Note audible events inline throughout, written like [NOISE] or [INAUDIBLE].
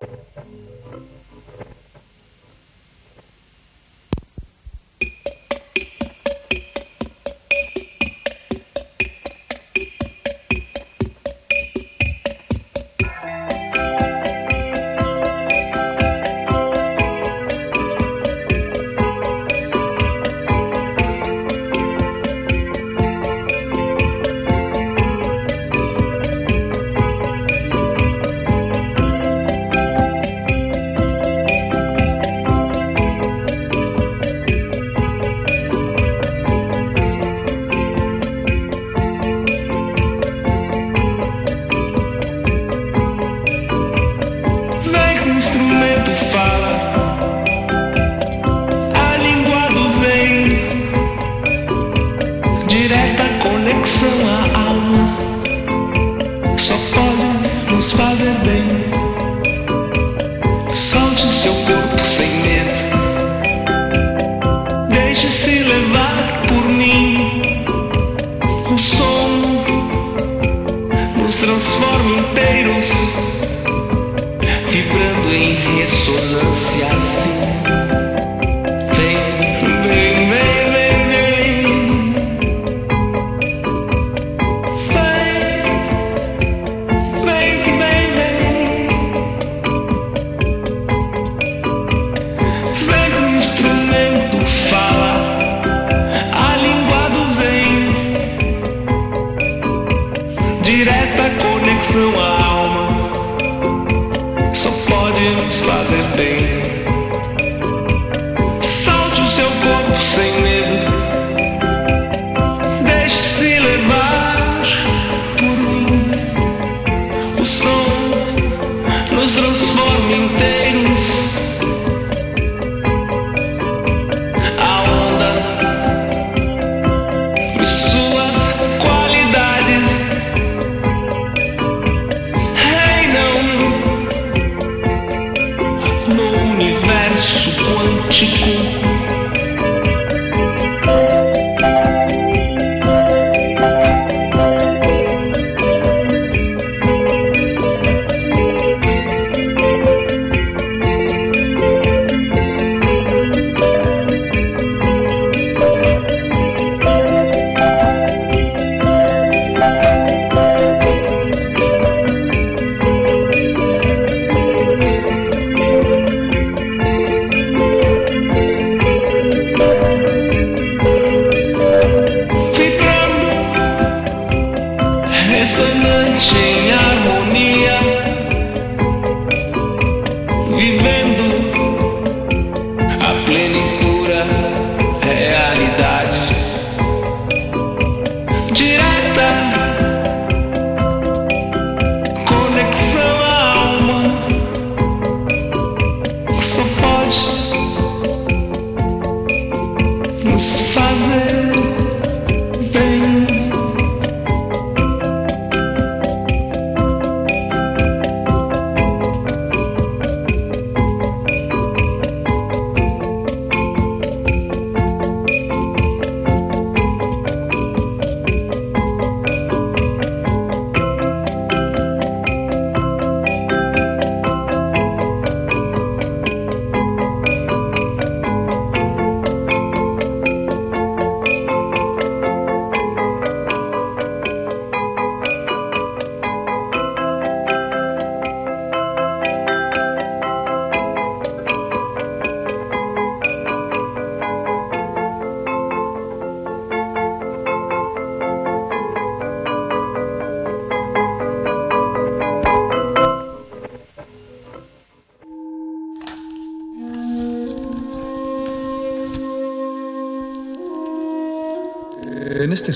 Thank you.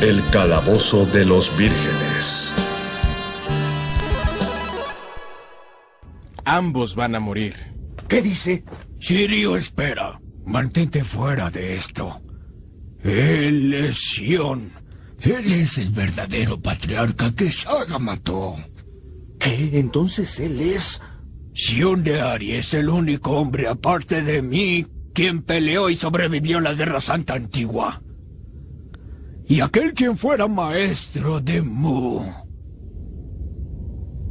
El calabozo de los vírgenes. Ambos van a morir. ¿Qué dice? Sirio, espera. Mantente fuera de esto. Él es Sion. Él es el verdadero patriarca que Saga mató. ¿Qué? Entonces él es... Sion de Ari es el único hombre aparte de mí quien peleó y sobrevivió a la Guerra Santa Antigua. Y aquel quien fuera maestro de Mu.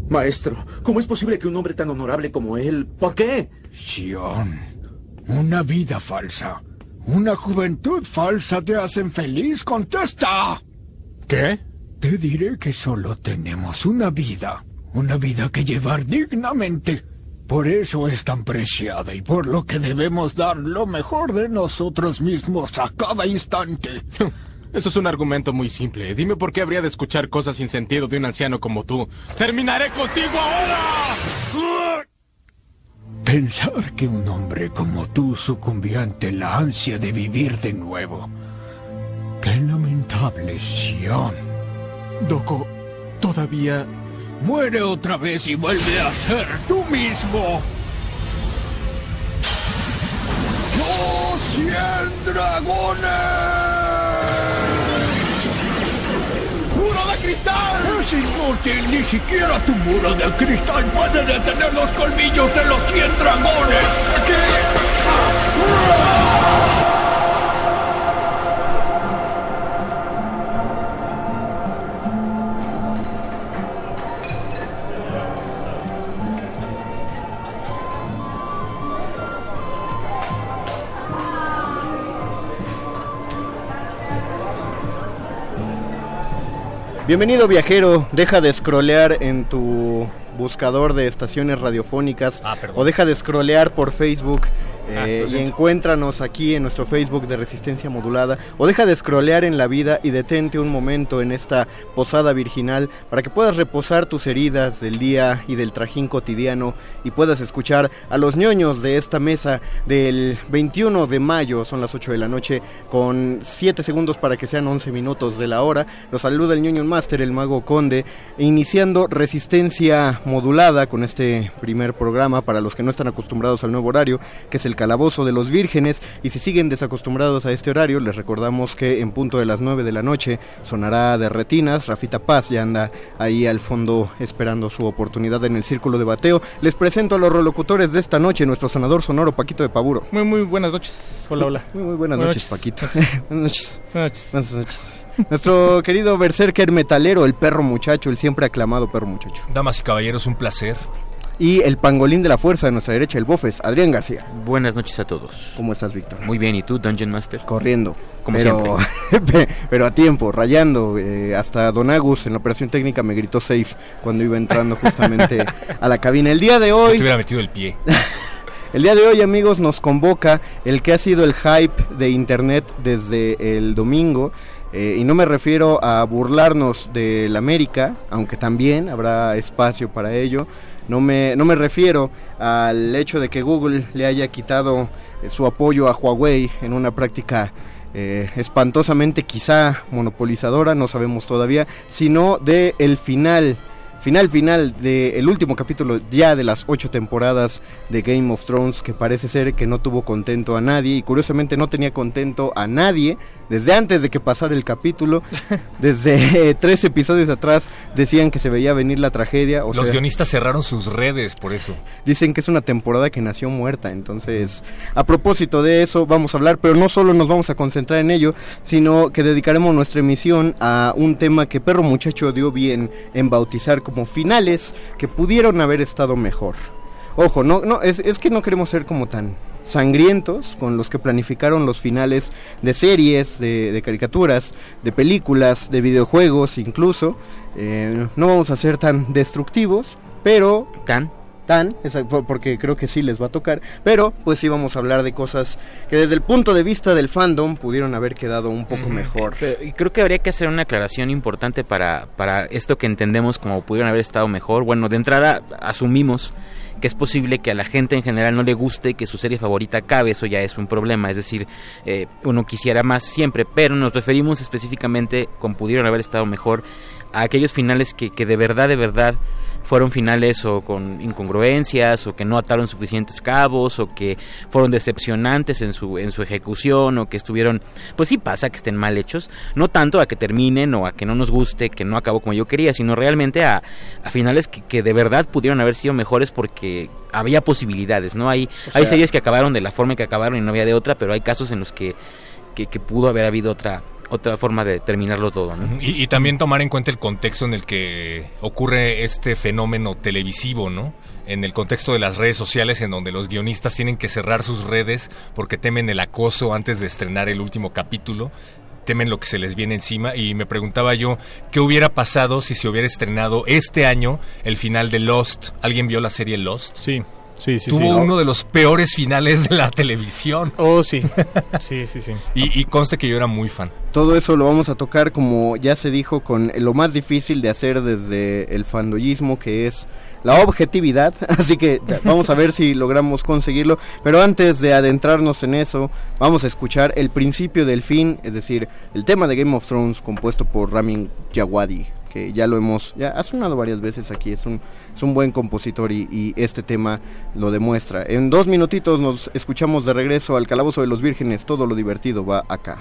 Maestro, ¿cómo es posible que un hombre tan honorable como él... ¿Por qué? Sion, una vida falsa, una juventud falsa te hacen feliz. Contesta. ¿Qué? Te diré que solo tenemos una vida, una vida que llevar dignamente. Por eso es tan preciada y por lo que debemos dar lo mejor de nosotros mismos a cada instante. [LAUGHS] Eso es un argumento muy simple. Dime por qué habría de escuchar cosas sin sentido de un anciano como tú. ¡Terminaré contigo ahora! Pensar que un hombre como tú sucumbía ante la ansia de vivir de nuevo. Qué lamentable, Sion. Doko, todavía... Muere otra vez y vuelve a ser tú mismo. ¡Los cien dragones! ¡Muro de cristal! Es inútil, ni siquiera tu muro de cristal puede detener los colmillos de los cien dragones. Bienvenido viajero, deja de scrollear en tu buscador de estaciones radiofónicas o deja de scrollear por Facebook eh, y encuéntranos aquí en nuestro Facebook de Resistencia Modulada o deja de scrollear en la vida y detente un momento en esta posada virginal para que puedas reposar tus heridas del día y del trajín cotidiano y puedas escuchar a los ñoños de esta mesa del 21 de mayo, son las 8 de la noche, con 7 segundos para que sean 11 minutos de la hora. Los saluda el ñoño Master, el mago Conde, iniciando Resistencia Modulada con este primer programa para los que no están acostumbrados al nuevo horario, que es el Calabozo de los Vírgenes. Y si siguen desacostumbrados a este horario, les recordamos que en punto de las 9 de la noche sonará de retinas. Rafita Paz ya anda ahí al fondo esperando su oportunidad en el círculo de bateo. Les presento a los relocutores de esta noche, nuestro sonador sonoro Paquito de Paburo. Muy, muy buenas noches. Hola, hola. Muy, muy buenas, Buenas noches, noches. Paquito. [LAUGHS] buenas noches. Buenas noches. Buenas noches. Nuestro querido berserker metalero, el perro muchacho, el siempre aclamado perro muchacho. Damas y caballeros, un placer. Y el pangolín de la fuerza de nuestra derecha, el bofes, Adrián García. Buenas noches a todos. ¿Cómo estás, Víctor? Muy bien, ¿y tú, Dungeon Master? Corriendo. Como pero, [LAUGHS] pero a tiempo, rayando. eh, hasta Don Agus en la operación técnica me gritó safe cuando iba entrando justamente [LAUGHS] a la cabina. El día de Te hoy, hubiera metido el pie. [LAUGHS] el día de hoy, amigos, nos convoca el que ha sido el hype de internet desde el domingo. eh, y no me refiero a burlarnos del América, aunque también habrá espacio para ello. No me, no me refiero al hecho de que Google le haya quitado eh, su apoyo a Huawei en una práctica eh, espantosamente quizá monopolizadora, no sabemos todavía, sino de el final, final final del último capítulo ya de las ocho temporadas de Game of Thrones, que parece ser que no tuvo contento a nadie y curiosamente no tenía contento a nadie desde antes de que pasara el capítulo, [LAUGHS] desde eh, tres episodios atrás decían que se veía venir la tragedia, o Los sea, guionistas cerraron sus redes por eso. Dicen que es una temporada que nació muerta, entonces a propósito de eso vamos a hablar, pero no solo nos vamos a concentrar en ello, sino que dedicaremos nuestra emisión a un tema que Perro Muchacho dio bien en bautizar como finales que pudieron haber estado mejor. Ojo, no, no, es, es que no queremos ser como tan sangrientos con los que planificaron los finales de series, de, caricaturas, de películas, de videojuegos incluso. Eh, no vamos a ser tan destructivos, pero... ¿Tan? Tan, porque creo que sí les va a tocar, pero pues sí vamos a hablar de cosas que desde el punto de vista del fandom pudieron haber quedado un poco mejor. y creo que habría que hacer una aclaración importante para, para esto que entendemos como pudieron haber estado mejor. Bueno, de entrada asumimos que es posible que a la gente en general no le guste que su serie favorita acabe, eso ya es un problema, es decir, eh, uno quisiera más siempre, pero nos referimos específicamente con pudieron haber estado mejor a aquellos finales que, que de verdad, de verdad fueron finales o con incongruencias o que no ataron suficientes cabos o que fueron decepcionantes en su en su ejecución o que estuvieron pues sí pasa que estén mal hechos no tanto a que terminen o a que no nos guste que no acabó como yo quería sino realmente a, a finales que, que, de verdad pudieron haber sido mejores porque había posibilidades no hay hay series que acabaron de la forma que acabaron y no había de otra pero hay casos en los que, que, que pudo haber habido otra otra forma de terminarlo todo. Y, también tomar en cuenta el contexto en el que ocurre este fenómeno televisivo, ¿no? En el contexto de las redes sociales, en donde los guionistas tienen que cerrar sus redes porque temen el acoso antes de estrenar el último capítulo temen lo que se les viene encima y me preguntaba yo qué hubiera pasado si se hubiera estrenado este año el final de Lost. ¿Alguien vio la serie Lost? Sí. Sí, sí, Tuvo uno de los peores finales de la televisión. Oh, sí. [LAUGHS] Sí, sí, sí. y, conste que yo era muy fan. Todo eso lo vamos a tocar, como ya se dijo, con lo más difícil de hacer desde el fandoyismo, que es la objetividad. [LAUGHS] Así que vamos a ver si logramos conseguirlo. Pero antes de adentrarnos en eso, vamos a escuchar el principio del fin, es decir, el tema de Game of Thrones compuesto por Ramin Djawadi ya lo hemos, ya ha sonado varias veces aquí, es un, es un buen compositor y, este tema lo demuestra. En dos minutitos nos escuchamos de regreso al Calabozo de los Vírgenes, todo lo divertido va acá.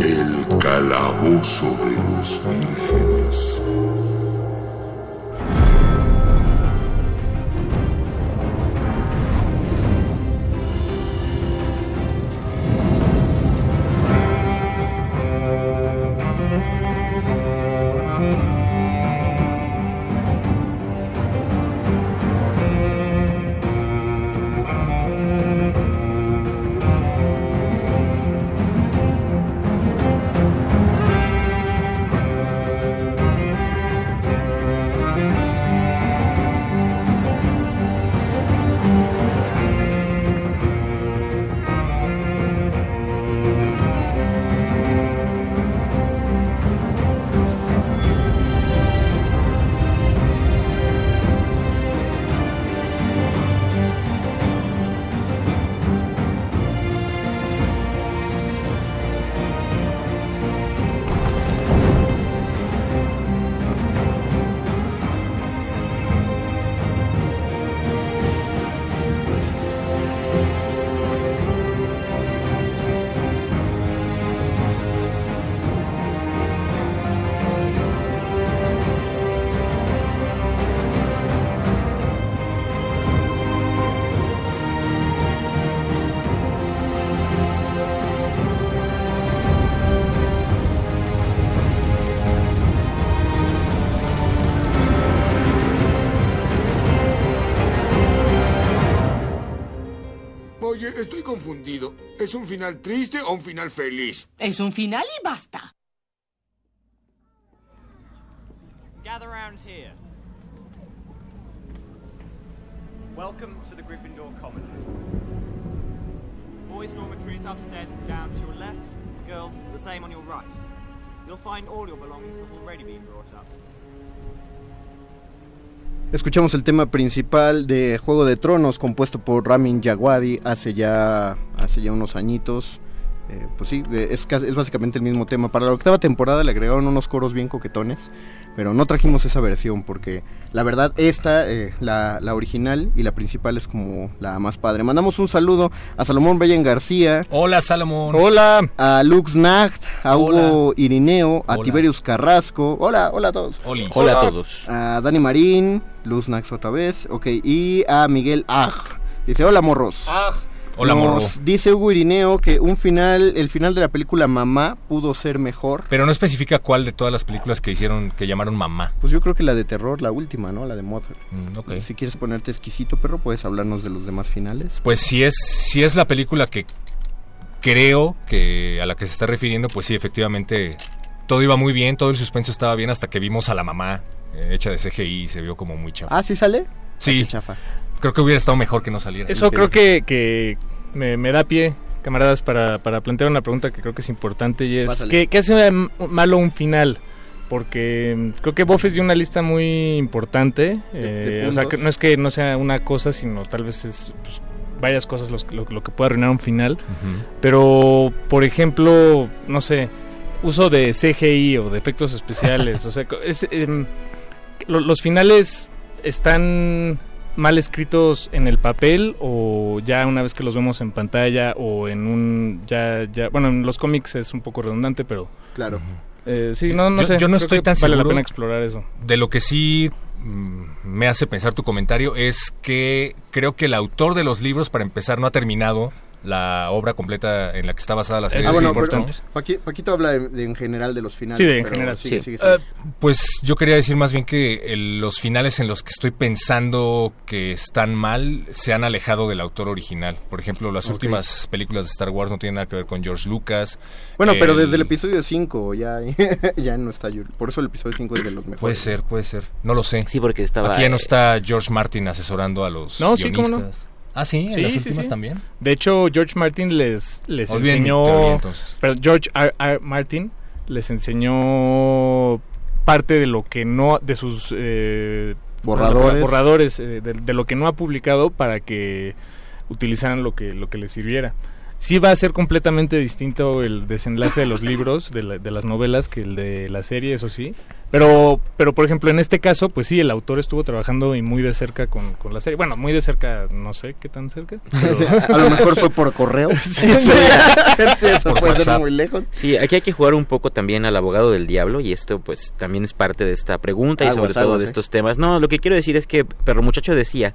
El Calabozo de los Vírgenes. ¿Es un final triste o un final feliz? Es un final y basta. Gather around here. Welcome to the Gryffindor Common. Boys' dormitories upstairs and down to your left. Girls, the same on your right. You'll find all your belongings have already been brought up. Escuchamos el tema principal de Juego de Tronos compuesto por Ramin Djawadi hace ya, hace ya unos añitos. Eh, pues sí, es, es básicamente el mismo tema. Para la octava temporada le agregaron unos coros bien coquetones pero no trajimos esa versión porque la verdad esta, eh, la, original y la principal es como la más padre. Mandamos un saludo a Salomón Bellen García. Hola Salomón. Hola. A Lux Nacht, a Hugo Irineo, a Tiberius Carrasco. Hola, hola a todos. Hola, a todos. A Dani Marín, Luz Nacht otra vez, ok, y a Miguel Aj. Dice, hola morros. Hola, Nos morro. dice Hugo Irineo que un final, el final de la película Mamá pudo ser mejor. Pero no especifica cuál de todas las películas que hicieron, que llamaron mamá. Pues yo creo que la de terror, la última, ¿no? La de Mother. Mm, ok. Si quieres ponerte exquisito, perro, puedes hablarnos de los demás finales. Pues si es, si es la película que creo que a la que se está refiriendo, pues sí, efectivamente, todo iba muy bien, todo el suspenso estaba bien hasta que vimos a la mamá eh, hecha de CGI y se vio como muy chafa. Ah, ¿sí sale? Sí. Ah, chafa. Creo que hubiera estado mejor que no saliera. Eso creo que, que me, me da pie, camaradas, para, para plantear una pregunta que creo que es importante y es. ¿qué, qué hace malo un final? Porque mm, creo que Buffett dio una lista muy importante, de eh, o sea, que no es que no sea una cosa, sino tal vez es pues, varias cosas los- lo, lo que puede arruinar un final. Pero, por ejemplo, no sé, uso de CGI o de efectos especiales, o sea, [LAUGHS] es, em, lo- los finales están mal escritos en el papel o ya una vez que los vemos en pantalla o en un ya ya bueno en los cómics es un poco redundante pero Claro. eh, sí no no yo, sé yo no creo estoy tan vale seguro la pena explorar eso De lo que sí mm, me hace pensar tu comentario es que creo que el autor de los libros, para empezar, no ha terminado la obra completa en la que está basada la serie. Ah, bueno, ¿no? pero Paqui- Paquito habla de, de en general de los finales. Sí, de en general, sigue, sí. sigue, sigue. Eh, pues yo quería decir más bien que el- los finales en los que estoy pensando que están mal se han alejado del autor original. Por ejemplo, las últimas películas de Star Wars no tienen nada que ver con George Lucas. Bueno, pero desde el episodio 5 ya, [LAUGHS] ya no está Yul- Por eso el episodio 5 es de los mejores. Puede ser, puede ser. No lo sé. Sí, porque estaba, Aquí ya no eh, está George Martin asesorando a los no sí cómo no guionistas. Ah, sí, en las últimas también. de hecho George Martin les les Olviden enseñó teoría, entonces. pero George R. R. Martin les enseñó parte de lo que no de sus eh, Borradores. borradores eh, de, de lo que no ha publicado para que utilizaran lo que lo que les sirviera sí va a ser completamente distinto el desenlace de los libros de, la- de las novelas que el de la serie eso sí pero pero por ejemplo en este caso pues sí el autor estuvo trabajando y muy de cerca con, con la serie bueno muy de cerca no sé qué tan cerca [LAUGHS] pero- A lo mejor fue por correo. [LAUGHS] Sí, [LAUGHS] sería- Eso puede ser muy lejos. Sí, aquí hay que jugar un poco también al abogado del diablo y esto pues también es parte de esta pregunta y Aguas, sobre todo aguas, de eh. estos temas. No, lo que quiero decir es que Perro Muchacho decía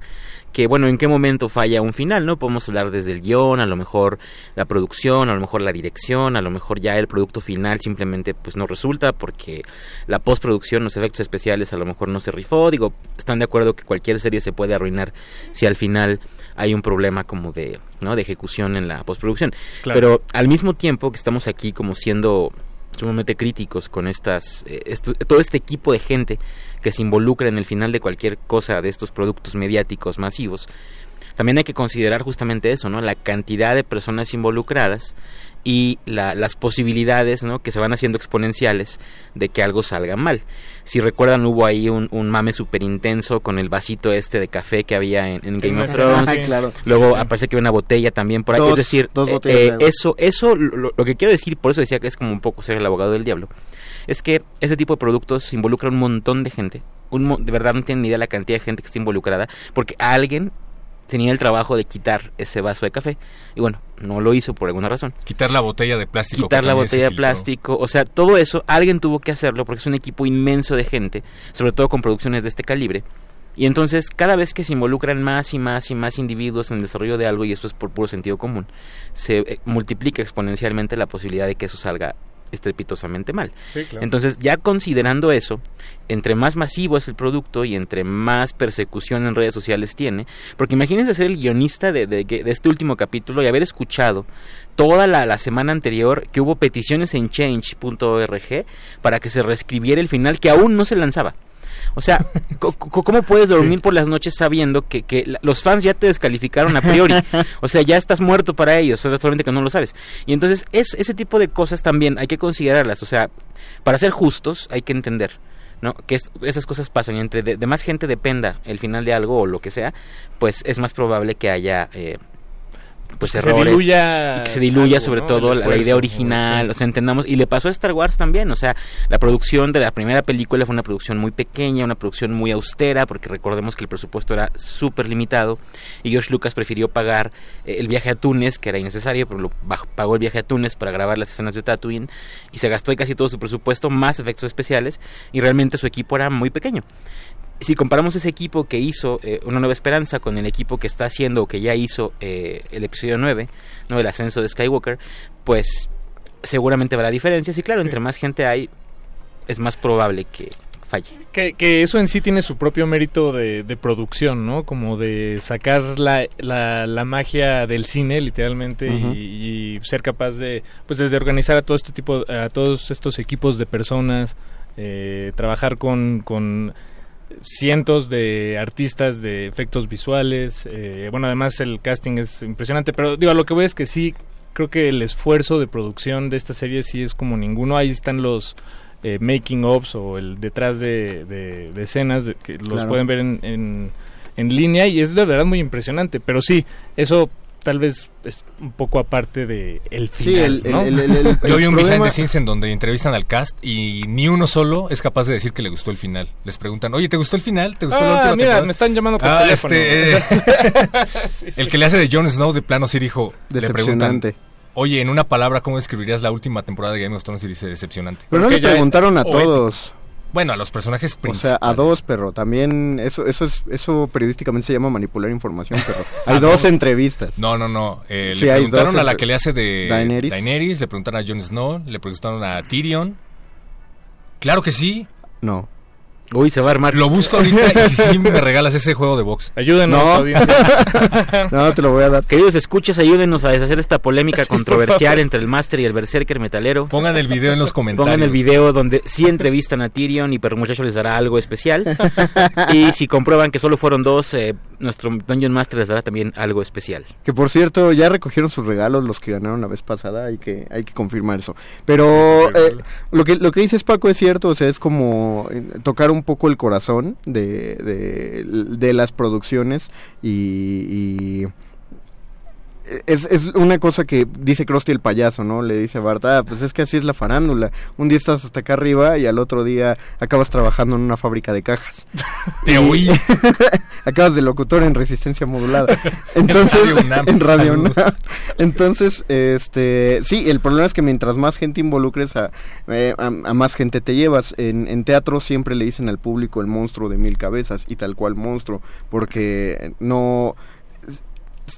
que bueno, en qué momento falla un final, ¿no? Podemos hablar desde el guion, a lo mejor la producción, a lo mejor la dirección, a lo mejor ya el producto final simplemente pues no resulta porque la postproducción, los efectos especiales a lo mejor no se rifó. Digo, están de acuerdo que cualquier serie se puede arruinar si al final hay un problema como de, ¿no? de ejecución en la postproducción. Claro. Pero al mismo tiempo que estamos aquí como siendo sumamente críticos con estas eh, esto- todo este equipo de gente que se involucra en el final de cualquier cosa de estos productos mediáticos masivos también hay que considerar justamente eso no la cantidad de personas involucradas y la- las posibilidades ¿no? que se van haciendo exponenciales de que algo salga mal. Si recuerdan hubo ahí un, un mame súper intenso con el vasito este de café que había en, en Game of Ah, Thrones. Claro. luego Sí, aparece que había una botella también por ahí. Dos- es decir dos eh, eh, de eso eso lo, lo que quiero decir por eso decía que es como un poco ser el abogado del diablo es que ese tipo de productos involucra un montón de gente. Un de verdad no tienen ni idea la cantidad de gente que está involucrada porque alguien tenía el trabajo de quitar ese vaso de café y bueno no lo hizo por alguna razón Quitar la botella de plástico. quitar la botella de plástico, o sea, todo eso alguien tuvo que hacerlo porque es un equipo inmenso de gente, sobre todo con producciones de este calibre. Y entonces, cada vez que se involucran más y más y más individuos en el desarrollo de algo, y esto es por puro sentido común, se eh, multiplica exponencialmente la posibilidad de que eso salga estrepitosamente mal. Sí, claro. Entonces, ya considerando eso, entre más masivo es el producto y entre más persecución en redes sociales tiene, porque imagínense ser el guionista de, de- de este último capítulo y haber escuchado toda la, la semana anterior que hubo peticiones en change.org para que se reescribiera el final que aún no se lanzaba. O sea, [LAUGHS] ¿cómo puedes dormir por las noches sabiendo que, que los fans ya te descalificaron a priori? [LAUGHS] O sea, ya estás muerto para ellos, solamente que no lo sabes. Y entonces es, ese tipo de cosas también hay que considerarlas. O sea, para ser justos hay que entender. ¿no? que es- esas cosas pasan y entre de, de más gente dependa el final de algo o lo que sea pues es más probable que haya eh, pues Que se errores diluya y que se diluya algo, sobre ¿no? todo la, idea original o sea entendamos y le pasó a Star Wars también o sea la producción de la primera película fue una producción muy pequeña una producción muy austera porque recordemos que el presupuesto era súper limitado y George Lucas prefirió pagar eh, el viaje a Túnez que era innecesario pero lo pagó el viaje a Túnez para grabar las escenas de Tatooine y se gastó casi todo su presupuesto más efectos especiales y realmente su equipo era muy pequeño si comparamos ese equipo que hizo eh, Una Nueva Esperanza con el equipo que está haciendo o que ya hizo eh, el episodio 9, ¿no? el ascenso de Skywalker, pues seguramente habrá diferencias y claro, entre más gente hay, es más probable que falle. Que, que eso en sí tiene su propio mérito de, de producción, ¿no? Como de sacar la, la, la magia del cine, literalmente, y, y ser capaz de, pues, desde organizar a todo este tipo, a todos estos equipos de personas, eh, trabajar con, con cientos de artistas de efectos visuales. eh, bueno, además el casting es impresionante, pero digo, a lo que voy es que sí, creo que el esfuerzo de producción de esta serie sí es como ninguno. Ahí están los eh, making ofs o el detrás de, de- de escenas de- que los Claro. pueden ver en, en, en línea y es de verdad muy impresionante. Pero sí, eso tal vez es un poco aparte de el Sí, final, el- ¿no? el- el- el- [LAUGHS] Yo vi un behind problema- the scenes en donde entrevistan al cast y ni uno solo es capaz de decir que le gustó el final. Les preguntan, oye, ¿te gustó el final? ¿Te gustó la Ah, última mira, temporada?" me están llamando por Ah, teléfono. este, [LAUGHS] eh, Sí, sí. El que le hace de Jon Snow de plano sí dijo, le preguntan, oye, en una palabra, ¿cómo describirías la última temporada de Game of Thrones? Y dice, decepcionante. Pero no le preguntaron a todos. Bueno, a los personajes O principales. sea, a dos, pero también eso eso es eso periodísticamente se llama manipular información, pero [LAUGHS] hay dos dos. entrevistas. No, no, no. Eh, Sí, le preguntaron a la que le hace de Daenerys. le preguntaron a Jon Snow, le preguntaron a Tyrion. Claro que sí. No. Uy, se va a armar. Lo busco ahorita y si sí me regalas ese juego de box. Ayúdenos, No. audiencia. [LAUGHS] No, te lo voy a dar. Queridos escuchas, ayúdenos a deshacer esta polémica Sí, controversial entre el Master y el Berserker metalero. Pongan el video en los comentarios. Pongan el video donde sí entrevistan a Tyrion y Perro Muchacho les dará algo especial. [LAUGHS] y si comprueban que solo fueron dos, eh, nuestro Dungeon Master les dará también algo especial. Que por cierto, ya recogieron sus regalos los que ganaron la vez pasada, hay que hay que confirmar eso. Pero eh, lo que lo que dices Paco es cierto, o sea, es como eh, tocar un poco el corazón de, de, de las producciones y, y es, es una cosa que dice Krusty el payaso, ¿no? Le dice a Bart, ah, pues es que así es la farándula. Un día estás hasta acá arriba y al otro día acabas trabajando en una fábrica de cajas. Te oí. [LAUGHS] acabas de locutor en resistencia modulada. [LAUGHS] Entonces, Radio UNAM. en Radio. UNAM. Entonces, este, sí, el problema es que mientras más gente involucres a, eh, a, a más gente te llevas. En, en teatro siempre le dicen al público el monstruo de mil cabezas y tal cual monstruo, porque no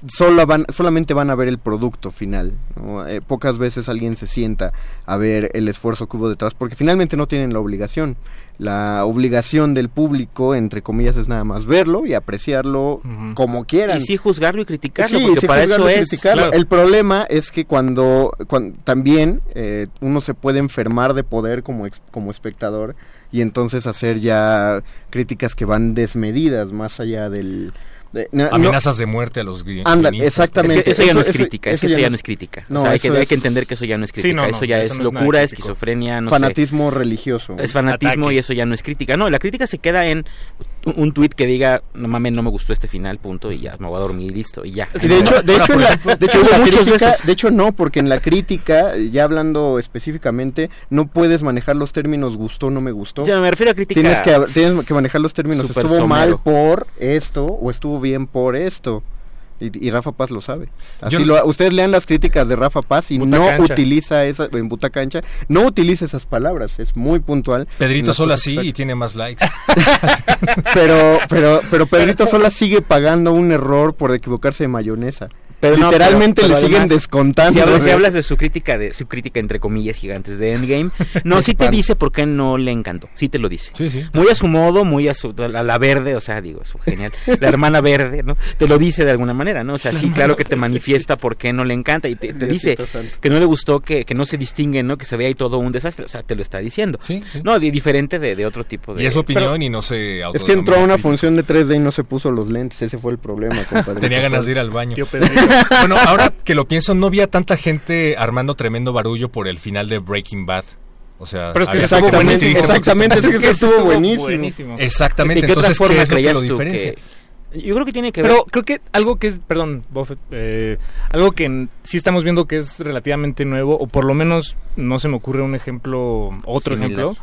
solo van, solamente van a ver el producto final. ¿no? Eh, pocas veces alguien se sienta a ver el esfuerzo que hubo detrás, porque finalmente no tienen la obligación. La obligación del público, entre comillas, es nada más verlo y apreciarlo como quieran. Y sí juzgarlo y criticarlo, Sí, porque sí, para eso y es. claro. El problema es que cuando, cuan- también eh, uno se puede enfermar de poder como, ex- como espectador y entonces hacer ya críticas que van desmedidas más allá del... no- Amenazas de muerte a los guionistas. exactamente. Es que eso, ya no es eso- crítica, es que eso ya no es crítica. No, o sea, hay que, eso hay que es entender que eso ya no es crítica. eso ya eso es es locura, crítico. esquizofrenia, no sé. fanatismo religioso. Es fanatismo Ataque. y eso ya no es crítica. No, la crítica se queda en un, tuit que diga, no mames, no me gustó este final, punto, y ya me voy a dormir y listo, y ya. De hecho, de hecho, en la, de hecho, en Hubo la muchos de crítica, esos. de hecho no, porque en la crítica, ya hablando específicamente, no puedes manejar los términos gustó, no me gustó. Ya, me refiero a crítica. Tienes que, tienes que manejar los términos. Estuvo somero. mal por esto o estuvo bien por esto. Y, y Rafa Paz lo sabe. Así lo, ustedes lean las críticas de Rafa Paz y no cancha. utiliza esa en buta cancha, no utiliza esas palabras, es muy puntual. Pedrito Sola sí y tiene más likes. [LAUGHS] [LAUGHS] pero, pero, pero Pedrito Sola sigue pagando un error por equivocarse de mayonesa. Pero no, Literalmente pero- le siguen además, descontando. Si hablas, si de- hablas de su crítica, de su crítica entre comillas gigantes de Endgame, no, sí te dice por qué no le encantó, sí te lo dice. Sí, sí. Muy a su modo, muy a su a la, verde, o sea, digo, es genial. La hermana verde, ¿no? Te lo dice de alguna manera, ¿no? O sea, sí, claro que te manifiesta por qué no le encanta y te, te dice santo. que no le gustó, que, que no se distingue, ¿no? Que se vea ahí todo un desastre, o sea, te lo está diciendo. Sí, sí. No, di- diferente de, de otro tipo de... Y es su opinión Pero- y no se Es que entró a una función de 3D y no se puso los lentes, ese fue el problema, compadre. Tenía ganas de ir al baño. Pedrito. Bueno, ahora que lo pienso, no había tanta gente armando tremendo barullo por el final de Breaking Bad. O sea, Pero es que había estuvo buenísimo, exactamente, es que eso estuvo buenísimo. Exactamente, ¿De qué otra entonces, forma ¿qué es lo que lo diferencia? que- Yo creo que tiene que ver... Pero creo que algo que es, perdón, Buffett, eh, algo que sí estamos viendo que es relativamente nuevo, o por lo menos no se me ocurre un ejemplo, otro Similar. ejemplo,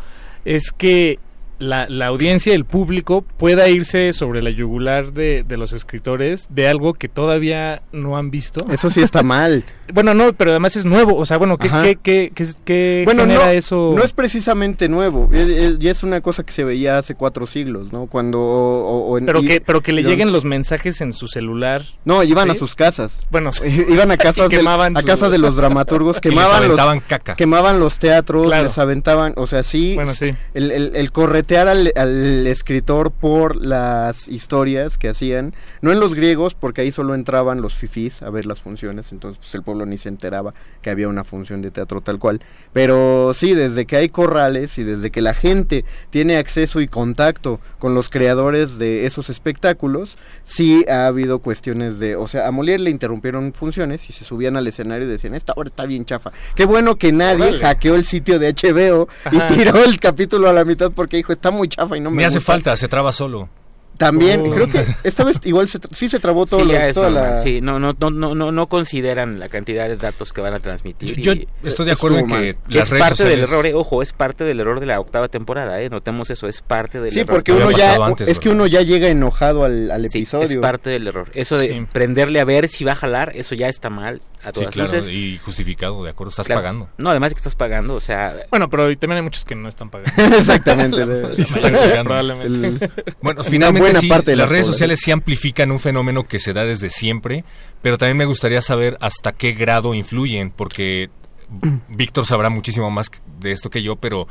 es que la, la audiencia, el público, pueda irse sobre la yugular de, de los escritores de algo que todavía no han visto. [LAUGHS] Eso sí está mal. Bueno, no, pero además es nuevo. O sea, bueno, ¿qué, qué, qué, qué, qué Bueno, genera no, eso? no es precisamente nuevo, es- es- es una cosa que se veía hace cuatro siglos, ¿no? Cuando... o- o en- pero, y- que, pero que le y- lleguen los mensajes en su celular. No, iban a ¿Sí? sus casas. Bueno, sí. [LAUGHS] iban a [LAUGHS] casas, Y del- quemaban a su- casa de los dramaturgos, Y les quemaban los, aventaban caca. quemaban los teatros, Claro. les aventaban, o sea, sí, Bueno, sí. El, el- el al, al escritor por las historias que hacían, no en los griegos, porque ahí solo entraban los fifís a ver las funciones, entonces pues, el pueblo ni se enteraba que había una función de teatro tal cual, pero sí, desde que hay corrales y desde que la gente tiene acceso y contacto con los creadores de esos espectáculos, sí ha habido cuestiones de, o sea, a Molière le interrumpieron funciones y se subían al escenario y decían, esta obra está bien chafa. Qué bueno que nadie Órale. hackeó el sitio de HBO Ajá. y tiró el capítulo a la mitad porque dijo, está muy chafa y no me, Me hace gusta". falta, se traba solo. También, Oh. creo que esta vez igual se tra- sí se trabó todo Sí, lo- ya es toda normal, la... sí, no, no, no, no, no, no consideran la cantidad de datos que van a transmitir. Yo y- estoy de acuerdo en que Que las es redes parte del error, eh, ojo, es parte del error de la octava temporada, eh, notemos eso, es parte del Sí, error. porque uno ya, es que uno ya llega enojado al, al Sí, episodio. es parte del error. Eso de Sí. prenderle a ver si va a jalar, eso ya está mal a Sí, todas claro, luces. y justificado, de acuerdo, estás Claro. pagando. No, además de que estás pagando, o sea... Bueno, pero también hay muchos que no están pagando. [LAUGHS] [LAUGHS] Exactamente. Sí, están [LAUGHS] colgando. Probablemente. Bueno, finalmente buena sí, parte de la las redes población. sociales sí amplifican un fenómeno que se da desde siempre, pero también me gustaría saber hasta qué grado influyen, porque [CLEARS THROAT] Víctor sabrá muchísimo más de esto que yo, pero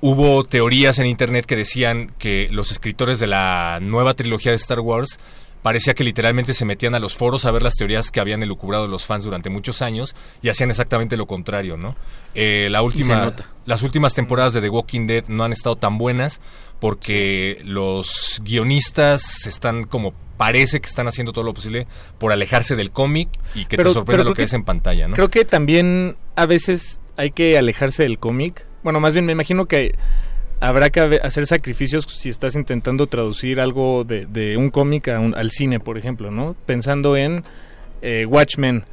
hubo teorías en internet que decían que los escritores de la nueva trilogía de Star Wars parecía que literalmente se metían a los foros a ver las teorías que habían elucubrado los fans durante muchos años y hacían exactamente lo contrario, ¿no? Eh, la última, las últimas temporadas de The Walking Dead no han estado tan buenas porque los guionistas están como parece que están haciendo todo lo posible por alejarse del cómic y que Pero- te sorprenda lo que que- es en pantalla, ¿no? Creo que también a veces hay que alejarse del cómic. Bueno, más bien me imagino que habrá que hacer sacrificios si estás intentando traducir algo de, un cómic al cine, por ejemplo, ¿no? Pensando en eh, Watchmen.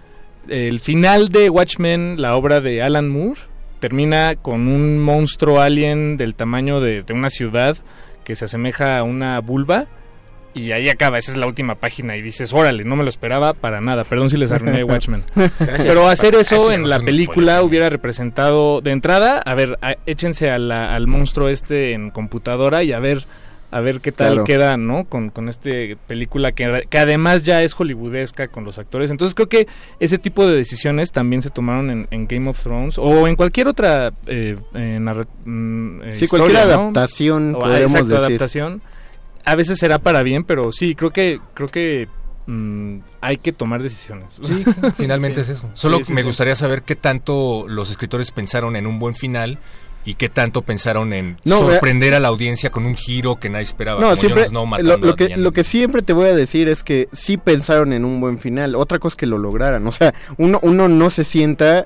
El final de Watchmen, la obra de Alan Moore, termina con un monstruo alien del tamaño de, de una ciudad que se asemeja a una vulva. Y ahí acaba, esa es la última página y dices, órale, no me lo esperaba para nada, perdón si les arruiné [LAUGHS] Watchmen. Gracias. Pero hacer eso en no la película hubiera representado de entrada, a ver, a- échense a la- al monstruo este en computadora y a ver a ver qué tal Claro. queda, ¿no? Con, con este película que, que además ya es hollywoodesca con los actores. Entonces creo que ese tipo de decisiones también se tomaron en, en Game of Thrones o en cualquier otra eh, eh, mm, eh, Sí, historia, cualquier ¿no? adaptación, O, ah, podríamos exacto, decir. adaptación. A veces será para bien, pero sí, creo que creo que mm, hay que tomar decisiones. Sí, [LAUGHS] finalmente Sí. es eso. Solo Sí, sí, me sí. gustaría saber qué tanto los escritores pensaron en un buen final y qué tanto pensaron en No, sorprender a la audiencia con un giro que nadie esperaba. No, como siempre, lo, matando lo a que, lo que siempre te voy a decir es que sí pensaron en un buen final. Otra cosa es que lo lograran. O sea, uno, uno no se sienta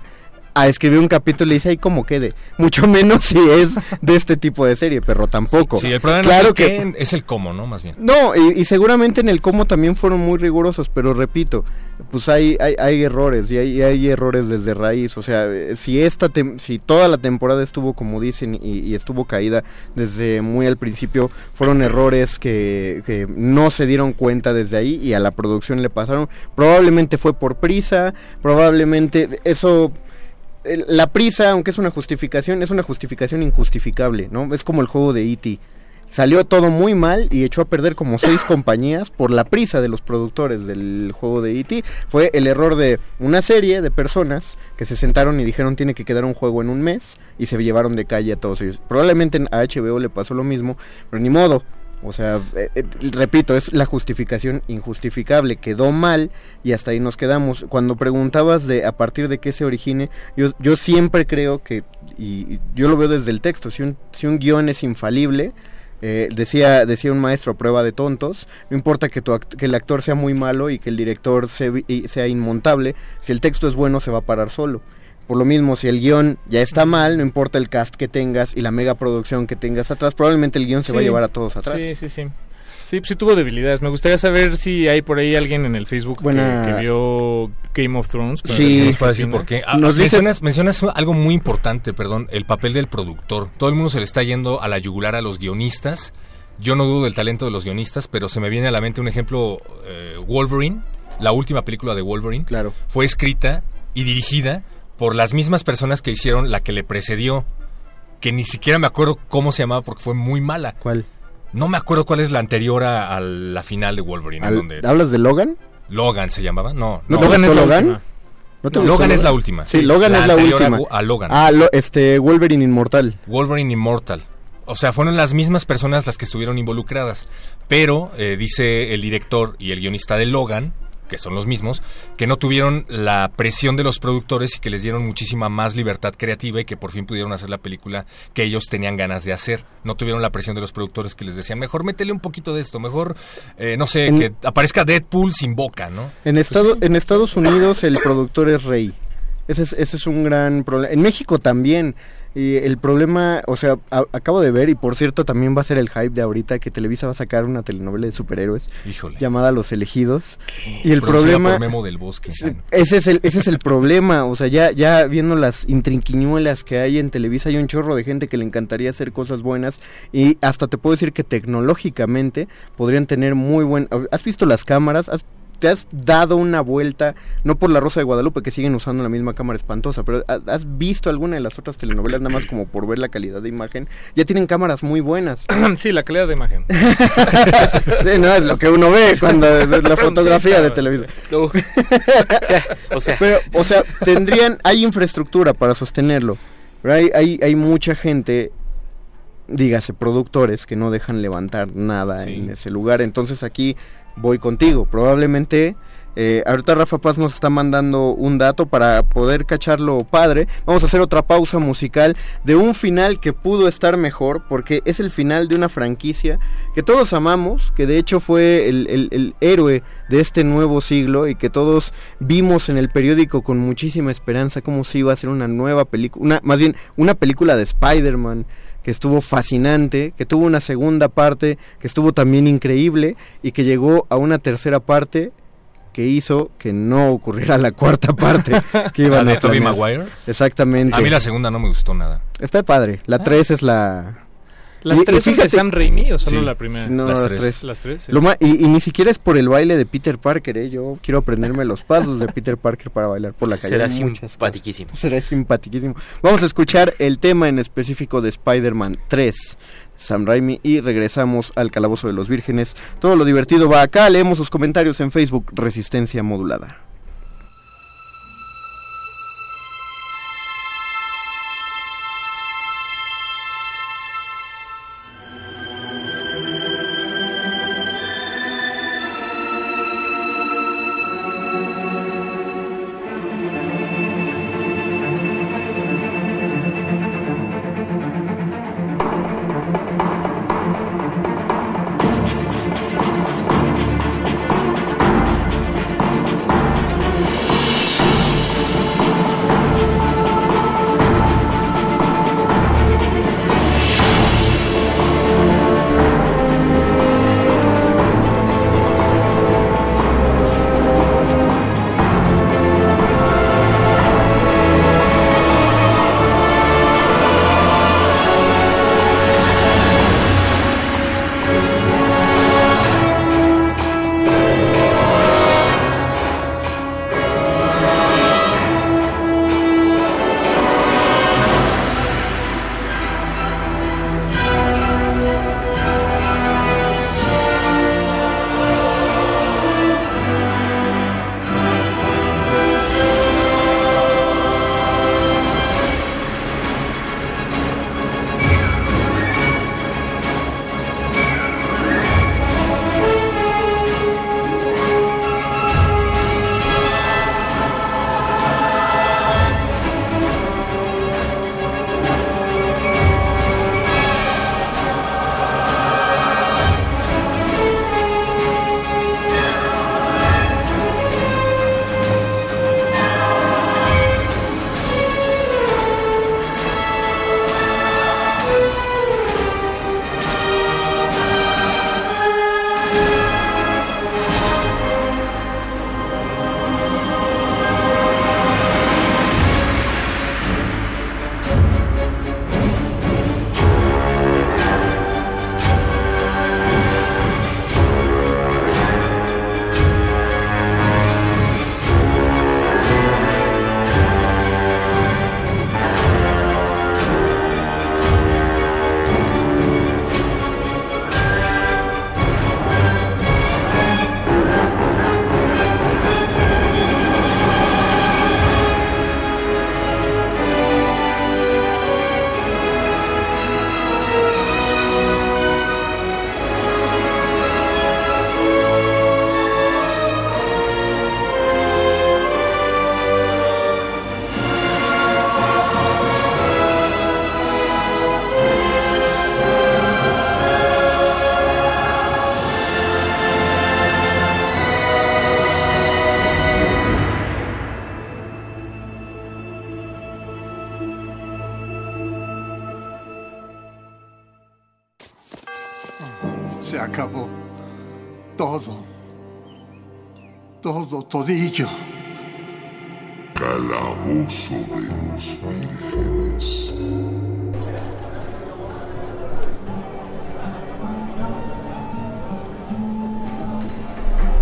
a escribir un capítulo y dice, ay, cómo quede. [LAUGHS] Mucho menos si es de este tipo de serie, pero tampoco. Sí, el problema claro no es el que es el cómo, ¿no? Más bien. No, y, y seguramente en el cómo también fueron muy rigurosos, pero repito, pues hay, hay, hay errores y hay, hay errores desde raíz. O sea, eh, si esta tem- si toda la temporada estuvo como dicen y, y estuvo caída desde muy al principio, fueron errores que, que no se dieron cuenta desde ahí y a la producción le pasaron. Probablemente fue por prisa, probablemente eso la prisa, aunque es una justificación, es una justificación injustificable, ¿no? Es como el juego de E.T. Salió todo muy mal y echó a perder como seis [COUGHS] compañías por la prisa de los productores del juego de E.T. Fue el error de una serie de personas que se sentaron y dijeron tiene que quedar un juego en un mes y se llevaron de calle a todos ellos. Probablemente a HBO le pasó lo mismo, pero ni modo. O sea, eh, eh, repito, es la justificación injustificable. Quedó mal y hasta ahí nos quedamos. Cuando preguntabas de a partir de qué se origine, yo, yo siempre creo que, y yo lo veo desde el texto, si un, si un guion es infalible, eh, decía, decía un maestro a prueba de tontos, no importa que, tu act- que el actor sea muy malo y que el director sea inmontable, si el texto es bueno se va a parar solo. Por lo mismo, si el guion ya está mal, no importa el cast que tengas y la mega producción que tengas atrás, probablemente el guion se va a llevar a todos atrás. Sí, sí, sí. Sí, pues sí tuvo debilidades. Me gustaría saber si hay por ahí alguien en el Facebook que- Buena- que, vio Game of Thrones. Sí, nos puede decir por qué. Ah, Nos dice- mencionas algo muy importante, perdón, el papel del productor. Todo el mundo se le está yendo a la yugular a los guionistas. Yo no dudo del talento de los guionistas, pero se me viene a la mente un ejemplo, eh, Wolverine, la última película de Wolverine, claro. fue escrita y dirigida por las mismas personas que hicieron la que le precedió, que ni siquiera me acuerdo cómo se llamaba porque fue muy mala. ¿Cuál? No me acuerdo cuál es la anterior a, a la final de Wolverine. Al- donde ¿Hablas de Logan? Logan se llamaba, no. ¿No, no. te gustó Logan? ¿No te Logan es la última. Sí, Logan La es la anterior a última. Gu- a Logan. Ah, lo- este, Wolverine Inmortal. Wolverine Immortal. O sea, fueron las mismas personas las que estuvieron involucradas. Pero eh, dice el director y el guionista de Logan, que son los mismos, que no tuvieron la presión de los productores y que les dieron muchísima más libertad creativa y que por fin pudieron hacer la película que ellos tenían ganas de hacer. No tuvieron la presión de los productores que les decían, mejor métele un poquito de esto, mejor, eh, no sé, En- que aparezca Deadpool sin boca, ¿no? En, Estado, en Estados Unidos el productor es rey. Ese es, ese es un gran problema. En México también. Y el problema, o sea, a- acabo de ver, y por cierto también va a ser el hype de ahorita, que Televisa va a sacar una telenovela de superhéroes Híjole. llamada Los Elegidos. Y el Producida problema... Memo del Bosque. Ese es el, ese es el problema, o sea, ya, ya viendo las intrinquiñuelas que hay en Televisa, hay un chorro de gente que le encantaría hacer cosas buenas y hasta te puedo decir que tecnológicamente podrían tener muy buen... ¿Has visto las cámaras? ¿Has- ¿Te has dado una vuelta, no por la Rosa de Guadalupe, que siguen usando la misma cámara espantosa, pero ha- has visto alguna de las otras telenovelas, nada más como por ver la calidad de imagen? Ya tienen cámaras muy buenas. [CLEARS THROAT] sí, la calidad de imagen. [LAUGHS] sí, no, es lo que uno ve cuando es la fotografía de televisión. [LAUGHS] o sea, Pero, o sea, tendrían, hay infraestructura para sostenerlo. Pero hay, hay, hay mucha gente, dígase, productores que no dejan levantar nada en ese lugar. Entonces aquí voy contigo. Probablemente, eh, ahorita Rafa Paz nos está mandando un dato para poder cacharlo padre. Vamos a hacer otra pausa musical de un final que pudo estar mejor, porque es el final de una franquicia que todos amamos, que de hecho fue el, héroe de este nuevo siglo y que todos vimos en el periódico con muchísima esperanza cómo se iba a hacer una nueva película, más bien una película de Spider-Man que estuvo fascinante, que tuvo una segunda parte que estuvo también increíble y que llegó a una tercera parte que hizo que no ocurriera la cuarta parte [LAUGHS] que iban ¿La a Tobey. Maguire? Exactamente. A mí la segunda no me gustó nada. Está padre. La 3 es la. ¿Las Y- y tres son de Sam Raimi o solo Sí. la primera? No, Las las, tres. tres. Las tres, sí. Lo ma- y, y ni siquiera es por el baile de Peter Parker, ¿eh? Yo quiero aprenderme los pasos de Peter Parker para bailar por la calle. será simpaticísimo. Será simpaticísimo. Vamos a escuchar el tema en específico de Spider-Man 3. Sam Raimi y regresamos al Calabozo de los Vírgenes. Todo lo divertido va acá. Leemos sus comentarios en Facebook Resistencia Modulada. Todillo. Calabozo de los vírgenes.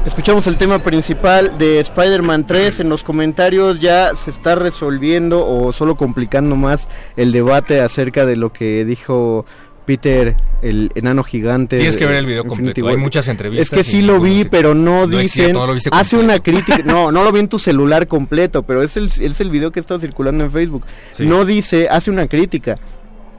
Escuchamos el tema principal de Spider-Man 3. En los comentarios ya se está resolviendo o solo complicando más el debate acerca de lo que dijo Peter, el enano gigante. Tienes que ver el video Infinity completo. Hay muchas entrevistas Es que sí lo vi, pero no, No es dicen. cierto, no hace una crítica. [LAUGHS] No, no lo vi en tu celular completo, pero es el, es el video que está circulando en Facebook. Sí. No dice, hace una crítica.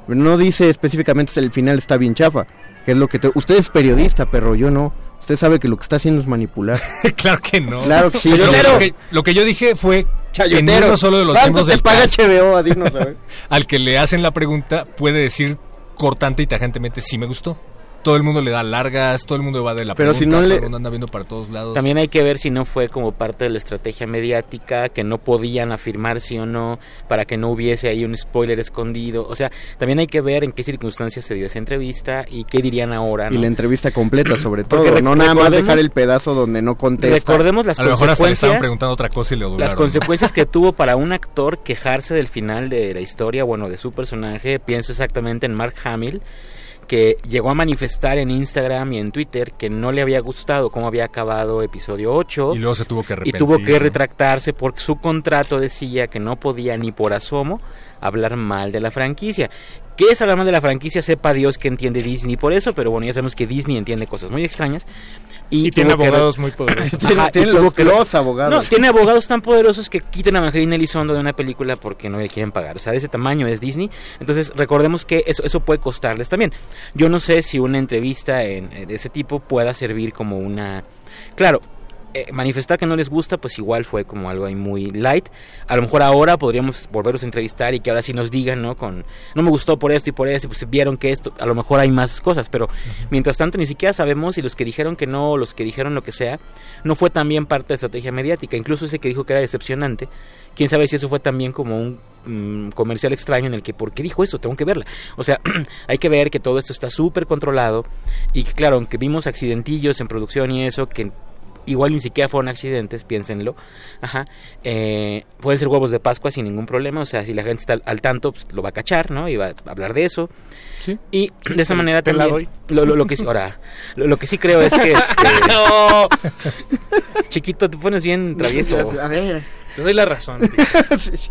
No dice específicamente el final está bien chafa. Que es lo que te- usted es periodista, perro, yo no. Usted sabe que lo que está haciendo es manipular. [LAUGHS] claro que no. Claro que sí. Lo, lo que, lo que yo dije fue que ninguno solo de los ¿Cuánto miembros del paga HBO? A ver. [LAUGHS] al que le hacen la pregunta puede decir cortante y tajantemente sí me gustó. Todo el mundo le da largas, todo el mundo va de la Pero pregunta, si no todo le- el mundo anda viendo para todos lados. También hay que ver si no fue como parte de la estrategia mediática, que no podían afirmar sí o no, para que no hubiese ahí un spoiler escondido. O sea, también hay que ver en qué circunstancias se dio esa entrevista y qué dirían ahora. Y la entrevista completa, sobre todo. No nada más dejar el pedazo donde no contesta. Recordemos las a lo mejor hasta le estaban consecuencias. preguntando otra cosa y le. Las consecuencias que tuvo para un actor quejarse del final de la historia, bueno, de su personaje, pienso exactamente en Mark Hamill, que llegó a manifestar en Instagram y en Twitter que no le había gustado cómo había acabado episodio 8 Y luego se tuvo que y tuvo que retractarse porque su contrato decía que no podía ni por asomo hablar mal de la franquicia. ¿Qué es hablar mal de la franquicia? Sepa Dios que entiende Disney por eso, pero bueno, ya sabemos que Disney entiende cosas muy extrañas. Y, Y tiene que abogados muy poderosos. Tiene- Ajá, los, que- los abogados. no, tiene abogados tan poderosos que quiten a Evangelina Elizondo de una película porque no le quieren pagar. O sea, de ese tamaño es Disney. Entonces, recordemos que eso, eso puede costarles también. Yo no sé si una entrevista en, de ese tipo pueda servir como una... Claro, eh, manifestar que no les gusta, pues igual fue como algo ahí muy light. A lo mejor ahora podríamos volverlos a entrevistar y que ahora sí nos digan, ¿no? Con, no me gustó por esto y por eso, y pues vieron que esto, a lo mejor hay más cosas, pero mientras tanto ni siquiera sabemos si los que dijeron que no, los que dijeron lo que sea, no fue también parte de estrategia mediática. Incluso ese que dijo que era decepcionante, quién sabe si eso fue también como un mm, comercial extraño en el que, ¿por qué dijo eso? Tengo que verla. O sea, [CLEARS THROAT] hay que ver que todo esto está súper controlado y que, claro, aunque vimos accidentillos en producción y eso, que igual ni siquiera fueron accidentes, piénsenlo. Ajá. Eh, pueden ser huevos de Pascua sin ningún problema. O sea, si la gente está al, tanto, pues, lo va a cachar, ¿no? Y va a hablar de eso. Sí. Y de esa manera Te la también. Lo, lo, lo que sí, ahora, lo, lo que sí creo es que. Este, [LAUGHS] no. [LAUGHS] Chiquito, te pones bien travieso. A ver. Te doy la razón. [LAUGHS]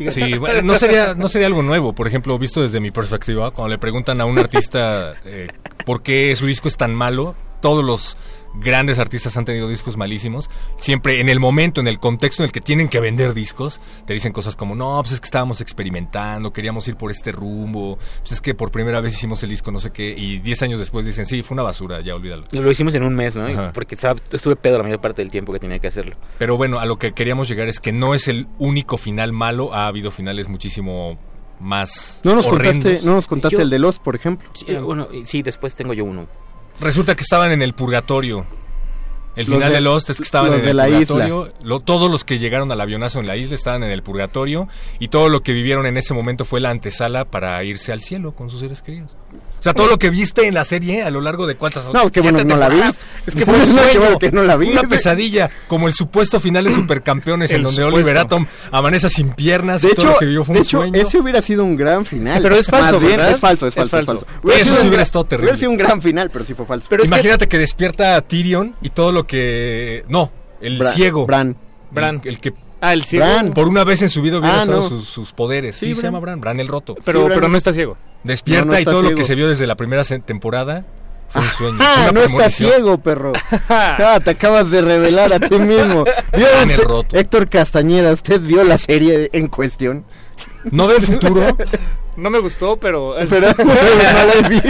Sí, bueno, no sería, no sería algo nuevo. Por ejemplo, visto desde mi perspectiva, cuando le preguntan a un artista eh, por qué su disco es tan malo, todos los grandes artistas han tenido discos malísimos. Siempre en el momento, en el contexto en el que tienen que vender discos, te dicen cosas como, no, pues es que estábamos experimentando, queríamos ir por este rumbo, pues es que por primera vez hicimos el disco, no sé qué, y 10 años después dicen, sí, fue una basura, ya olvídalo. Lo hicimos en un mes, ¿no? Ajá. Porque estaba- estuve pedo la mayor parte del tiempo que tenía que hacerlo. Pero bueno, a lo que queríamos llegar es que no es el único final malo, ha habido finales muchísimo más No nos horrendos. contaste, no nos contaste Yo- el de Lost, por ejemplo. Sí, eh, bueno, sí, después tengo yo uno. Resulta que estaban en el purgatorio. El Los final de- de, Lost es que estaban en de el la purgatorio. Lo- todos los que llegaron al avionazo en la isla estaban en el purgatorio. Y todo lo que vivieron en ese momento fue la antesala para irse al cielo con sus seres queridos. O sea, todo lo que viste en la serie a lo largo de cuántas No, qué bueno que no la vi. Es que Fue un sueño, bueno que no la vi. una pesadilla, como el supuesto final de [CLEARS THROAT] Supercampeones en donde supuesto. Oliver Atom amanece sin piernas De y todo hecho, lo que vivió fue de un hecho sueño. ese hubiera sido un gran final. Pero es falso, Más bien, ¿verdad? es falso, es Es falso, es falso. Hubiera Eso sido sí hubiera estado terrible. Hubiera sido un gran final, pero sí fue falso. Pero es que- Imagínate que... despierta a Tyrion y todo lo que... No, el Bra- ciego. Bran. Bran. El, el que Ah, el ciego. Bran. por una vez en su vida hubiera Ah, usado no. sus, sus poderes. Sí, Sí, se llama Bran, Bran el roto. Pero, Sí, Bran. pero no está ciego. Despierta No, no y todo lo que se vio desde la primera temporada fue un sueño. fue Ah, no está premonición. ciego, perro. [LAUGHS] Ah, te acabas de revelar a ti mismo. ¿Vio Bran el usted- roto. Héctor Castañeda, ¿usted vio la serie en cuestión? No ve el [LAUGHS] futuro. No me gustó, pero... Pero [LAUGHS] no vi.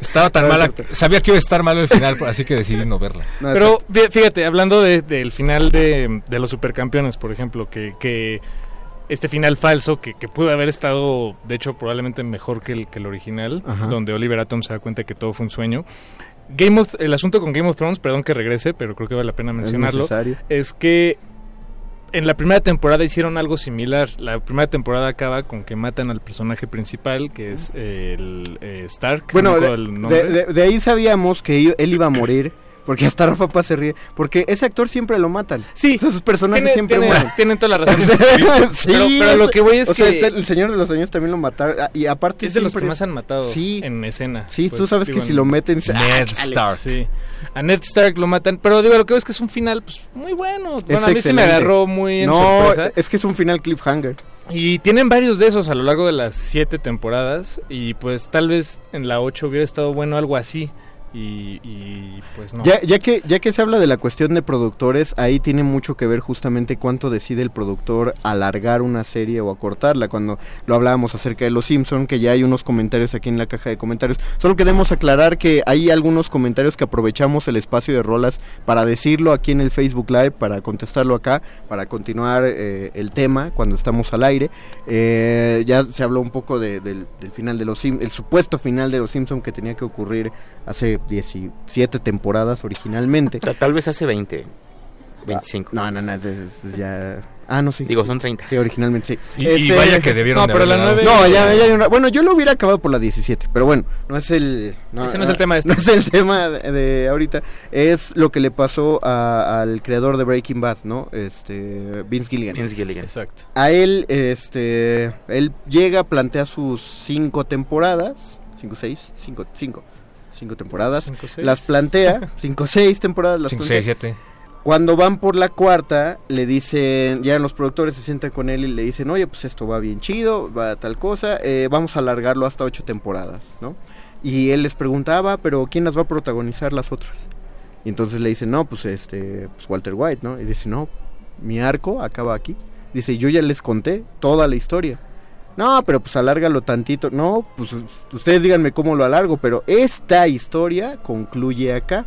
Estaba tan mala. Sabía que iba a estar malo el final, así que decidí no verla. No, Pero fí- fíjate, hablando de- del final de, de los supercampeones, por ejemplo, que, que este final falso, que, que pudo haber estado, de hecho, probablemente mejor que el, que el original, Ajá. donde Oliver Atom se da cuenta que todo fue un sueño. Game of, el asunto con Game of Thrones, perdón que regrese, pero creo que vale la pena mencionarlo, es que en la primera temporada hicieron algo similar. La primera temporada acaba con que matan al personaje principal, que es el eh, Stark. Bueno, de, acuerdo el nombre. de- de- de ahí sabíamos que él iba a morir. Porque hasta Rafa Paz se ríe. Porque ese actor siempre lo matan. Sí. O sea, sus personajes Tiene- siempre tiene- mueren. tienen toda la [LAUGHS] razón. sí, pero, pero lo que voy es o que sea, este- el Señor de los Sueños también lo mataron. ah, Y aparte es de los que más han matado Sí. en escena. Sí, Pues, tú sabes que si lo meten... ah, Ned chale. Stark. Sí. A Ned Stark lo matan, pero digo, lo que veo es que es un final pues muy bueno. Es Bueno, a mí sí me agarró muy en No, sorpresa. es que es un final cliffhanger. Y tienen varios de esos a lo largo de las siete temporadas y pues tal vez en la ocho hubiera estado bueno algo así y, y, pues no. Ya, ya, que, ya que se habla de la cuestión de productores, ahí tiene mucho que ver justamente cuánto decide el productor alargar una serie o acortarla. Cuando lo hablábamos acerca de Los Simpson, que ya hay unos comentarios aquí en la caja de comentarios. Solo queremos aclarar que hay algunos comentarios que aprovechamos el espacio de rolas para decirlo aquí en el Facebook Live, para contestarlo acá, para continuar eh, el tema cuando estamos al aire. Eh, ya se habló un poco de- del, del final de los Sim- el supuesto final de Los Simpson que tenía que ocurrir hace 17 temporadas originalmente. Ta- Tal vez hace 20, 25. No, no, no, es- es ya... Ah, no, sí. Digo, son 30. Sí, originalmente sí. Y, y vaya que debieron no, de pero la dado- nueve- No, ya, ya hay una- Bueno, yo lo hubiera acabado por la 17, pero bueno, no es el... Ese no es el tema de este. No es el tema de, de ahorita. Es lo que le pasó a- al creador de Breaking Bad, ¿no? Este, Vince Gilligan. Vince Gilligan. Exacto. A él, este, él llega, plantea sus cinco temporadas, cinco, seis, cinco, cinco, cinco temporadas, Cinco, seis. las plantea, [LAUGHS] cinco, seis temporadas, las 5, plantea. 6, 7. Cuando van por la cuarta, le dicen, llegan los productores, se sientan con él y le dicen, oye, pues esto va bien chido, va tal cosa, eh, vamos a alargarlo hasta ocho temporadas, ¿no? Y él les preguntaba, pero ¿quién las va a protagonizar las otras? Y entonces le dicen, no, pues este, pues Walter White, ¿no? Y dice, no, mi arco acaba aquí. Dice, yo ya les conté toda la historia. No, pero pues alárgalo tantito. No, pues ustedes díganme cómo lo alargo, pero esta historia concluye acá.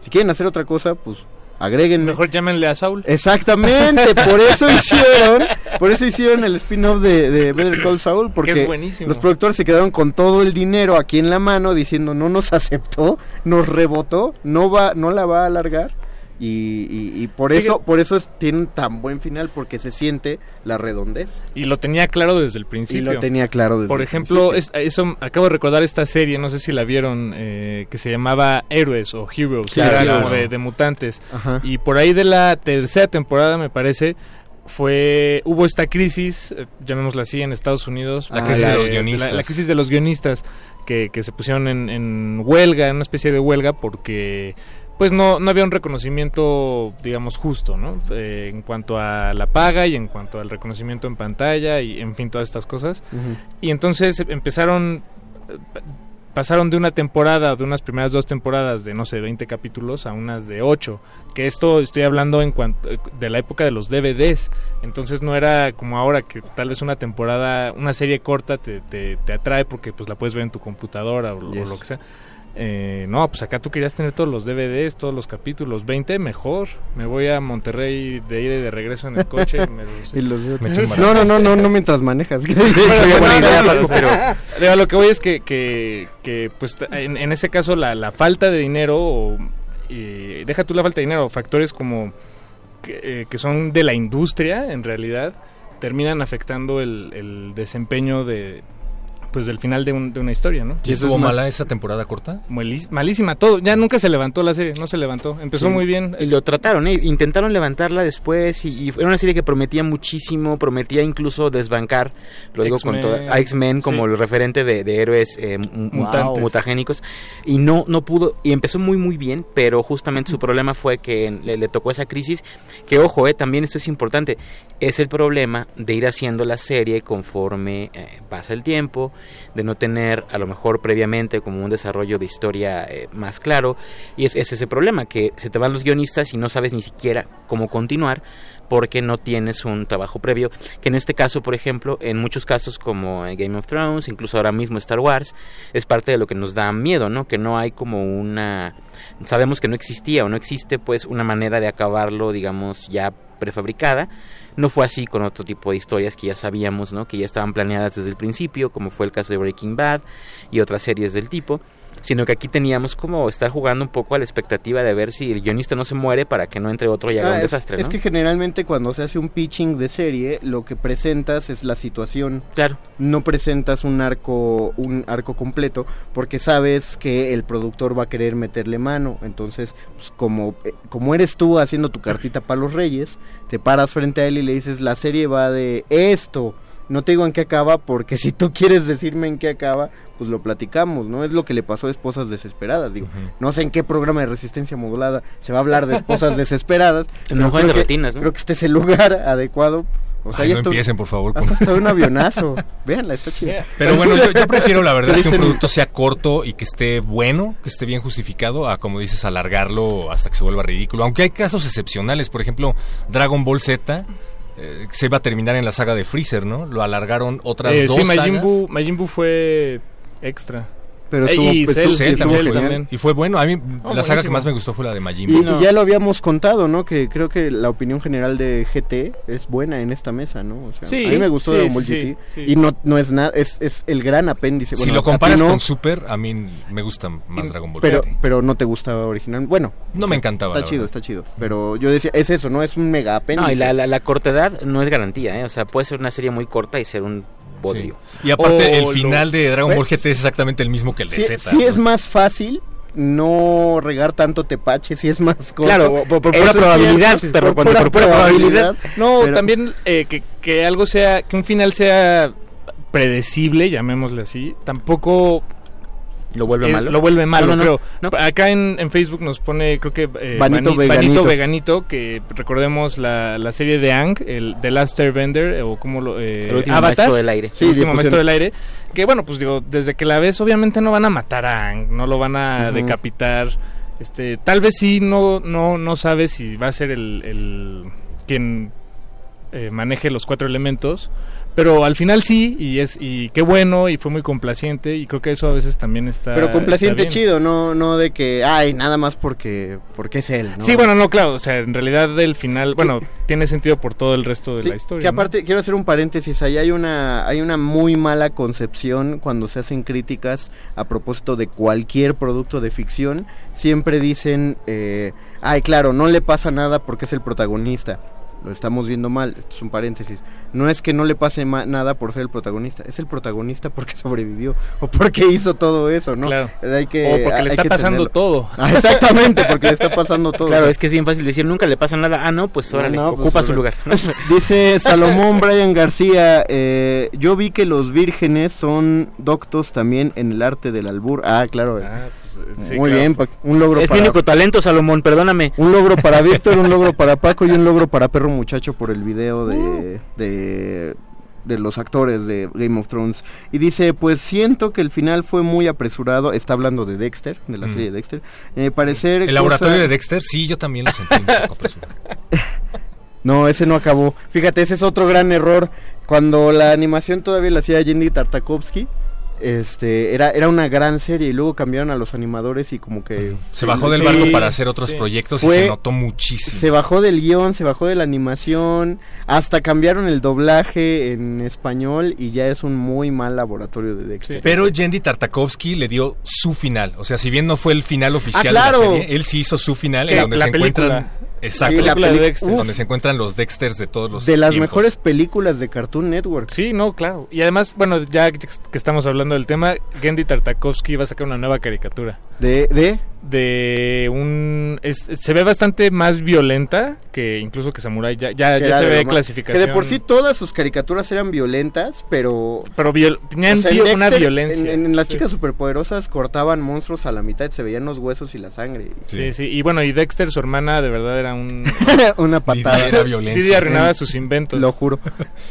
Si quieren hacer otra cosa, pues agreguen Mejor llámenle a Saul. Exactamente, por [LAUGHS] eso hicieron, por eso hicieron el spin-off de, de Better Call Saul, Que porque los productores se quedaron con todo el dinero aquí en la mano diciendo no nos aceptó, nos rebotó, no va, no la va a alargar y, y- y por eso, por eso es- tiene un tan buen final porque se siente la redondez Y lo tenía claro desde el y principio. lo tenía claro desde Por el ejemplo, principio. es- eso acabo de recordar esta serie, no sé si la vieron, eh, que se llamaba Héroes o Heroes, Sí, era claro. de, de mutantes. Ajá. Y por ahí de la tercera temporada, me parece, fue hubo esta crisis, eh, llamémosla así, en Estados Unidos. La crisis de los guionistas. La, la crisis de los guionistas, que, que se pusieron en, en huelga, en una especie de huelga, porque pues no, no había un reconocimiento, digamos, justo, ¿no? Eh, en cuanto a la paga y en cuanto al reconocimiento en pantalla y, en fin, todas estas cosas. Y entonces empezaron, pasaron de una temporada, de unas primeras dos temporadas de, no sé, 20 capítulos a unas de 8. Que esto estoy hablando en cuanto de la época de los DVDs. Entonces no era como ahora que tal vez una temporada, una serie corta te, te, te atrae porque pues la puedes ver en tu computadora o, o lo que sea. Eh, no, pues acá tú querías tener todos los DVDs, todos los capítulos, 20 mejor. Me voy a Monterrey de ida y de regreso en el coche. y me [LAUGHS] los- Y los veo- Me no, no, no, no, no mientras manejas. [LAUGHS] Bueno, sí, buena idea, pero- lo que voy es que, que, que, pues en, en ese caso la, la falta de dinero o, y deja tú la falta de dinero factores como que, eh, que son de la industria en realidad terminan afectando el, el desempeño de pues del final de, un- de una historia, ¿no? ¿Y estuvo mala esa temporada corta? Malísima, todo, ya nunca se levantó la serie, no se levantó, empezó Sí. muy bien, Y lo trataron, ¿eh? intentaron levantarla después y, y era una serie que prometía muchísimo, prometía incluso desbancar, lo digo con X-Men. toda, a X-Men como Sí. el referente de, de héroes eh, mutagénicos y no no pudo y empezó muy muy bien, pero justamente su [LAUGHS] problema fue que le, le tocó esa crisis que ojo, eh, también esto es importante, es el problema de ir haciendo la serie conforme eh, pasa el tiempo, de no tener a lo mejor previamente como un desarrollo de historia eh, más claro. Y es, es ese problema que se te van los guionistas y no sabes ni siquiera cómo continuar porque no tienes un trabajo previo que en este caso por ejemplo en muchos casos como en Game of Thrones incluso ahora mismo Star Wars es parte de lo que nos da miedo no que no hay como una sabemos que no existía o no existe pues una manera de acabarlo digamos ya prefabricada no fue así con otro tipo de historias que ya sabíamos, ¿no? Que ya estaban planeadas desde el principio, como fue el caso de Breaking Bad y otras series del tipo. Sino que aquí teníamos como estar jugando un poco a la expectativa de ver si el guionista no se muere para que no entre otro y haga Ah, un es, desastre, es ¿no? que generalmente cuando se hace un pitching de serie, lo que presentas es la situación. Claro. No presentas un arco, un arco completo, porque sabes que el productor va a querer meterle mano. Entonces, pues, como, eh, como eres tú haciendo tu cartita para los reyes, te paras frente a él y le dices, la serie va de esto. No te digo en qué acaba, porque si tú quieres decirme en qué acaba, pues lo platicamos, ¿no? Es lo que le pasó a Esposas Desesperadas, digo. No sé en qué programa de resistencia modulada se va a hablar de Esposas [LAUGHS] Desesperadas. Juego creo de que- ¿no? Creo que este es el lugar [LAUGHS] adecuado. O sea, Ay, no empiecen, por favor, con- Hasta un [LAUGHS] avionazo. Véanla, está chida. Pero bueno, yo, yo prefiero la verdad que un producto sea corto y que esté bueno, que esté bien justificado, a como dices, alargarlo hasta que se vuelva ridículo. Aunque hay casos excepcionales, por ejemplo, Dragon Ball Z eh, se iba a terminar en la saga de Freezer, ¿no? Lo alargaron otras Eh, dos sí, Majin sagas. Buu, Majin Buu fue extra. Pero Eh, estuvo- y pues, Cell, Cell estuvo también, genial. también. Y fue bueno, a mí Oh, la saga que más me gustó fue la de Majin Y, Buu. y ya lo habíamos contado, ¿no? Que creo que la opinión general de GT es buena en esta mesa, ¿no? O sea, Sí, a mí me gustó sí, Dragon Ball sí, GT. sí. Y no, no es nada, es, es el gran apéndice. si Bueno, lo a ti comparas no, con Super, a mí me gusta más Dragon Ball. pero, GT. pero no te gustaba original. Bueno, No me encantaba, Está chido, verdad. está chido. Pero yo decía, es eso, ¿no? Es un mega apéndice. No, y la, la, la cortedad no es garantía, ¿eh? O sea, puede ser una serie muy corta y ser un bodrio. Y aparte, el O lo- final de Dragon Ball. GT es exactamente el mismo que el de Sí, Z. sí ¿no? es más fácil no regar tanto tepache, si es más corto. Claro, por- por pura probabilidad, cierto, pero por cuando pura por pura probabilidad. No, pero- también eh, que, que algo sea, que un final sea predecible, llamémosle así, tampoco ¿Lo vuelve eh, malo? Lo vuelve malo, No, no, no, creo. Acá en, en Facebook nos pone, creo que eh, Vanito Veganito. Vanito Veganito, que recordemos la, la serie de Ang, el The Last Airbender, eh, o como lo... eh, El último Avatar, maestro del aire. el Sí, último le maestro del aire. Que bueno, pues digo, desde que la ves, obviamente no van a matar a Ang, no lo van a decapitar. Este, tal vez sí no, no, no sabes si va a ser el, el quien eh, maneje los cuatro elementos. Pero al final sí, y es y qué bueno, y fue muy complaciente, y creo que eso a veces también está. Pero complaciente está chido, no, no de que, ay, nada más porque, porque es él, ¿no? Sí, bueno, no, claro, o sea, en realidad el final, bueno, tiene sentido por todo el resto de Sí, la historia. Que ¿no? aparte, quiero hacer un paréntesis, ahí hay una, hay una muy mala concepción cuando se hacen críticas a propósito de cualquier producto de ficción. Siempre dicen, eh, ay, claro, no le pasa nada porque es el protagonista. Lo estamos viendo mal, esto es un paréntesis. No es que no le pase nada por ser el protagonista, es el protagonista porque [LAUGHS] sobrevivió o porque hizo todo eso, ¿no? Claro. Hay que, O porque le está pasando tenerlo. todo. [LAUGHS] Ah, exactamente, porque le está pasando todo. Claro, es que es bien fácil decir, nunca le pasa nada. Ah, no, pues órale, No, pues, ocupa su lugar. [LAUGHS] Dice Salomón Brian García, eh, yo vi que los vírgenes son doctos también en el arte del albur. Ah, claro. Ah, sí, Muy claro. bien, un logro es mi para único talento, Salomón, perdóname. un logro para [LAUGHS] Víctor, un logro para Paco y un logro para Perro Muchacho por el video de, de, de los actores de Game of Thrones. Y dice, pues siento que el final fue muy apresurado. Está hablando de Dexter, de la Mm. serie de Dexter. Eh, parecer El laboratorio de Dexter, sí, yo también lo sentí un poco [LAUGHS] apresurado. [LAUGHS] No, ese no acabó. Fíjate, ese es otro gran error. Cuando la animación todavía la hacía Jenny Tartakovsky, este, era, era una gran serie y luego cambiaron a los animadores y como que... Se bajó del Sí, barco para hacer otros sí. proyectos y se notó muchísimo. Se bajó del guion, se bajó de la animación, hasta cambiaron el doblaje en español y ya es un muy mal laboratorio de Dexter. Pero Jendy Tartakovsky le dio su final. O sea, si bien no fue el final oficial Ah, claro. de la serie, él sí hizo su final en donde La se encuentran. Exacto. Sí, la película de Dexter. Uf, donde se encuentran los Dexters de todos los de las tiempos. mejores películas de Cartoon Network. Sí, no, claro. Y además, bueno, ya que estamos hablando del tema, Gendy Tartakovsky va a sacar una nueva caricatura. De, de De un... es- se ve bastante más violenta que incluso que Samurai. Ya, ya, que ya se ve clasificación. Que de por sí todas sus caricaturas eran violentas, pero... Pero viol- tenían O sea, en vi- una violencia. En, en las Sí. chicas superpoderosas cortaban monstruos a la mitad, se veían los huesos y la sangre. Sí, sí. Y bueno, y Dexter, su hermana, de verdad era un... [LAUGHS] Una patada. Era violencia. Didi arruinaba sus inventos. Lo juro.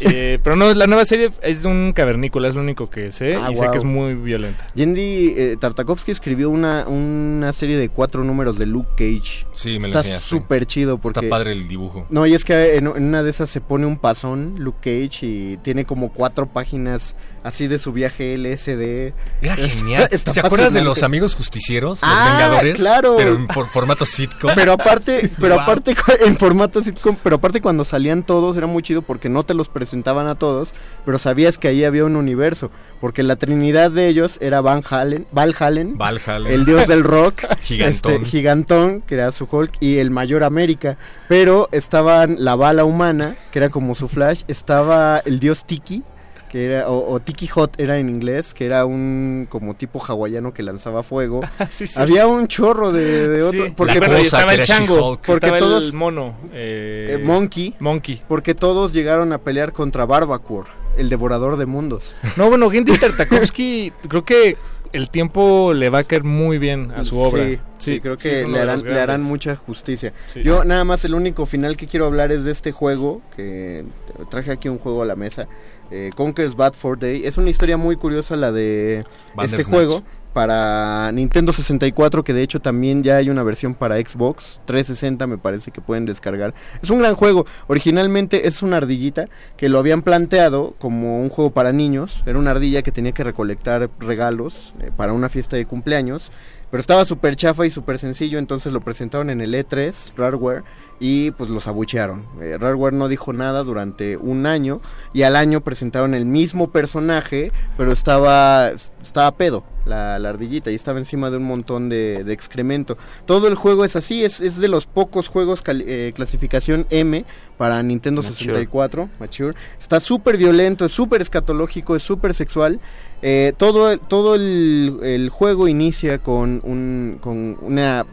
Eh, pero no, la nueva serie es de un cavernícola, es lo único que sé. Ah, y sé que es muy violenta. Yendi eh, Tartakovsky escribió una, una serie de cuatro números de Luke Cage. Sí, me Está súper chido porque... Está padre el dibujo. No, y es que en, en una de esas se pone un pasón, Luke Cage, y tiene como cuatro páginas así de su viaje LSD. Era genial. [LAUGHS] está ¿Te acuerdas de los amigos justicieros? Los Ah, Vengadores. claro. Pero en for- formato sitcom. Pero aparte, [LAUGHS] pero Wow. aparte en formato sitcom, pero aparte cuando salían todos era muy chido porque no te los presentaban a todos, pero sabías que ahí había un universo, porque la trinidad de ellos era Van Halen, Val Halen, Valhalla. el dios del rock, [LAUGHS] Gigantón. este, gigantón, que era su Hulk, y el mayor América, pero estaban la bala humana, que era como su Flash, estaba el dios Tiki, que era, o, o Tiki Hot era en inglés, que era un como tipo hawaiano que lanzaba fuego. [LAUGHS] Sí, sí. Había un chorro de, de otro, Sí, porque cosa estaba que el chango. Porque estaba todos- el mono. eh, eh, Monkey, Monkey. porque todos llegaron a pelear contra Barbacore, el devorador de mundos. [LAUGHS] No, bueno, Gendy Tartakovsky, creo que el tiempo le va a caer muy bien a su obra. Sí, sí, creo sí, que es uno le harán, le harán mucha justicia. Sí. Yo nada más el único final que quiero hablar es de este juego, que traje aquí un juego a la mesa, eh, Conker's Bad for Day. Es una historia muy curiosa la de este juego para Nintendo 64, que de hecho también ya hay una versión para Xbox 360, me parece que pueden descargar. Es un gran juego. Originalmente es una ardillita que lo habían planteado como un juego para niños. Era una ardilla que tenía que recolectar regalos eh, para una fiesta de cumpleaños. Pero estaba súper chafa y súper sencillo, entonces lo presentaron en el E3, Rareware, y pues los abuchearon. Eh, Rareware no dijo nada durante un año, y al año presentaron el mismo personaje, pero estaba, estaba pedo, la, la ardillita, y estaba encima de un montón de, de excremento. Todo el juego es así, es, es de los pocos juegos eh, clasificación M para Nintendo Mature. 64, Mature. Está súper violento, es súper escatológico, es súper sexual. Eh, todo el, todo el, el juego inicia con, un, con una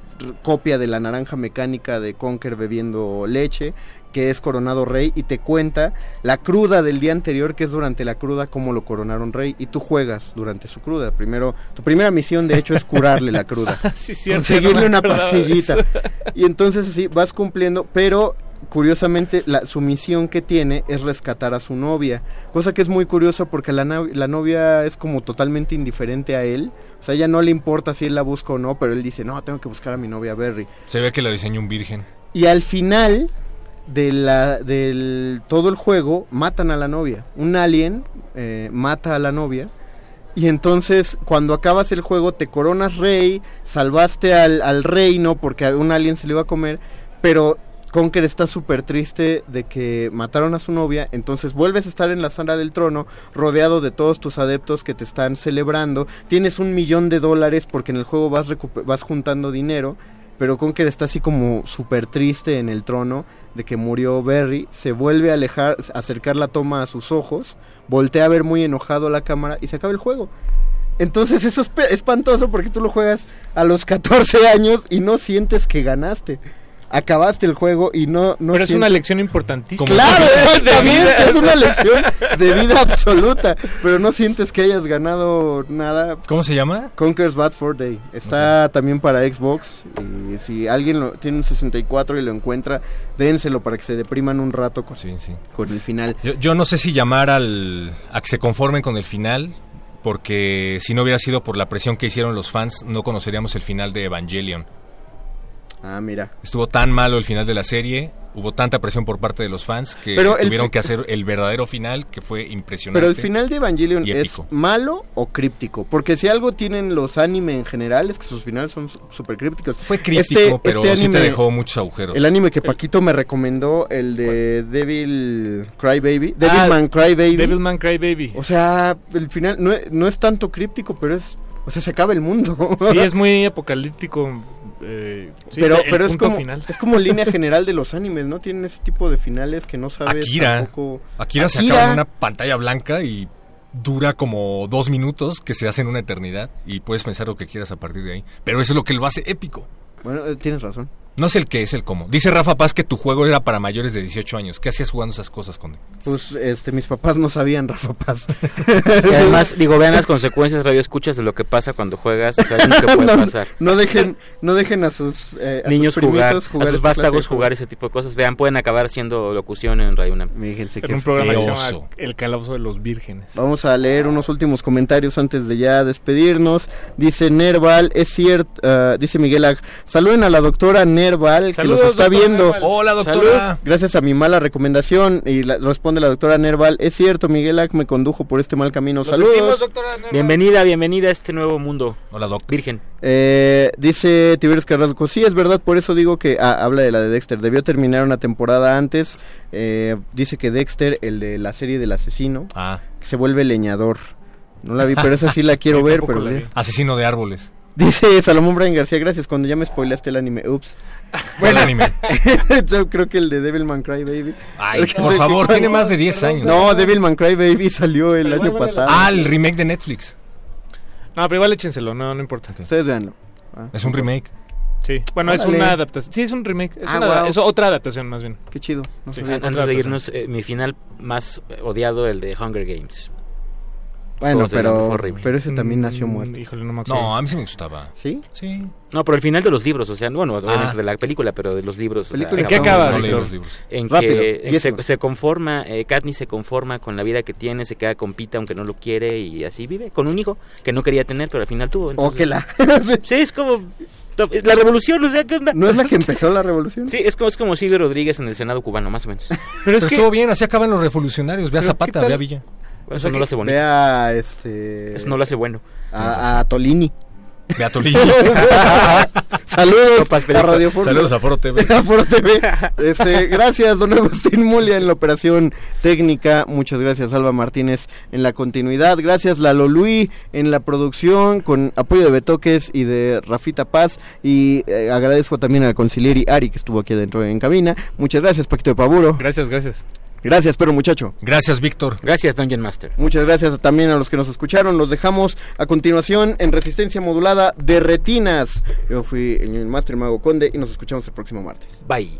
copia de la naranja mecánica de Conker bebiendo leche que es coronado rey y te cuenta la cruda del día anterior que es durante la cruda cómo lo coronaron rey y tú juegas durante su cruda. Primero tu primera misión de hecho es curarle la cruda. [LAUGHS] Sí, cierto, conseguirle no una pastillita. y entonces así vas cumpliendo, pero curiosamente la, su misión que tiene es rescatar a su novia, cosa que es muy curiosa porque la, la novia es como totalmente indiferente a él, o sea, ella no le importa si él la busca o no, pero él dice, no, tengo que buscar a mi novia Berry. Se ve que lo diseñó un virgen. Y al final de la, del todo el juego matan a la novia, un alien eh, mata a la novia. Y entonces, cuando acabas el juego, te coronas rey, salvaste al, al reino porque a un alien se le iba a comer, pero Conker está súper triste de que mataron a su novia, entonces vuelves a estar en la sala del trono, rodeado de todos tus adeptos que te están celebrando, tienes un millón de dólares porque en el juego vas, vas juntando dinero, pero Conker está así como súper triste en el trono de que murió Berry, se vuelve a alejar, acercar la toma a sus ojos, voltea a ver muy enojado la cámara y se acaba el juego. Entonces eso es espantoso porque tú lo juegas a los 14 años y no sientes que ganaste. Acabaste el juego y no... no Pero es una lección importantísima. Claro, De exactamente, vida. es una lección [LAUGHS] de vida absoluta, pero no sientes que hayas ganado nada. ¿Cómo se llama? Conker's Bad for Day. Está también para Xbox. Y si alguien lo, tiene un 64 y lo encuentra, dénselo para que se depriman un rato con, con el final. Yo, yo no sé si llamar al, a que se conformen con el final, porque si no hubiera sido por la presión que hicieron los fans, no conoceríamos el final de Evangelion. Ah, mira. Estuvo tan malo el final de la serie, hubo tanta presión por parte de los fans que Pero tuvieron que hacer el verdadero final que fue impresionante. Pero el final de Evangelion es malo o críptico. Porque si algo tienen los anime en general es que sus finales son súper crípticos. Fue crítico, pero sí te dejó muchos agujeros. El anime que Paquito me recomendó, el de Devil Cry Baby. Ah, Devilman Cry Baby. Devilman Cry Baby. O sea, el final no, no es tanto críptico, pero es... O sea, se acaba el mundo. Sí, [LAUGHS] es muy apocalíptico. Eh, sí, pero el pero es como final. es como línea general de los animes, ¿no? Tienen ese tipo de finales que no sabes Akira. tampoco. Akira se acaba en una pantalla blanca y dura como dos minutos que se hace en una eternidad y puedes pensar lo que quieras a partir de ahí. Pero eso es lo que lo hace épico. Bueno, eh, tienes razón. No es el qué, es el cómo. Dice Rafa Paz que tu juego era para mayores de 18 años. ¿Qué hacías jugando esas cosas, Conde? Pues este, mis papás no sabían, Rafa Paz. [LAUGHS] Y además, digo, vean las consecuencias, radio escuchas de lo que pasa cuando juegas. O sea, es lo que puede [LAUGHS] no, pasar. no dejen, no dejen a sus eh, a Niños sus jugar, a sus vástagos jugar ese tipo de cosas. Vean, pueden acabar haciendo locución en Radio UNAM. Fíjense En qué un programa que se llama El Calabozo de los Vírgenes. Vamos a leer unos últimos comentarios antes de ya despedirnos. Dice Nerval, es cierto, ah, dice Miguel Ag, saluden a la doctora Nerval que Saludos, nos está viendo. Nerval. Hola, doctora. Salud. Gracias a mi mala recomendación y la- responde la doctora Nerval, es cierto, Miguel Ag me condujo por este mal camino. Saludos. Bienvenida, bienvenida a este nuevo mundo. Hola, doc. Virgen. Eh, dice Tiberius Carrasco, sí es verdad, por eso digo que ah, habla de la de Dexter, debió terminar una temporada antes. Eh, dice que Dexter, el de la serie del asesino, Ah. que se vuelve leñador. No la vi, pero esa sí la [LAUGHS] quiero Sí, ver, tampoco pero la vi. bien. Asesino de árboles. Dice Salomón Brian García, gracias, cuando ya me spoileaste el anime, ups. [LAUGHS] Bueno, anime. [LAUGHS] Yo creo que el de Devilman Cry Baby. Ay, por favor, tiene más de 10 años. No, Devilman Cry Baby [LAUGHS] salió el año pasado. Ah, el remake de Netflix. No, pero igual échenselo, no, no importa. Ustedes véanlo. Ah, Es un remake. Sí, bueno, es una adaptación. Sí, es un remake. Es, Ah, una- wow. es otra adaptación, más bien. Qué chido. No Sí, Antes de irnos, eh, mi final más odiado, el de Hunger Games. Bueno, pero, horrible. pero ese también nació Mm, muerto. Híjole, no me acuerdo. No, a mí sí me gustaba. ¿Sí? Sí. No, pero el final de los libros, o sea, bueno, obviamente Ah. de la película, pero de los libros. o sea, Película ¿En qué acaba, No leí Víctor? los libros. en Rápido, que se, conforma, eh, Katniss se conforma con la vida que tiene, se queda con Pita aunque no lo quiere y así vive, con un hijo que no quería tener, pero al final tuvo. Oh, entonces- que la... [LAUGHS] Sí, es como la revolución, o sea, ¿qué onda? ¿No es la que empezó la revolución? Sí, es como, es como Silvio Rodríguez en el Senado cubano, más o menos. Pero Pero es que estuvo bien, así acaban los revolucionarios. Ve a Zapata, ve a Villa. Eso no lo hace bonito. Vea este... Eso no lo hace bueno. a, a Tolini. Ve a [LAUGHS] Tolini. Saludos a. Radio. Saludos a Foro TV. [LAUGHS] A Foro TV. Este, gracias, don Agustín Mulia en la operación técnica. Muchas gracias, Alba Martínez en la continuidad. Gracias, Lalo Luis en la producción, con apoyo de Betoques y de Rafita Paz. Y eh, agradezco también al concilieri Ari, que estuvo aquí adentro en cabina. Muchas gracias, Paquito de Paburo. Gracias, gracias. Gracias, pero muchacho. Gracias, Víctor. Gracias, Dungeon Master. Muchas gracias también a los que nos escucharon. Los dejamos a continuación en resistencia modulada de retinas. Yo fui el Master Mago Conde y nos escuchamos el próximo martes. Bye.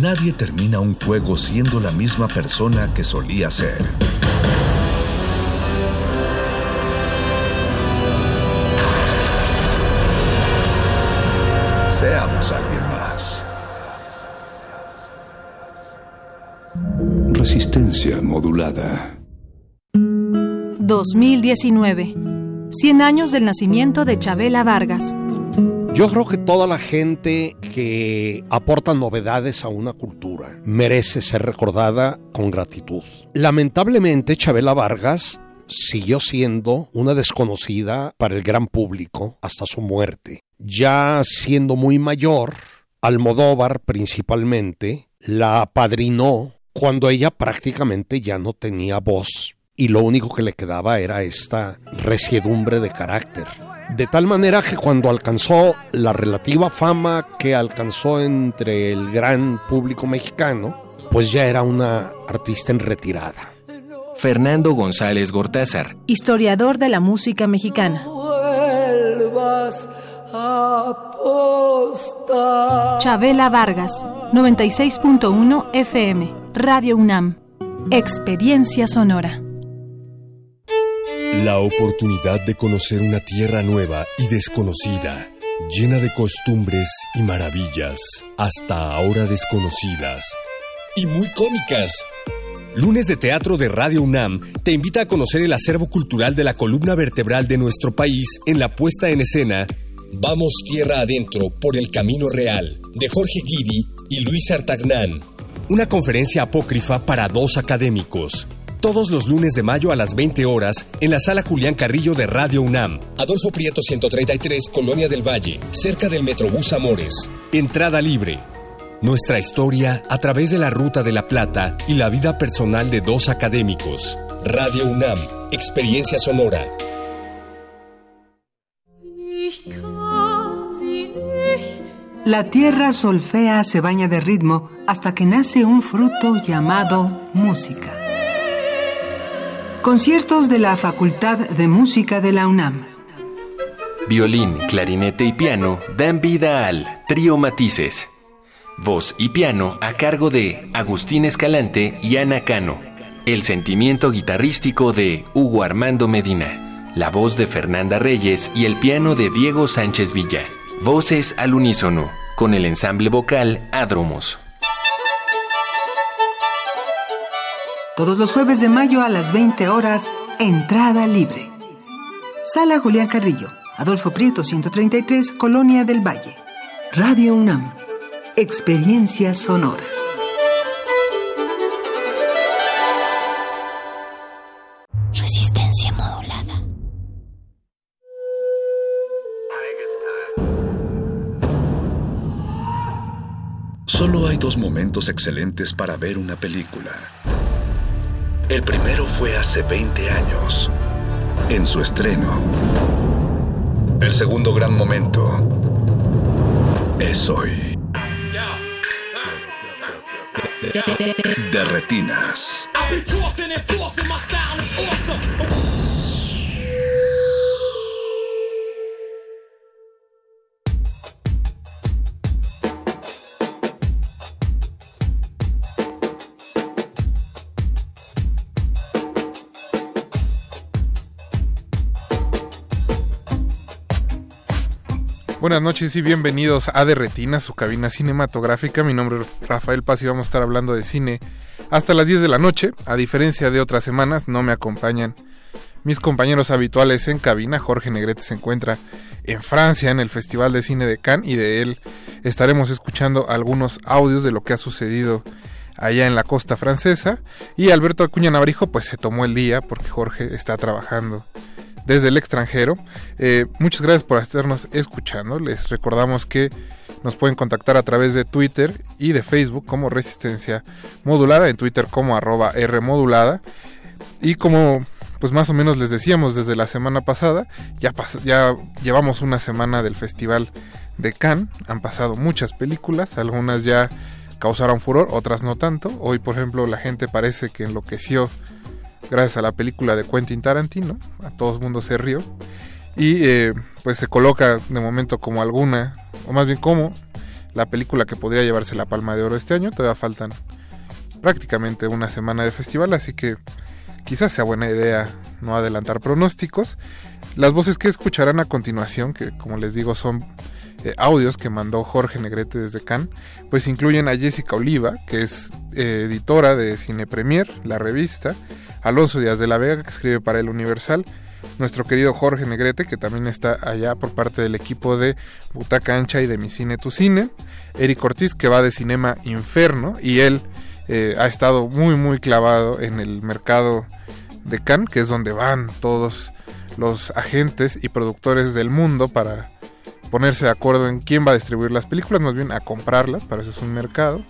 Nadie termina un juego siendo la misma persona que solía ser. Seamos alguien más. Resistencia modulada. 2019. 100 años del nacimiento de Chabela Vargas. Yo creo que toda la gente que aporta novedades a una cultura merece ser recordada con gratitud. Lamentablemente, Chabela Vargas siguió siendo una desconocida para el gran público hasta su muerte. Ya siendo muy mayor, Almodóvar principalmente la apadrinó cuando ella prácticamente ya no tenía voz y lo único que le quedaba era esta resiedumbre de carácter. De tal manera que cuando alcanzó la relativa fama que alcanzó entre el gran público mexicano, pues ya era una artista en retirada. Fernando González Gortázar, historiador de la música mexicana. Chabela Vargas, 96.1 FM, Radio UNAM. Experiencia sonora. La oportunidad de conocer una tierra nueva y desconocida, llena de costumbres y maravillas, hasta ahora desconocidas. Y muy cómicas. Lunes de Teatro de Radio UNAM te invita a conocer el acervo cultural de la columna vertebral de nuestro país en la puesta en escena Vamos tierra adentro por el camino real, de Jorge Guidi y Luis Artagnán. Una conferencia apócrifa para dos académicos todos los lunes de mayo a las 20 horas en la sala Julián Carrillo de Radio UNAM. Adolfo Prieto 133, Colonia del Valle, cerca del Metrobús Amores. Entrada libre. Nuestra historia a través de la Ruta de la Plata y la vida personal de dos académicos. Radio UNAM, experiencia sonora. La tierra solfea se baña de ritmo hasta que nace un fruto llamado música. Conciertos de la Facultad de Música de la UNAM. Violín, clarinete y piano dan vida al Trío Matices. Voz y piano a cargo de Agustín Escalante y Ana Cano. El sentimiento guitarrístico de Hugo Armando Medina. La voz de Fernanda Reyes y el piano de Diego Sánchez Villa. Voces al unísono, con el ensamble vocal Adromos. Todos los jueves de mayo a las 20 horas, entrada libre. Sala Julián Carrillo, Adolfo Prieto 133, Colonia del Valle. Radio UNAM. Experiencia sonora. Resistencia modulada. Solo hay dos momentos excelentes para ver una película. El primero fue hace 20 años, en su estreno. El segundo gran momento es hoy. De retinas. Buenas noches y bienvenidos a De Retina, su cabina cinematográfica. Mi nombre es Rafael Paz y vamos a estar hablando de cine hasta las 10 de la noche. A diferencia de otras semanas, no me acompañan mis compañeros habituales en cabina. Jorge Negrete se encuentra en Francia en el Festival de Cine de Cannes y de él estaremos escuchando algunos audios de lo que ha sucedido allá en la costa francesa. Y Alberto Acuña Navarijo pues se tomó el día porque Jorge está trabajando desde el extranjero. Eh, muchas gracias por estarnos escuchando. Les recordamos que nos pueden contactar a través de Twitter y de Facebook como Resistencia Modulada, en Twitter como arroba R Modulada. Y como pues más o menos les decíamos desde la semana pasada, ya, ya llevamos una semana del Festival de Cannes, han pasado muchas películas, algunas ya causaron furor, otras no tanto. Hoy, por ejemplo, la gente parece que enloqueció gracias a la película de Quentin Tarantino, a todo el mundo se rió, y eh, pues se coloca de momento como alguna, o más bien como la película que podría llevarse la palma de oro este año. Todavía faltan prácticamente una semana de festival, así que quizás sea buena idea no adelantar pronósticos. Las voces que escucharán a continuación, que como les digo son eh, audios que mandó Jorge Negrete desde Cannes, pues incluyen a Jessica Oliva, que es eh, editora de Cine Premier, la revista, Alonso Díaz de la Vega, que escribe para El Universal, nuestro querido Jorge Negrete, que también está allá por parte del equipo de Butaca Ancha y de Mi Cine Tu Cine, Eric Ortiz, que va de Cinema Inferno, y él eh, ha estado muy muy clavado en el mercado de Cannes, que es donde van todos los agentes y productores del mundo para ponerse de acuerdo en quién va a distribuir las películas, más bien a comprarlas, para eso es un mercado.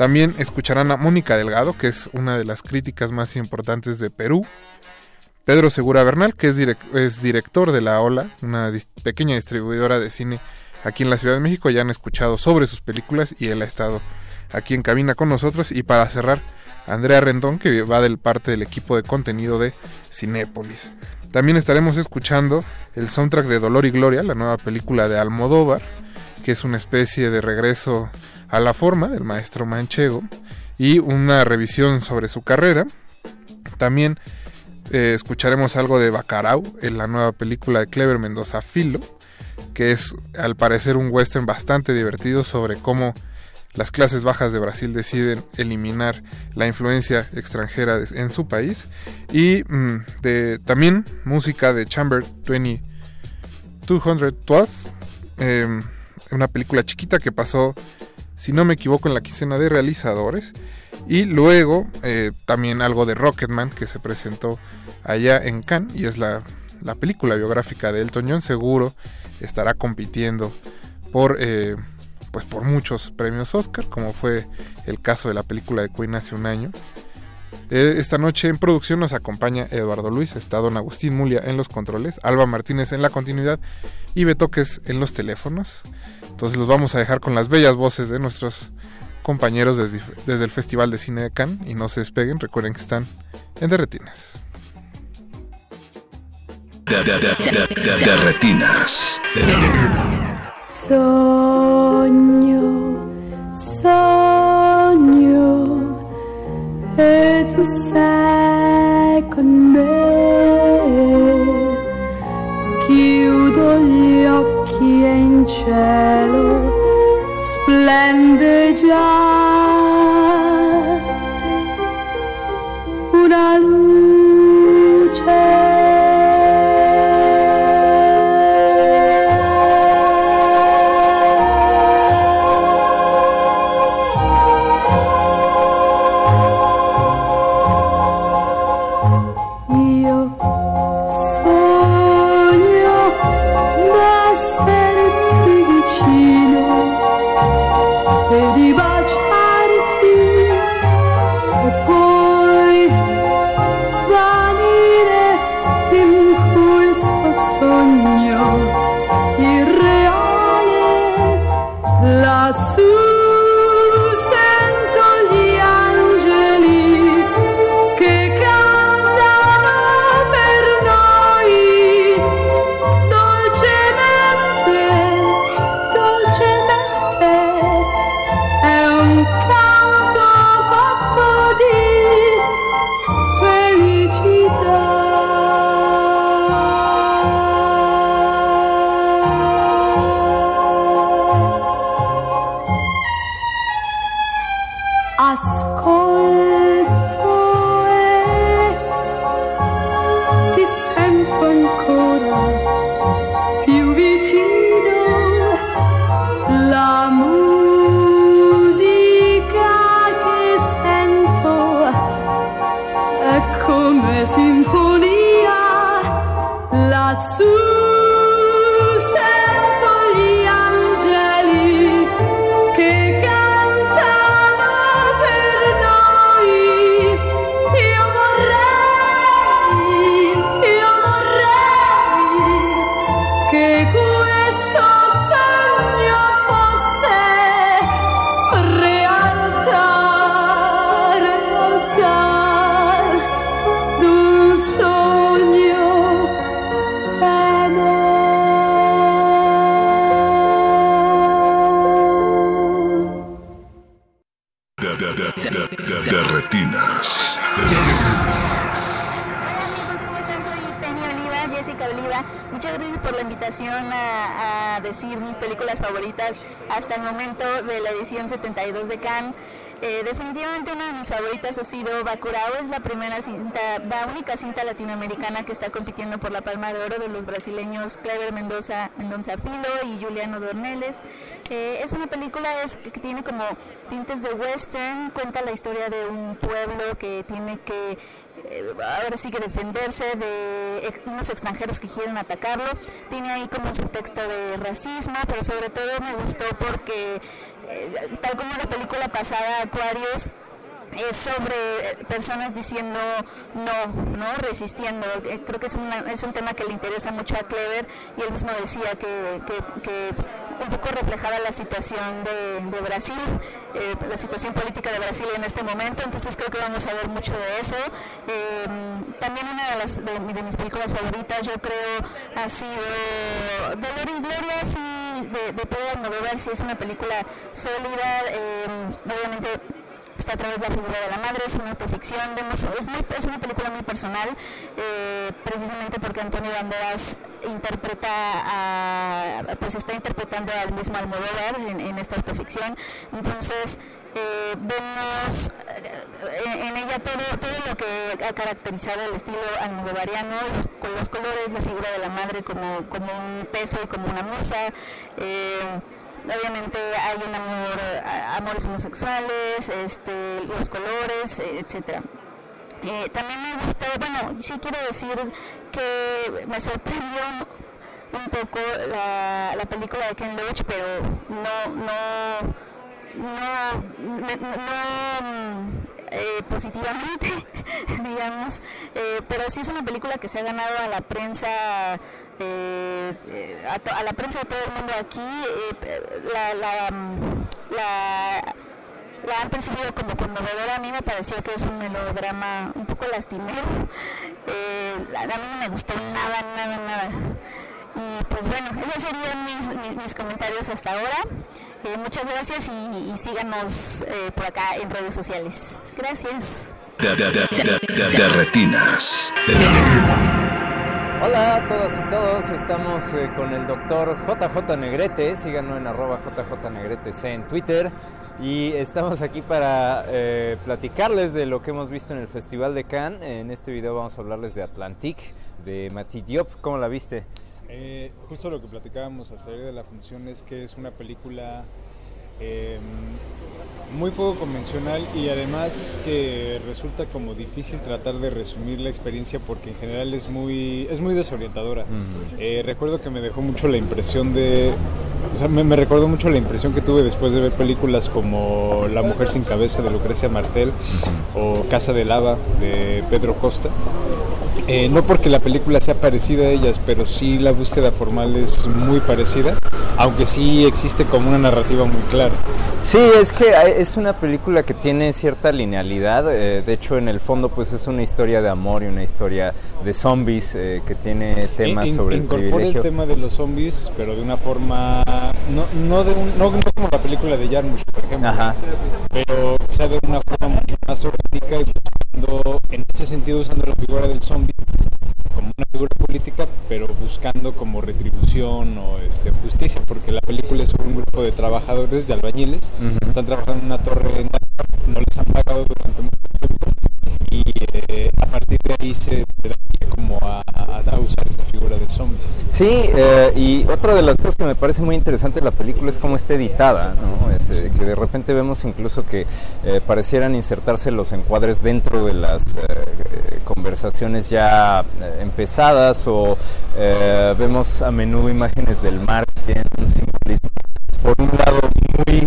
También escucharán a Mónica Delgado, que es una de las críticas más importantes de Perú. Pedro Segura Bernal, que es, director de La Ola, una pequeña distribuidora de cine aquí en la Ciudad de México. Ya han escuchado sobre sus películas y él ha estado aquí en cabina con nosotros. Y para cerrar, Andrea Rendón, que va del parte del equipo de contenido de Cinépolis. También estaremos escuchando el soundtrack de Dolor y Gloria, la nueva película de Almodóvar, que es una especie de regreso a la forma del maestro manchego, y una revisión sobre su carrera. También eh, escucharemos algo de Bacarau, en la nueva película de Clever Mendoza Filo, que es al parecer un western bastante divertido sobre cómo las clases bajas de Brasil deciden eliminar la influencia extranjera en su país y mm, de también música de Chamber 20, 212 em, una película chiquita que pasó si no me equivoco en la quincena de realizadores y luego eh, también algo de Rocketman que se presentó allá en Cannes y es la, la película biográfica de Elton John seguro estará compitiendo por eh, pues por muchos premios Oscar, como fue el caso de la película de Queen hace un año. Eh, esta noche en producción nos acompaña Eduardo Luis, está don Agustín Mulia en los controles, Alba Martínez en la continuidad y Betoques en los teléfonos. Entonces los vamos a dejar con las bellas voces de nuestros compañeros desde, desde el Festival de Cine de Cannes y no se despeguen, recuerden que están en Derretinas. De, de, de, de retinas. Sogno, sogno, e tu sei con me. In cielo splende già decir mis películas favoritas hasta el momento de la edición 72 de Cannes. Eh, definitivamente una de mis favoritas ha sido Bacurao, es la primera cinta, la única cinta latinoamericana que está compitiendo por la Palma de Oro de los brasileños Clever Mendoza, Mendoza Filo y Juliano Dorneles. Eh, es una película que tiene como tintes de western, cuenta la historia de un pueblo que tiene que ahora sí que defenderse de unos extranjeros que quieren atacarlo. Tiene ahí como un subtexto de racismo, pero sobre todo me gustó porque, eh, tal como la película pasada, Aquarius, es sobre personas diciendo no, no resistiendo. Eh, Creo que es, una- es un tema que le interesa mucho a Clever y él mismo decía que, que- un poco reflejaba la situación de, de Brasil, eh, la situación política de Brasil en este momento, entonces creo que vamos a ver mucho de eso. Eh, también una de, las, de, mis películas favoritas yo creo ha sido Dolor y Gloria, sí, de, de Pedro Almodóvar, sí es una película sólida, eh, obviamente está a través de la figura de la madre, es una autoficción, vemos, es, muy, es una película muy personal, eh, precisamente porque Antonio Banderas interpreta a, pues está interpretando al mismo Almodóvar en, esta autoficción, entonces eh, vemos eh, en, ella todo, todo lo que ha caracterizado el estilo almodovariano, con los colores, la figura de la madre como, como un peso y como una musa, eh, obviamente hay un amor, a- amores homosexuales, este, los colores, eh, etcétera. Eh, también me gustó, bueno, sí quiero decir que me sorprendió un poco la, la película de Ken Loach, pero no, no, no, no, eh, positivamente, [LAUGHS] digamos, eh, pero sí es una película que se ha ganado a la prensa, eh, eh, a, a la prensa de todo el mundo aquí, eh, la, la, mm, la, han percibido como conmovedora, a mí me pareció que es un melodrama un poco lastimero, eh, a mí no me gustó nada, nada, nada. Y pues bueno, esos serían mis, mis, mis comentarios hasta ahora. Eh, muchas gracias y, y síganos eh, por acá en redes sociales. Gracias. De- de- de- de retinas. Hola a todas y todos, estamos eh, con el doctor JJ Negrete, síganos en arroba JJ Negrete C en Twitter y estamos aquí para eh, platicarles de lo que hemos visto en el Festival de Cannes. En este video vamos a hablarles de Atlantique, de Mati Diop, ¿cómo la viste? Eh, justo lo que platicábamos al salir de la función es que es una película eh, muy poco convencional y además que resulta como difícil tratar de resumir la experiencia porque en general es muy es muy desorientadora. Eh, recuerdo que me dejó mucho la impresión de, o sea, me, me recordó mucho la impresión que tuve después de ver películas como La mujer sin cabeza de Lucrecia Martel o Casa de lava de Pedro Costa. Eh, no porque la película sea parecida a ellas, pero sí la búsqueda formal es muy parecida, aunque sí existe como una narrativa muy clara. Sí, es que es una película que tiene cierta linealidad. eh, de hecho, en el fondo, pues es una historia de amor y una historia de zombies eh, que tiene temas In- sobre el privilegio. el tema de los zombies, pero de una forma no, no de un, no, no como la película de Jarmusch, por ejemplo, pero quizá de una forma mucho más orgánica y buscando, en este sentido, usando la figura del zombie como una figura política, pero buscando como retribución o este, justicia, porque la película es sobre un grupo de trabajadores, de albañiles, Ujú. están trabajando en una torre, en York, no les han pagado durante mucho tiempo y eh, a partir de ahí se pie como a, usar esta figura del zombie. Sí, eh, y otra de las cosas que me parece muy interesante de la película es cómo está editada, ¿no? Es, eh, que de repente vemos incluso que eh, parecieran insertarse los encuadres dentro de las eh, eh, conversaciones ya empezadas o vemos a menudo imágenes del mar que tienen un simbolismo por un lado muy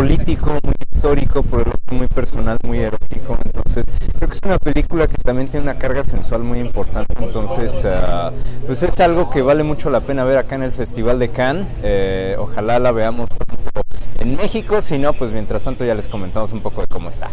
político, muy histórico, por el otro muy personal, muy erótico. Entonces, creo que es una película que también tiene una carga sensual muy importante. Entonces, ah, pues es algo que vale mucho la pena ver acá en el Festival de Cannes. Eh, ojalá la veamos pronto en México. Si no, pues mientras tanto ya les comentamos un poco de cómo está.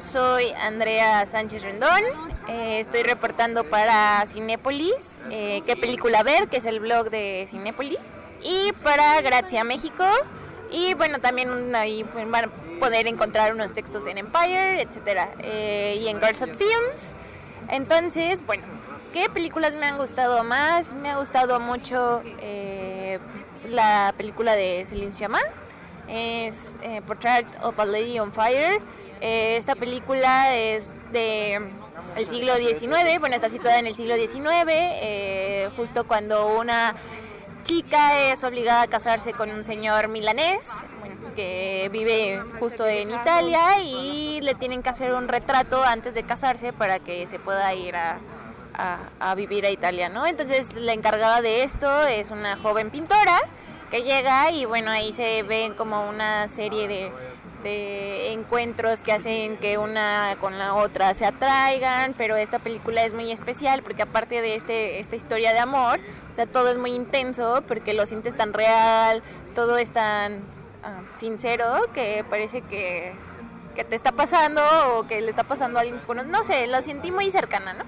soy Andrea Sánchez Rendón, eh, estoy reportando para Cinépolis, eh, qué película ver, que es el blog de Cinépolis, y para Gracia México, y bueno, también ahí pues, van a poder encontrar unos textos en Empire, etcétera, eh, y en Girls at Films. Entonces, bueno, ¿qué películas me han gustado más? Me ha gustado mucho eh, la película de Celine Sciamma, es eh, Portrait of a Lady on Fire. Eh, esta película es de el siglo XIX, bueno, está situada en el siglo XIX, eh, justo cuando una chica es obligada a casarse con un señor milanés que vive justo en Italia y le tienen que hacer un retrato antes de casarse para que se pueda ir a- a vivir a Italia, ¿no? Entonces la encargada de esto es una joven pintora que llega y bueno, ahí se ven como una serie de, de encuentros que hacen que una con la otra se atraigan, pero esta película es muy especial porque aparte de este, esta historia de amor, o sea, todo es muy intenso porque lo sientes tan real, todo es tan ah, sincero que parece que, que te está pasando o que le está pasando a alguien, no sé, lo sentí muy cercana, ¿no?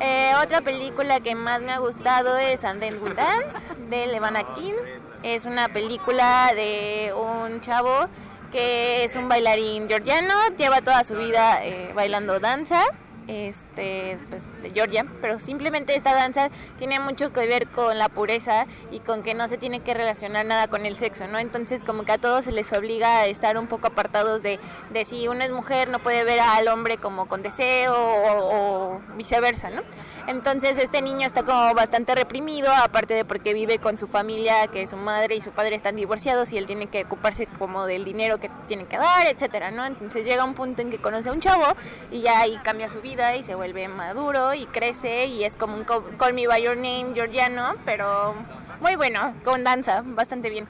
Eh, otra película que más me ha gustado es And Then We Dance de Levan Akin. Es una película de un chavo que es un bailarín georgiano, lleva toda su vida eh, bailando danza este pues, de Georgia, pero simplemente esta danza tiene mucho que ver con la pureza y con que no se tiene que relacionar nada con el sexo, ¿no? Entonces como que a todos se les obliga a estar un poco apartados de, de si una es mujer no puede ver al hombre como con deseo o, o viceversa, ¿no? Entonces este niño está como bastante reprimido, aparte de porque vive con su familia, que su madre y su padre están divorciados y él tiene que ocuparse como del dinero que tiene que dar, etcétera, ¿no? Entonces llega un punto en que conoce a un chavo y ya ahí cambia su vida y se vuelve maduro y crece y es como un Call Me By Your Name georgiano, pero muy bueno, con danza, bastante bien.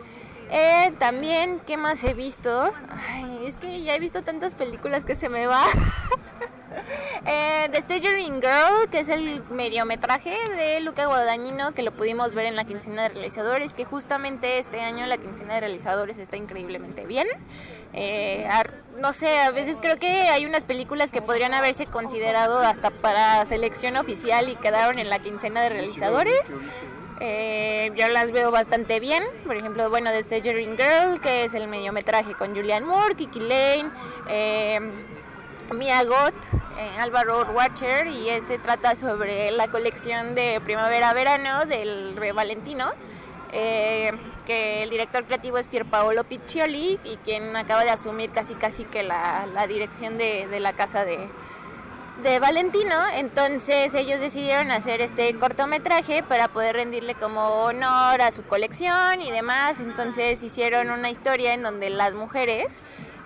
Eh, también, ¿qué más he visto? Ay, es que ya he visto tantas películas que se me va. [LAUGHS] Eh, The Staggering Girl, que es el mediometraje de Luca Guadagnino, que lo pudimos ver en la quincena de realizadores, que justamente este año la quincena de realizadores está increíblemente bien. Eh, no sé, a veces creo que hay unas películas que podrían haberse considerado hasta para selección oficial y quedaron en la quincena de realizadores. Eh, yo las veo bastante bien. Por ejemplo, bueno, The Staggering Girl, que es el mediometraje con Julianne Moore, Kiki Lane, eh, Mia Goth, eh, Álvaro Watcher, y este trata sobre la colección de primavera-verano del Re Valentino. eh, que el director creativo es Pierpaolo Piccioli y quien acaba de asumir casi casi que la, la dirección de, de la casa de, de Valentino, entonces ellos decidieron hacer este cortometraje para poder rendirle como honor a su colección y demás, entonces hicieron una historia en donde las mujeres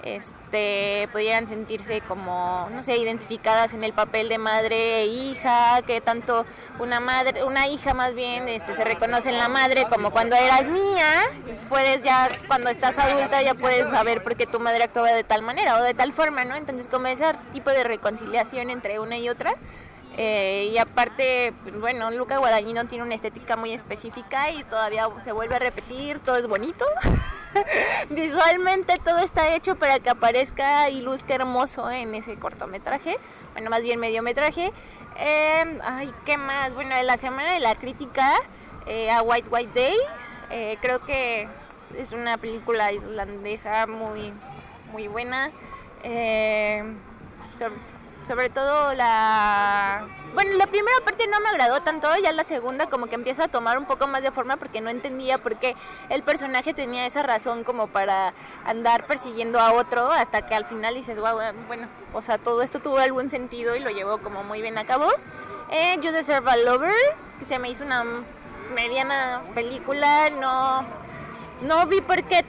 este pudieran sentirse como no sé identificadas en el papel de madre e hija que tanto una madre una hija más bien este se reconoce en la madre como cuando eras niña puedes ya cuando estás adulta ya puedes saber por qué tu madre actuaba de tal manera o de tal forma no entonces como ese tipo de reconciliación entre una y otra eh, y aparte, bueno, Luca Guadagnino tiene una estética muy específica y todavía se vuelve a repetir, todo es bonito. [LAUGHS] Visualmente todo está hecho para que aparezca y luzca hermoso en ese cortometraje, bueno, más bien mediometraje. Eh, ay, ¿qué más? Bueno, en la semana de la crítica eh, a White White Day, eh, creo que es una película islandesa muy, muy buena. Eh, sobre, sobre todo la... Bueno, la primera parte no me agradó tanto, ya la segunda como que empieza a tomar un poco más de forma porque no entendía por qué el personaje tenía esa razón como para andar persiguiendo a otro hasta que al final dices, wow, bueno, o sea, todo esto tuvo algún sentido y lo llevó como muy bien a cabo. Eh, You Deserve a Lover, que se me hizo una mediana película, no, no vi por qué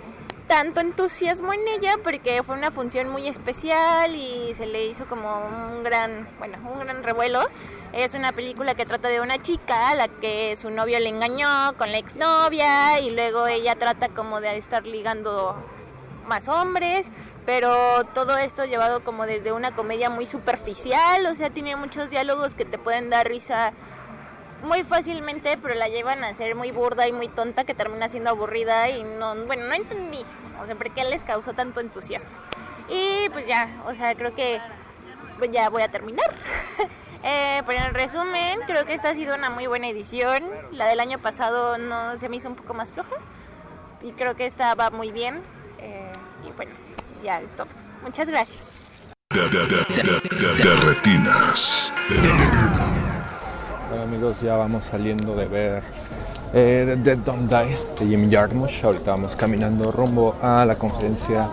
tanto entusiasmo en ella porque fue una función muy especial y se le hizo como un gran, bueno, un gran revuelo. Es una película que trata de una chica a la que su novio le engañó con la exnovia y luego ella trata como de estar ligando más hombres, pero todo esto llevado como desde una comedia muy superficial, o sea, tiene muchos diálogos que te pueden dar risa muy fácilmente, pero la llevan a ser muy burda y muy tonta que termina siendo aburrida y no, bueno, no entendí, o sea, por qué les causó tanto entusiasmo. Y pues ya, o sea, creo que pues ya voy a terminar. [LAUGHS] eh, pero en resumen, creo que esta ha sido una muy buena edición. La del año pasado no se me hizo un poco más floja y creo que esta va muy bien. Eh, y bueno, ya es todo. Muchas gracias. De, de, de, de, retinas. Bueno amigos, ya vamos saliendo de ver eh, de Dead Don't Die de Jim Jarmusch. Ahorita vamos caminando rumbo a la conferencia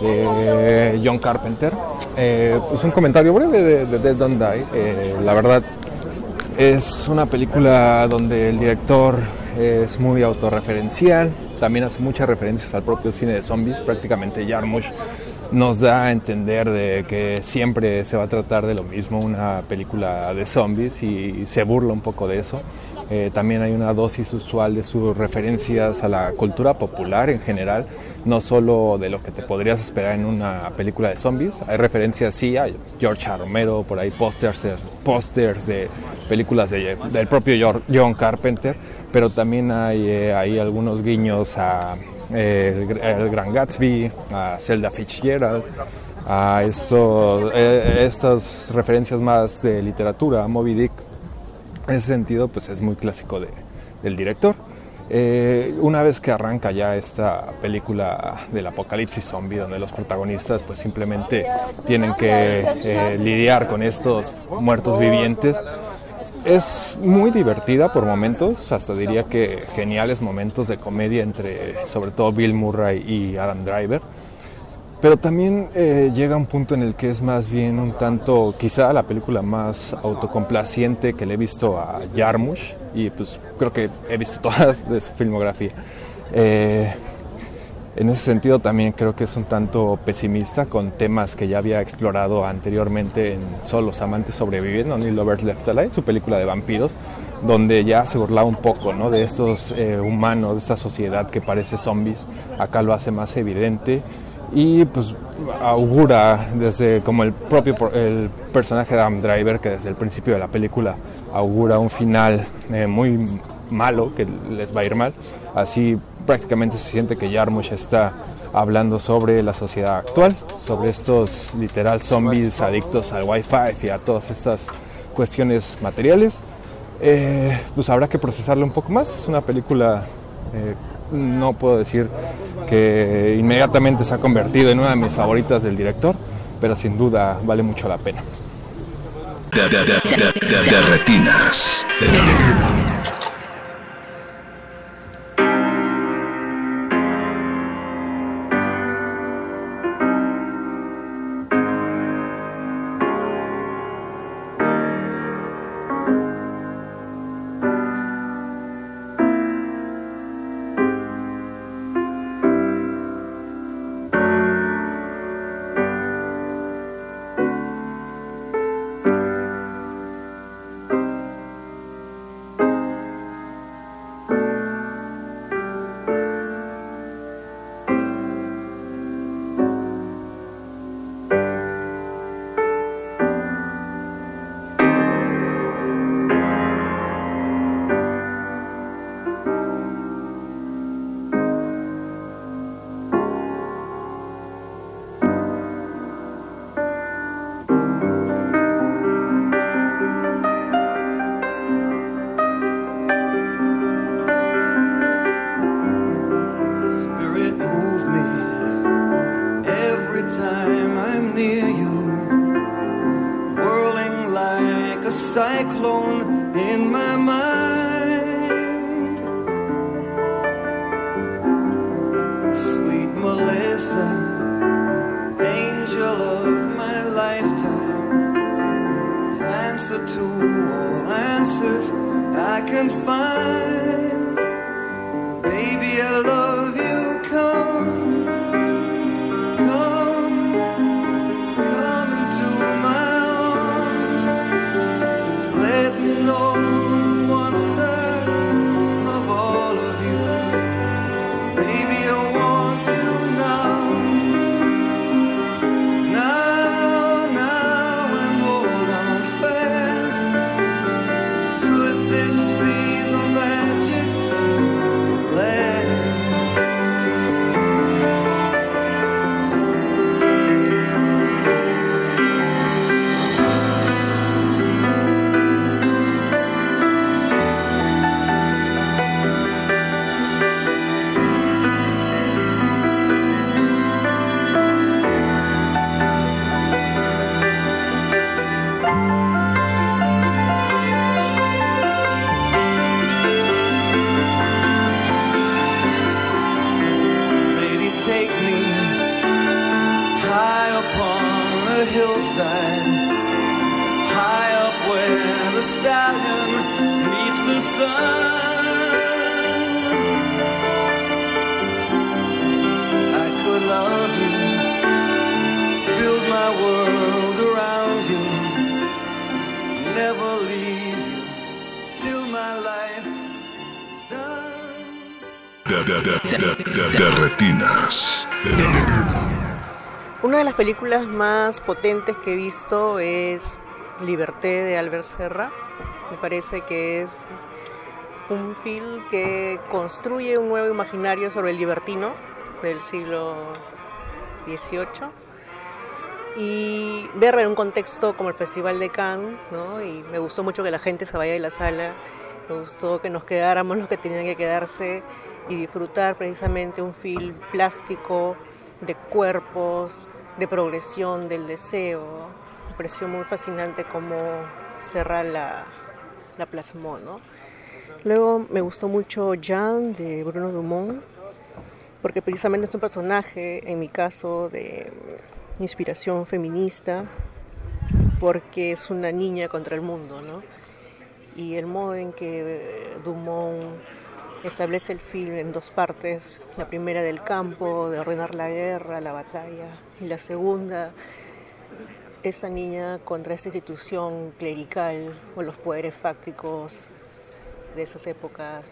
de John Carpenter. Eh, pues un comentario breve de, de Dead Don't Die. Eh, la verdad es una película donde el director es muy autorreferencial, también hace muchas referencias al propio cine de zombies, prácticamente Jarmusch nos da a entender de que siempre se va a tratar de lo mismo, una película de zombies y se burla un poco de eso. Eh, también hay una dosis usual de sus referencias a la cultura popular en general, no solo de lo que te podrías esperar en una película de zombies. Hay referencias, sí, a George. Romero, por ahí pósters pósters de películas de- del propio John Carpenter, pero también hay eh, algunos guiños a el, el Gran Gatsby, a Zelda Fitzgerald, a estos, eh, estas referencias más de literatura, a Moby Dick. En ese sentido, pues es muy clásico de- del director. Eh, una vez que arranca ya esta película del apocalipsis zombie, donde los protagonistas pues simplemente tienen que eh, lidiar con estos muertos vivientes, es muy divertida por momentos, hasta diría que geniales momentos de comedia entre sobre todo Bill Murray y Adam Driver. Pero también eh, llega un punto en el que es más bien un tanto, quizá la película más autocomplaciente que le he visto a Jarmusch, y pues creo que he visto [LAUGHS] todas de su filmografía. Eh, en ese sentido también creo que es un tanto pesimista con temas que ya había explorado anteriormente en Solo los amantes sobreviven, Only Lovers Left Alive, su película de vampiros, donde ya se burlaba un poco ¿no? de estos eh, humanos, de esta sociedad que parece zombies. Acá lo hace más evidente y pues augura desde como el propio pro- el personaje de Adam Driver que desde el principio de la película augura un final eh, muy malo que les va a ir mal así prácticamente se siente que Jarmusch está hablando sobre la sociedad actual sobre estos literal zombies adictos al wifi y a todas estas cuestiones materiales eh, pues habrá que procesarlo un poco más es una película eh, no puedo decir que inmediatamente se ha convertido en una de mis favoritas del director, pero sin duda vale mucho la pena. De retinas. Películas más potentes que he visto es Liberté de Albert Serra. Me parece que es un film que construye un nuevo imaginario sobre el libertino del siglo XVIII y verla en un contexto como el Festival de Cannes, ¿no? Y me gustó mucho que la gente se vaya de la sala, me gustó que nos quedáramos los que tenían que quedarse y disfrutar precisamente un film plástico de cuerpos, de progresión del deseo. Me pareció muy fascinante cómo Serra la, la plasmó, ¿no? Luego me gustó mucho Jean de Bruno Dumont, porque precisamente es un personaje, en mi caso, de inspiración feminista, porque es una niña contra el mundo, ¿no? Y el modo en que Dumont establece el film en dos partes, la primera del campo, de ordenar la guerra, la batalla, y la segunda, esa niña contra esta institución clerical o los poderes fácticos de esas épocas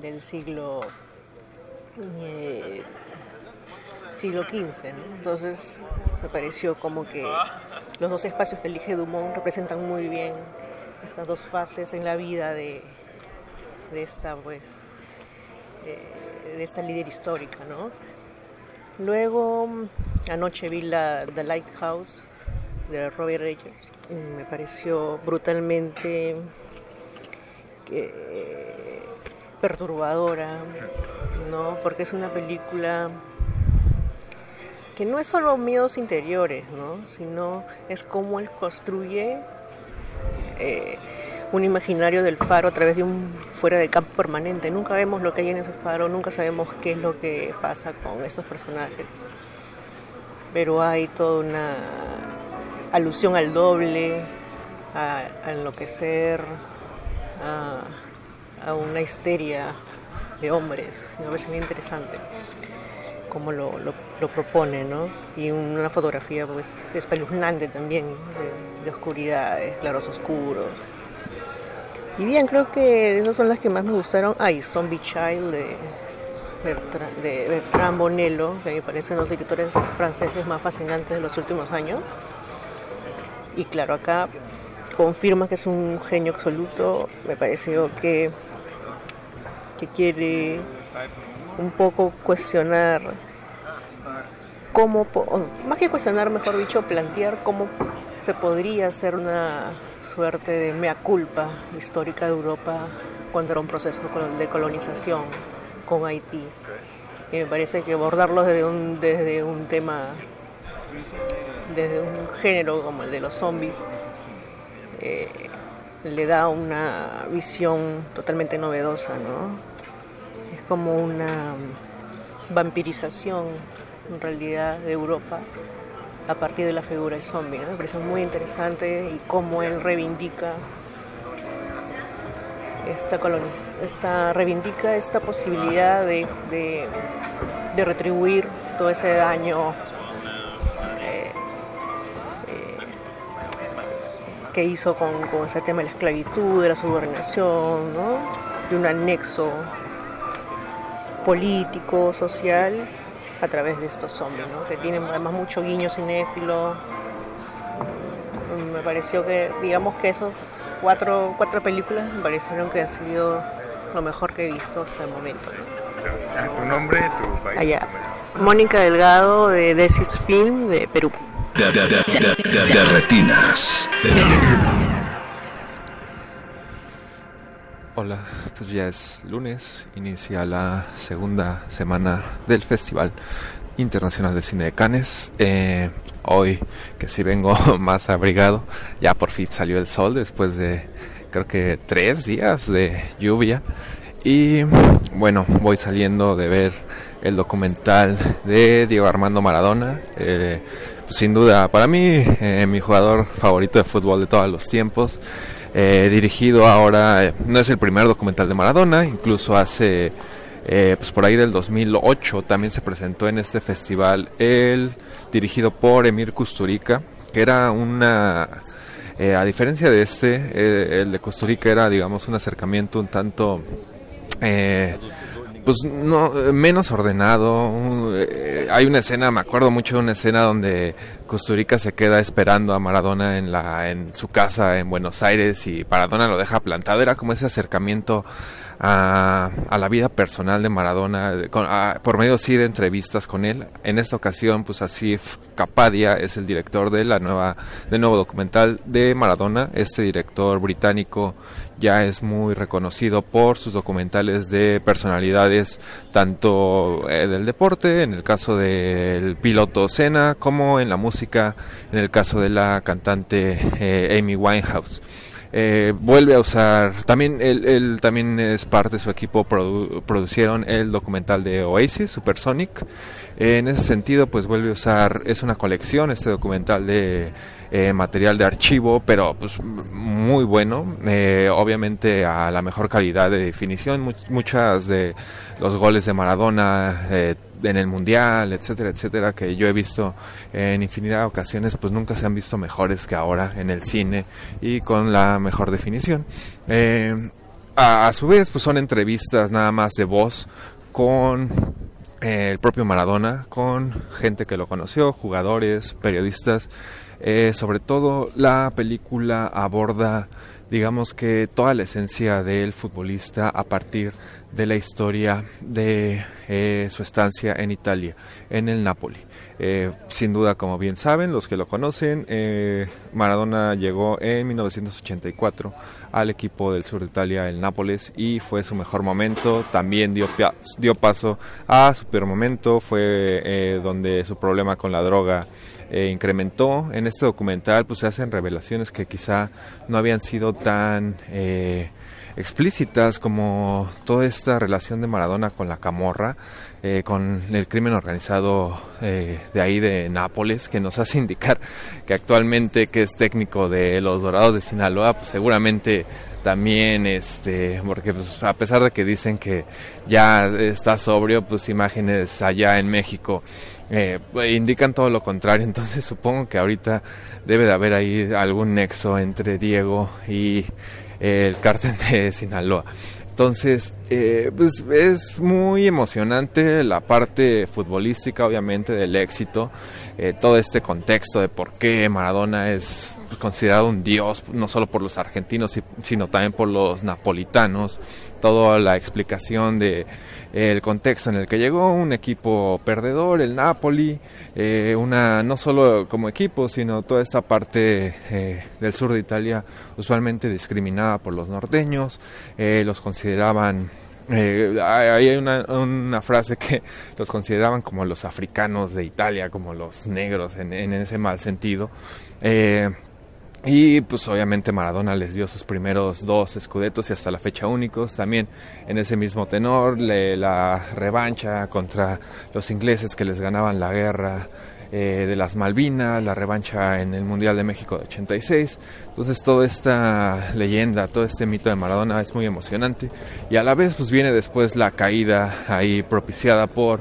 del siglo eh, siglo XV. ¿no? Entonces me pareció como que los dos espacios que elige Dumont representan muy bien estas dos fases en la vida de, de esta pues de esta líder histórica, ¿no? Luego anoche vi la The Lighthouse de Robbie Reyes. Me pareció brutalmente eh, perturbadora, ¿no? Porque es una película que no es solo miedos interiores, ¿no? Sino es cómo él construye eh, un imaginario del faro a través de un fuera de campo permanente. Nunca vemos lo que hay en ese faro, nunca sabemos qué es lo que pasa con esos personajes. Pero hay toda una alusión al doble, a, enloquecer, a, a una histeria de hombres. Me parece muy interesante cómo lo, lo, lo propone, ¿no? Y una fotografía pues espeluznante también, de, de oscuridades, claros oscuros. Y bien, creo que esas son las que más me gustaron. Ay, Zombie Child de Bertrand, de Bertrand Bonello, que me parece uno de los directores franceses más fascinantes de los últimos años. Y claro, acá confirma que es un genio absoluto. Me pareció que, que quiere un poco cuestionar cómo, más que cuestionar, mejor dicho, plantear cómo se podría hacer una suerte de mea culpa histórica de Europa cuando era un proceso de colonización con Haití. Y me parece que abordarlo desde un, desde un tema, desde un género como el de los zombies, eh, le da una visión totalmente novedosa, ¿no? Es como una vampirización en realidad de Europa a partir de la figura del zombie. ¿no? Me parece muy interesante y cómo él reivindica esta coloniz- esta reivindica esta posibilidad de, de- de retribuir todo ese daño eh, eh, que hizo con, con ese tema de la esclavitud, de la subordinación, ¿no? de un anexo político, social, a través de estos zombies, ¿no? que tienen además mucho guiño cinéfilo. Mm, Me pareció que, digamos que esos cuatro, cuatro películas me parecieron que ha sido lo mejor que he visto hasta el momento. ¿no? Ah, tu nombre, tu país. Allá. Mónica Delgado de Desis Film de Perú. De, de, de, de, de- de retinas. Hola, pues ya es lunes, inicia la segunda semana del Festival Internacional de Cine de Cannes. Eh, hoy, que sí vengo [LAUGHS] más abrigado, ya por fin salió el sol después de creo que tres días de lluvia. Y bueno, voy saliendo de ver el documental de Diego Armando Maradona. Eh, pues, sin duda, para mí, eh, mi jugador favorito de fútbol de todos los tiempos. Eh, dirigido ahora, eh, no es el primer documental de Maradona, incluso hace, eh, pues por ahí del 2008 también se presentó en este festival, el dirigido por Emir Kusturica, que era una, eh, a diferencia de este, eh, el de Kusturica era, digamos, un acercamiento un tanto... eh, pues no menos ordenado eh, hay una escena me acuerdo mucho de una escena donde Kusturica se queda esperando a Maradona en la en su casa en Buenos Aires y Maradona lo deja plantado. Era como ese acercamiento a, la vida personal de Maradona con- a- por medio sí de entrevistas con él. En esta ocasión pues Asif Kapadia es el director de la nueva del nuevo documental de Maradona este director británico ya es muy reconocido por sus documentales de personalidades tanto eh, del deporte, en el caso del piloto Senna, como en la música, en el caso de la cantante eh, Amy Winehouse. Eh, vuelve a usar, también él, él también es parte de su equipo, produ- producieron el documental de Oasis, Supersonic. En ese sentido, pues vuelve a usar, es una colección este documental de eh, material de archivo, pero pues muy bueno, eh, obviamente a la mejor calidad de definición, much- muchas de los goles de Maradona eh, en el mundial, etcétera, etcétera, que yo he visto en infinidad de ocasiones, pues nunca se han visto mejores que ahora en el cine y con la mejor definición. Eh, a, a su vez, pues son entrevistas nada más de voz con eh, el propio Maradona, con gente que lo conoció, jugadores, periodistas. Eh, sobre todo la película aborda, digamos que toda la esencia del futbolista a partir de la historia de eh, su estancia en Italia, en el Napoli. Eh, sin duda, como bien saben, los que lo conocen, eh, Maradona llegó en 1984 al equipo del sur de Italia, el Nápoles, y fue su mejor momento. También dio, dio paso a su peor momento, fue eh, donde su problema con la droga eh, incrementó. En este documental pues se hacen revelaciones que quizá no habían sido tan eh, explícitas como toda esta relación de Maradona con la camorra, eh, con el crimen organizado eh, de ahí de Nápoles, que nos hace [LAUGHS] indicar que actualmente que es técnico de los Dorados de Sinaloa, pues seguramente también este porque pues a pesar de que dicen que ya está sobrio pues imágenes allá en México eh, indican todo lo contrario [LAUGHS] entonces supongo que ahorita debe de haber ahí algún nexo entre Diego y eh, el cártel de Sinaloa. Entonces, eh, pues es muy emocionante la parte futbolística, obviamente, del éxito, eh, todo este contexto de por qué Maradona es pues, considerado un dios, no solo por los argentinos, si- sino también por los napolitanos, toda la explicación de el contexto en el que llegó un equipo perdedor, el Napoli, eh, una no solo como equipo, sino toda esta parte eh, del sur de Italia usualmente discriminada por los norteños, eh, los consideraban eh, hay una frase que [LAUGHS] los consideraban como los africanos de Italia, como los negros en, en ese mal sentido. Eh, y pues obviamente Maradona les dio sus primeros dos escudetos y hasta la fecha únicos. También en ese mismo tenor, le- la revancha contra los ingleses que les ganaban la guerra eh, de las Malvinas, la revancha en el Mundial de México de 86. Entonces toda esta leyenda, todo este mito de Maradona es muy emocionante. Y a la vez pues viene después la caída ahí propiciada por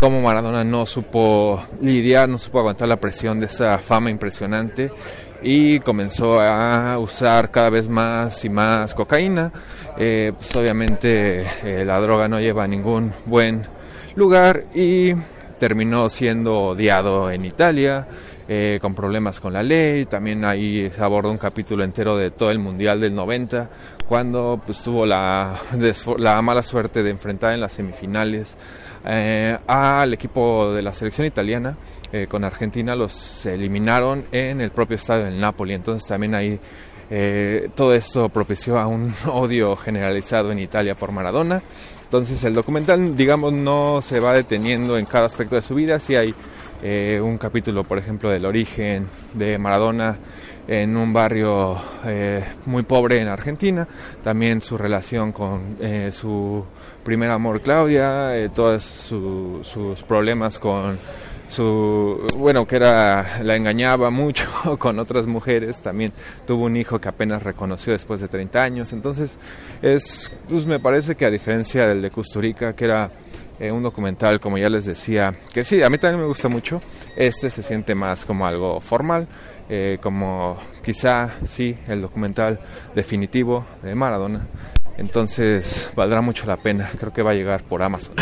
cómo Maradona no supo lidiar, no supo aguantar la presión de esa fama impresionante y comenzó a usar cada vez más y más cocaína. Eh, pues obviamente eh, la droga no lleva a ningún buen lugar y terminó siendo odiado en Italia. eh, con problemas con la ley, también ahí se aborda un capítulo entero de todo el Mundial del 90, cuando pues tuvo la, la mala suerte de enfrentar en las semifinales eh, al equipo de la selección italiana. eh, con Argentina los eliminaron en el propio estadio del Napoli. Entonces también ahí eh, todo esto propició a un [LAUGHS] odio generalizado en Italia por Maradona. Entonces el documental, digamos, no se va deteniendo en cada aspecto de su vida. Sí hay eh, un capítulo, por ejemplo, del origen de Maradona en un barrio muy pobre en Argentina, también su relación con su primer amor Claudia, eh, todos su- sus problemas con su bueno que era la engañaba mucho [LAUGHS] con otras mujeres. También tuvo un hijo que apenas reconoció después de 30 años. Entonces es pues me parece que a diferencia del de Custurica que era eh, un documental como ya les decía que sí a mí también me gusta mucho este se siente más como algo formal eh, como quizá sí el documental definitivo de Maradona entonces valdrá mucho la pena creo que va a llegar por Amazon.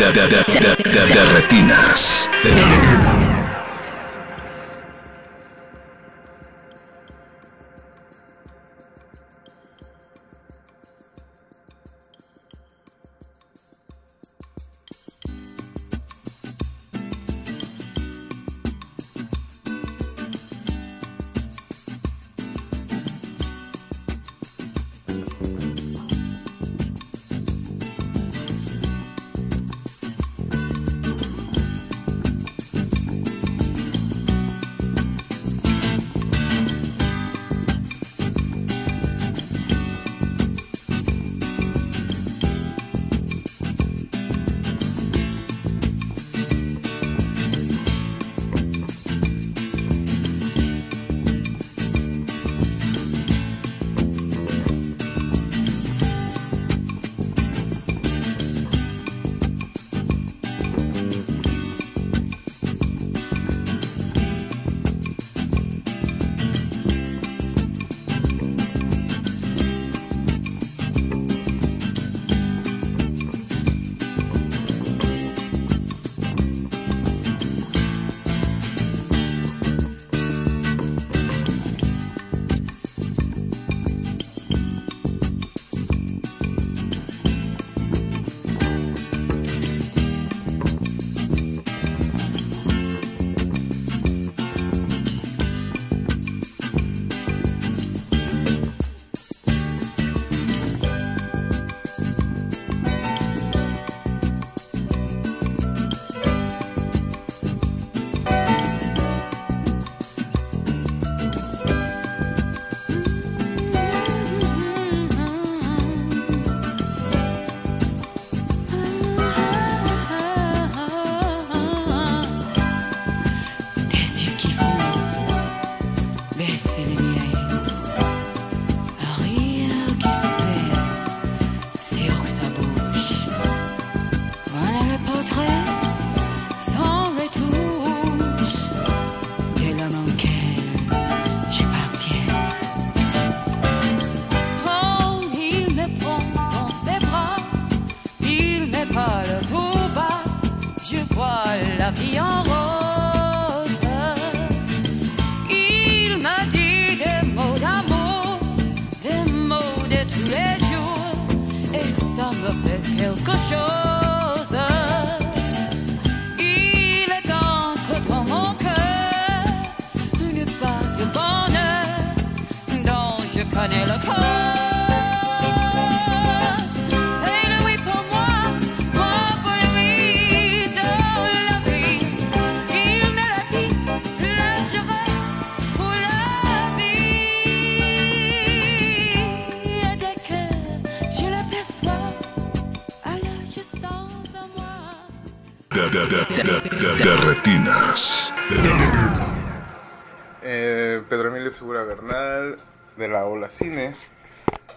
Segura Bernal, de la Ola Cine.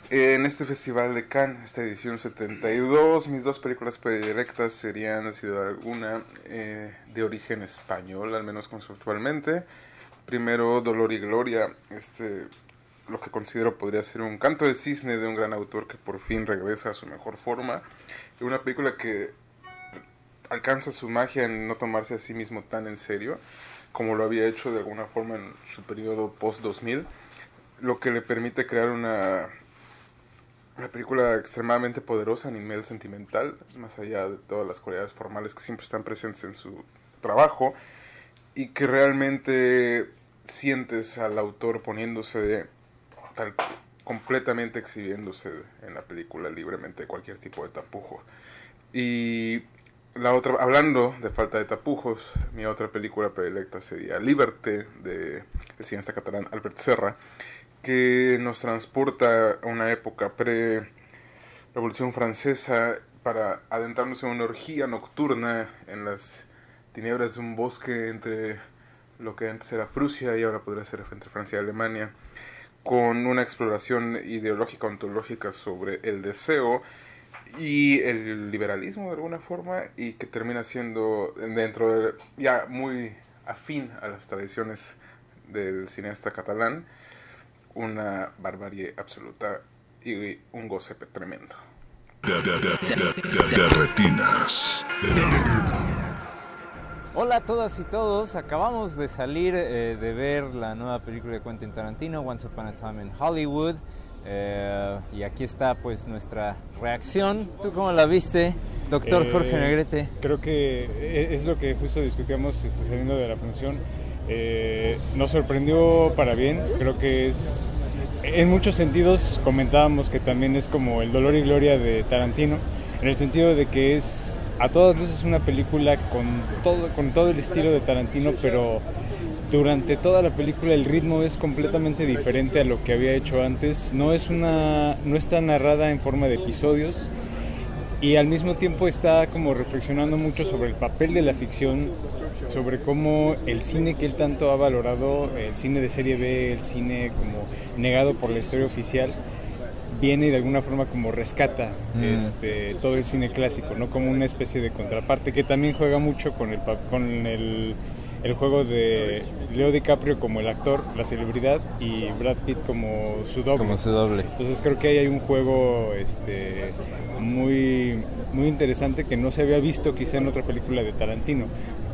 Eh, En este festival de Cannes, esta edición 72, mis dos películas predilectas serían, sin duda alguna, eh, de origen español, al menos conceptualmente. Primero, Dolor y Gloria, este, lo que considero podría ser un canto de cisne de un gran autor que por fin regresa a su mejor forma. Una película que alcanza su magia en no tomarse a sí mismo tan en serio como lo había hecho de alguna forma en su periodo post-2000, lo que le permite crear una, una película extremadamente poderosa a nivel sentimental, más allá de todas las cualidades formales que siempre están presentes en su trabajo, y que realmente sientes al autor poniéndose tal completamente exhibiéndose en la película libremente de cualquier tipo de tapujo. Y la otra, hablando de falta de tapujos, mi otra película predilecta sería Liberté, de el cineasta catalán Albert Serra, que nos transporta a una época pre-revolución francesa para adentrarnos en una orgía nocturna en las tinieblas de un bosque entre lo que antes era Prusia y ahora podría ser entre Francia y Alemania, con una exploración ideológica ontológica sobre el deseo y el liberalismo de alguna forma y que termina siendo dentro de, ya muy afín a las tradiciones del cineasta catalán una barbarie absoluta y un goce tremendo. De, de, de, de, de- de retinas. Hola a todas y todos, acabamos de salir eh, de ver la nueva película de Quentin Tarantino, Once Upon a Time in Hollywood, eh, y aquí está pues nuestra reacción. ¿Tú cómo la viste, doctor Eh, Jorge Negrete? Creo que e- es lo que justo discutíamos este, saliendo de la función. Eh, nos sorprendió para bien, creo que es, en muchos sentidos comentábamos que también es como el dolor y gloria de Tarantino, en el sentido de que es a todas luces una película con todo, con todo el estilo de Tarantino, pero durante toda la película el ritmo es completamente diferente a lo que había hecho antes. No es una, no está narrada en forma de episodios y al mismo tiempo está como reflexionando mucho sobre el papel de la ficción, sobre cómo el cine que él tanto ha valorado, el cine de serie B, el cine como negado por la historia oficial, viene y de alguna forma como rescata Mm. este, todo el cine clásico, ¿no? Como una especie de contraparte que también juega mucho con el, con el, el juego de Leo DiCaprio como el actor, la celebridad, y Brad Pitt como su doble. Como su doble. Entonces creo que ahí hay un juego este, muy, muy interesante que no se había visto quizá en otra película de Tarantino,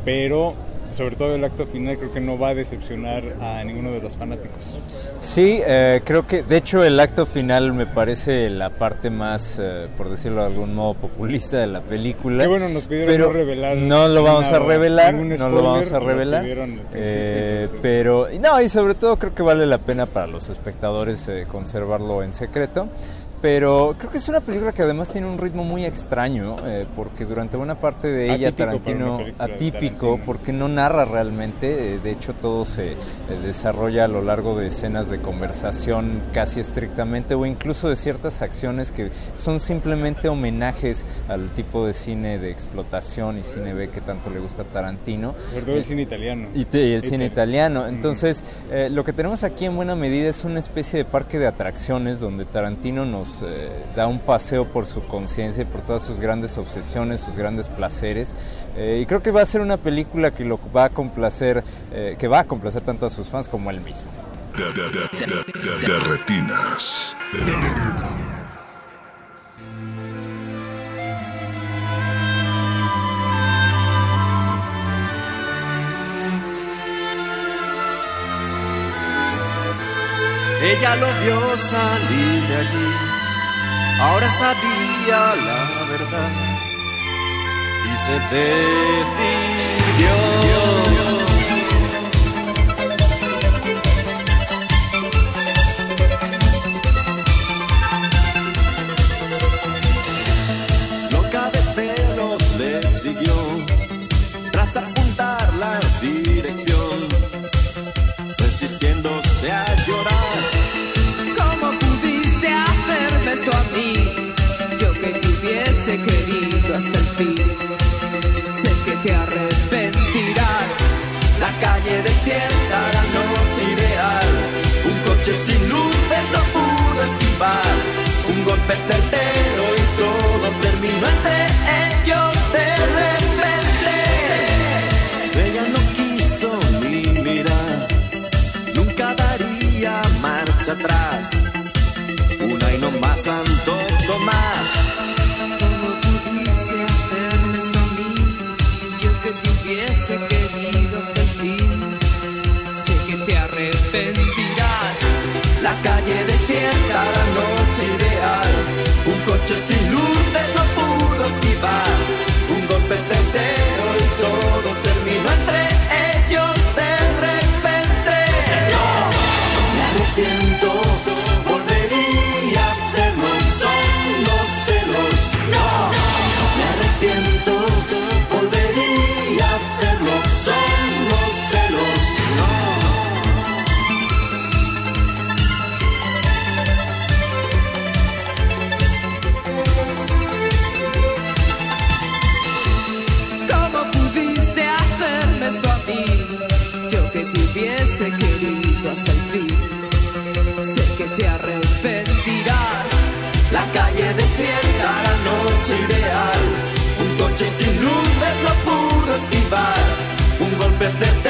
pero sobre todo el acto final creo que no va a decepcionar a ninguno de los fanáticos. Sí, eh, creo que de hecho el acto final me parece la parte más, eh, por decirlo de algún modo, populista de la película. Qué bueno, nos pidieron pero no revelar No lo vamos a revelar, ningún no lo vamos a spoiler, revelar. eh, pero no, y sobre todo creo que vale la pena para los espectadores eh, conservarlo en secreto. Pero creo que es una película que además tiene un ritmo muy extraño, eh, porque durante buena parte de ella Atípico Tarantino, atípico, Tarantino. porque no narra realmente, eh, de hecho todo se eh, desarrolla a lo largo de escenas de conversación casi estrictamente o incluso de ciertas acciones que son simplemente homenajes al tipo de cine de explotación y cine B que tanto le gusta a Tarantino. Sobre todo el Eh, cine italiano. y, y el cine italiano. Entonces, eh, lo que tenemos aquí en buena medida es una especie de parque de atracciones donde Tarantino nos eh, da un paseo por su conciencia y por todas sus grandes obsesiones, sus grandes placeres. Eh, y creo que va a ser una película que lo va a complacer, eh, que va a complacer tanto a sus fans como a él mismo. De, de, de, de, de- de retinas. Ella lo vio salir de allí, ahora sabía la verdad y se decidió. Sé que te arrepentirás. La calle desierta, la noche ideal. Un coche sin luces no pudo esquivar. Un golpe certero y todo terminó entre ellos de repente. Ella no quiso ni mirar. Nunca daría marcha atrás. Una y no más Santo Tomás. Hubiese querido hasta el fin. Sé que te arrepentirás. La calle desierta, la noche ideal. Un coche sin luces no pudo esquivar. Un golpe certero y todo desierta, la noche ideal. Un coche sin luces, lo pudo esquivar. Un golpe certero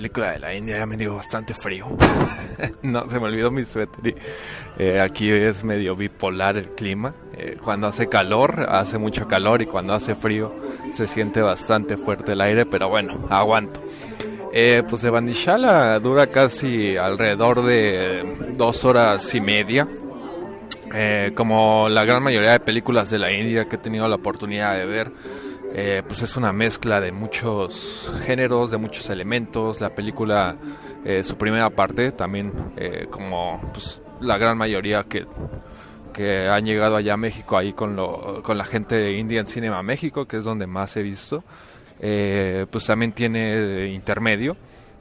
película de la India, ya me dio bastante frío. [LAUGHS] no, se me olvidó mi suéter. eh, aquí es medio bipolar el clima. Eh, cuando hace calor, hace mucho calor y cuando hace frío se siente bastante fuerte el aire, pero bueno, aguanto. Eh, pues de Bandishala dura casi alrededor de dos horas y media. Eh, como la gran mayoría de películas de la India que he tenido la oportunidad de ver, eh, pues es una mezcla de muchos géneros, de muchos elementos. La película, eh, su primera parte, también eh, como pues, la gran mayoría que, que han llegado allá a México, ahí con, lo, con la gente de Indian Cinema México, que es donde más he visto, eh, pues también tiene intermedio.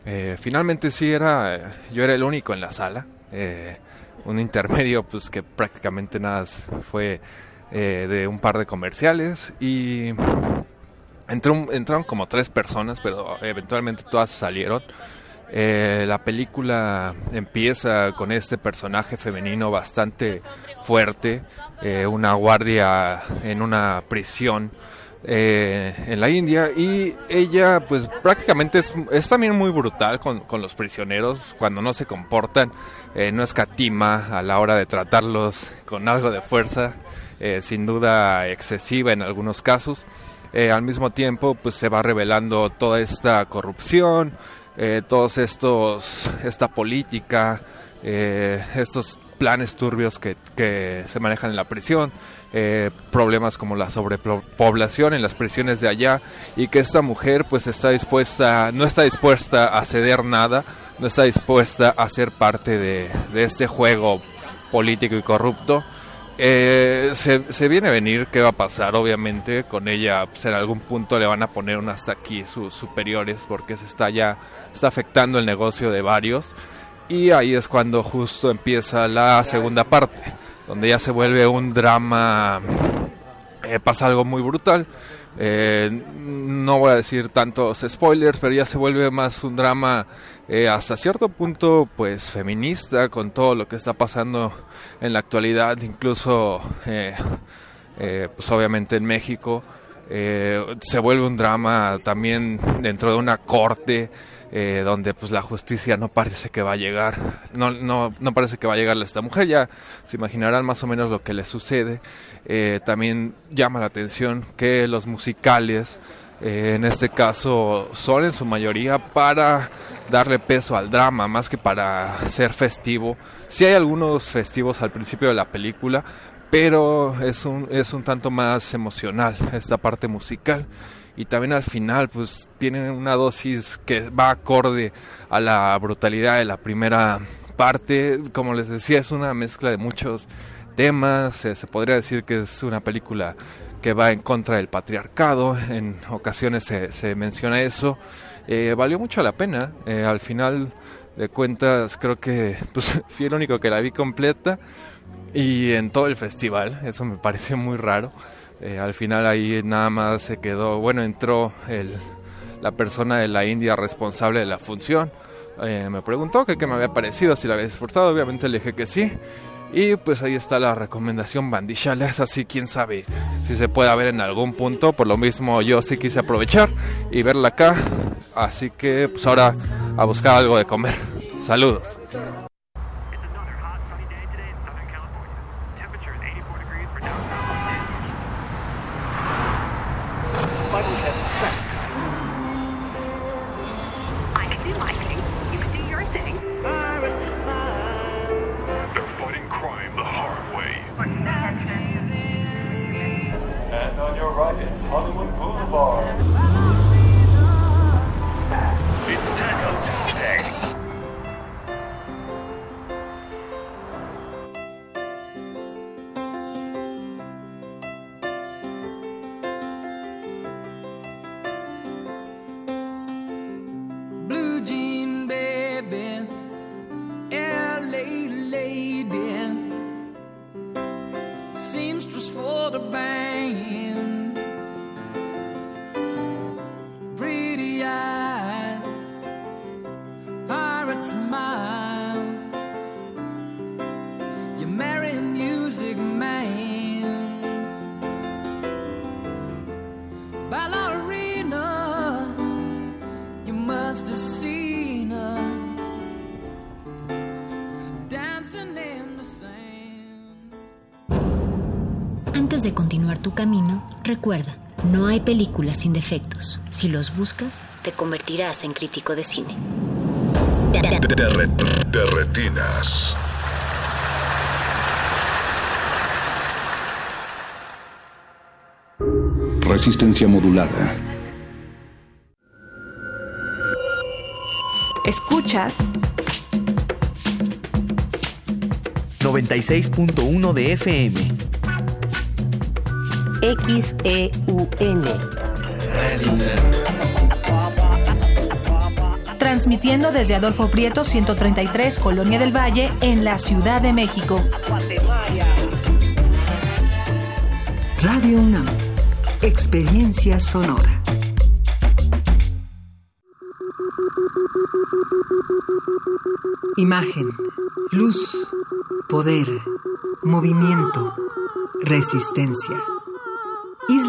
Eh, finalmente sí era, yo era el único en la sala. eh, un intermedio pues que prácticamente nada fue eh, de un par de comerciales y entró, entraron como tres personas pero eventualmente todas salieron. Eh, la película empieza con este personaje femenino bastante fuerte eh, una guardia en una prisión eh, en la India y ella pues prácticamente es, es también muy brutal con, con los prisioneros cuando no se comportan, no escatima a la hora de tratarlos con algo de fuerza, eh, sin duda excesiva en algunos casos. Eh, al mismo tiempo pues se va revelando toda esta corrupción, eh, todos estos, esta política, eh, estos planes turbios que, que se manejan en la prisión, eh, problemas como la sobrepoblación en las prisiones de allá y que esta mujer pues está dispuesta, no está dispuesta a ceder nada, no está dispuesta a ser parte de, de este juego político y corrupto. Eh, se, viene a venir qué va a pasar, obviamente, con ella pues, en algún punto le van a poner un hasta aquí sus superiores porque se está ya, está afectando el negocio de varios y ahí es cuando justo empieza la segunda parte, donde ya se vuelve un drama, eh, pasa algo muy brutal. Eh, no voy a decir tantos spoilers, pero ya se vuelve más un drama eh, hasta cierto punto pues feminista con todo lo que está pasando en la actualidad, incluso eh, eh, pues obviamente en México. Eh, se vuelve un drama también dentro de una corte eh, donde pues la justicia no parece que va a llegar, no, no, no parece que va a llegarle a esta mujer, ya se imaginarán más o menos lo que le sucede. Eh, también llama la atención que los musicales, eh, en este caso, son en su mayoría para darle peso al drama, más que para ser festivo. Sí hay algunos festivos al principio de la película, pero es un, es un tanto más emocional esta parte musical y también al final pues tiene una dosis que va acorde a la brutalidad de la primera parte. Como les decía es una mezcla de muchos tema, se, se podría decir que es una película que va en contra del patriarcado, en ocasiones se, menciona eso. Eh, valió mucho la pena, eh, al final de cuentas creo que pues, [LAUGHS] fui el único que la vi completa y en todo el festival, eso me pareció muy raro. Eh, al final ahí nada más se quedó, bueno, entró la persona de la India responsable de la función. Eh, me preguntó que qué me había parecido, si la había disfrutado, obviamente le dije que sí. Y pues ahí está la recomendación Bandishal, es así, quién sabe si se puede ver en algún punto. Por lo mismo yo sí quise aprovechar y verla acá. Así que pues ahora a buscar algo de comer. Saludos. Continuar tu camino, recuerda, no hay películas sin defectos. Si los buscas, te convertirás en crítico de cine. De, re- de retinas. Resistencia modulada. Escuchas 96.1 de FM. XEUN. Transmitiendo desde Adolfo Prieto 133, Colonia del Valle, en la Ciudad de México. Radio UNAM. Experiencia sonora. Imagen, luz, poder, movimiento, resistencia.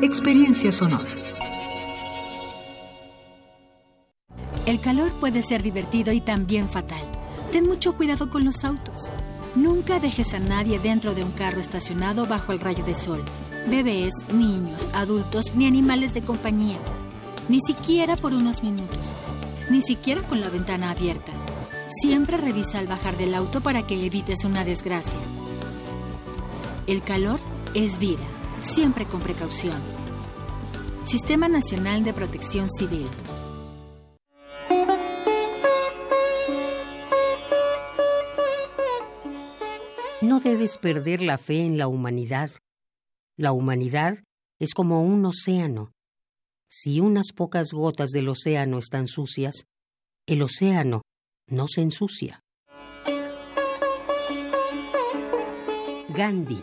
Experiencia sonora. El calor puede ser divertido y también fatal. Ten mucho cuidado con los autos. Nunca dejes a nadie dentro de un carro estacionado bajo el rayo de sol. Bebés, niños, adultos ni animales de compañía. Ni siquiera por unos minutos. Ni siquiera con la ventana abierta. Siempre revisa al bajar del auto para que evites una desgracia. El calor es vida. Siempre con precaución. Sistema Nacional de Protección Civil. No debes perder la fe en la humanidad. La humanidad es como un océano. Si unas pocas gotas del océano están sucias, el océano no se ensucia. Gandhi.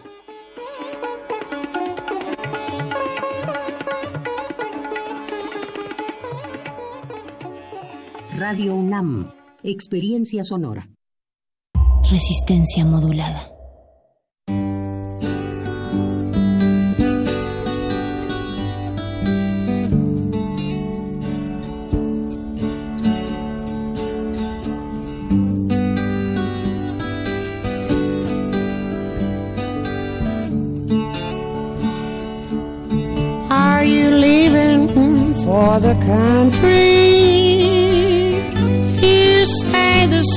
Radio UNAM, Experiencia Sonora. Resistencia modulada. Are you leaving for the country?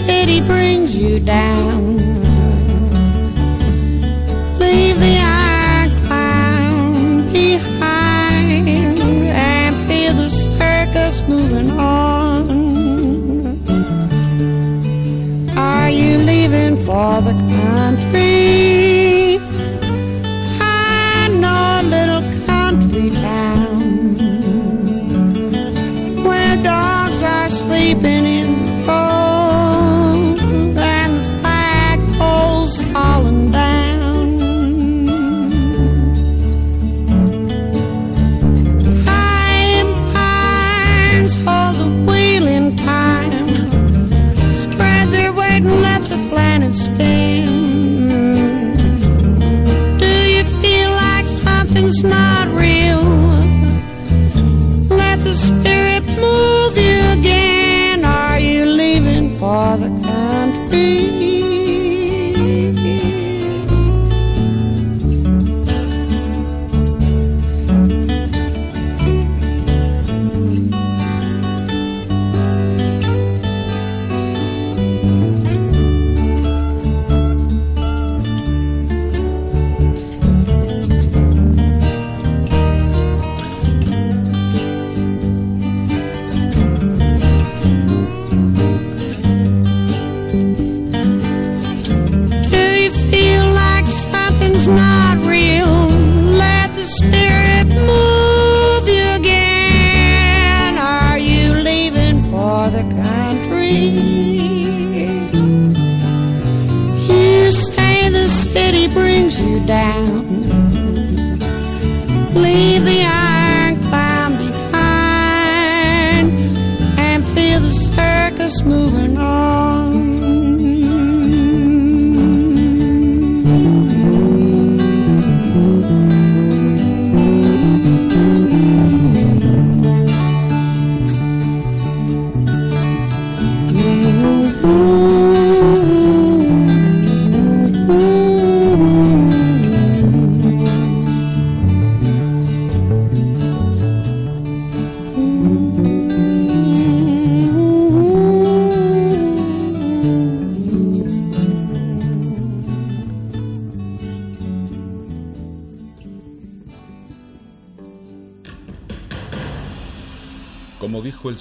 City brings you down. Leave the iron clown behind and feel the circus moving on. Are you leaving for the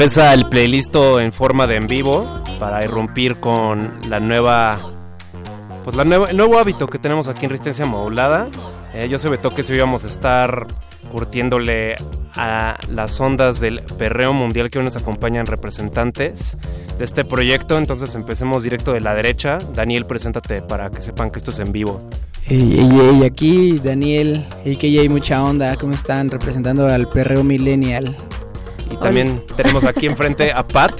Regresa el playlist en forma de en vivo para irrumpir con la nueva pues la nueva, el nuevo hábito que tenemos aquí en Resistencia Modulada. Eh, yo soy Beto que si íbamos a estar curtiéndole a las ondas del perreo mundial que hoy nos acompañan representantes de este proyecto. Entonces empecemos directo de la derecha. Daniel, preséntate para que sepan que esto es en vivo. Ey, ey, ey, aquí Daniel, AKJ Mucha Onda, ¿cómo están? Representando al perreo millennial. Y también tenemos aquí [LAUGHS] enfrente a Pat.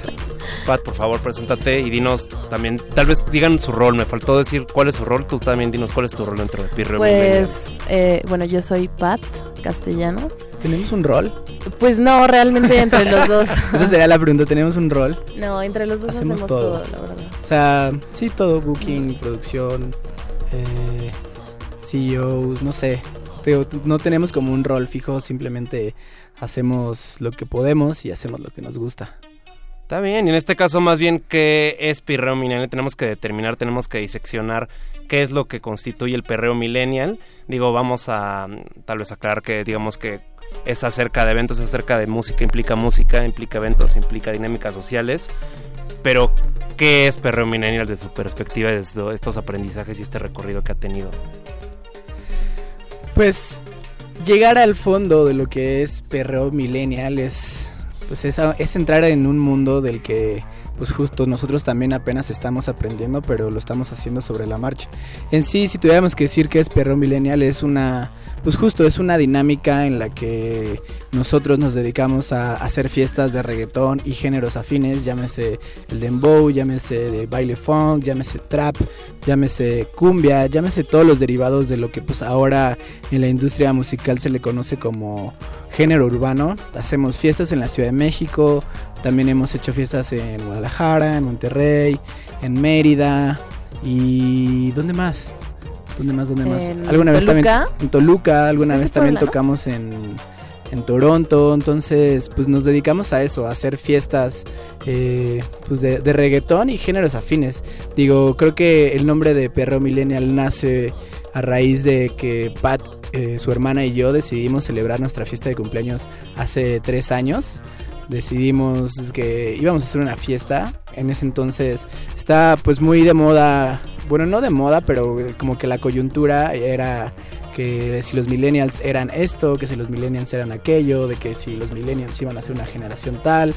Pat, por favor, preséntate y dinos también, tal vez digan su rol. Me faltó decir cuál es su rol. Tú también dinos cuál es tu rol dentro de Pirreo Pues, eh, bueno, yo soy Pat Castellanos. ¿Tenemos un rol? Pues no, realmente entre los dos. [LAUGHS] Esa sería la pregunta, ¿tenemos un rol? No, entre los dos hacemos, todo. la verdad. O sea, sí, todo, booking, producción, eh, CEOs, no sé. No tenemos como un rol fijo, simplemente hacemos lo que podemos y hacemos lo que nos gusta. Está bien, y en este caso más bien qué es perreo millennial, tenemos que determinar, tenemos que diseccionar qué es lo que constituye el perreo millennial. Digo, vamos a mm, tal vez aclarar que digamos que es acerca de eventos, es acerca de música, implica música, implica eventos, implica dinámicas sociales. Pero, ¿qué es perreo millennial desde su perspectiva, desde estos aprendizajes y este recorrido que ha tenido? Pues llegar al fondo de lo que es perreo millennial es pues es, es entrar en un mundo del que pues justo nosotros también apenas estamos aprendiendo, pero lo estamos haciendo sobre la marcha. En sí, si tuviéramos que decir que es perreo millennial, es una pues justo es una dinámica en la que nosotros nos dedicamos a hacer fiestas de reggaetón y géneros afines, llámese el dembow, llámese de baile funk, llámese trap, llámese cumbia, llámese todos los derivados de lo que pues ahora en la industria musical se le conoce como género urbano. Hacemos fiestas en la Ciudad de México, también hemos hecho fiestas en Guadalajara, en Monterrey, en Mérida y ¿dónde más? ¿Dónde más? ¿Dónde más? ¿En Alguna vez también en Toluca, alguna ¿Es de vez también Puebla, no? tocamos en, en Toronto, entonces pues nos dedicamos a eso, a hacer fiestas eh, pues de, de reggaetón y géneros afines. Digo, creo que el nombre de Perro Millennial nace a raíz de que Pat, eh, su hermana y yo decidimos celebrar nuestra fiesta de cumpleaños hace tres años. Decidimos que íbamos a hacer una fiesta. En ese entonces está pues muy de moda, bueno no de moda, pero como que la coyuntura era que si los millennials eran esto, que si los millennials eran aquello, de que si los millennials iban a ser una generación tal,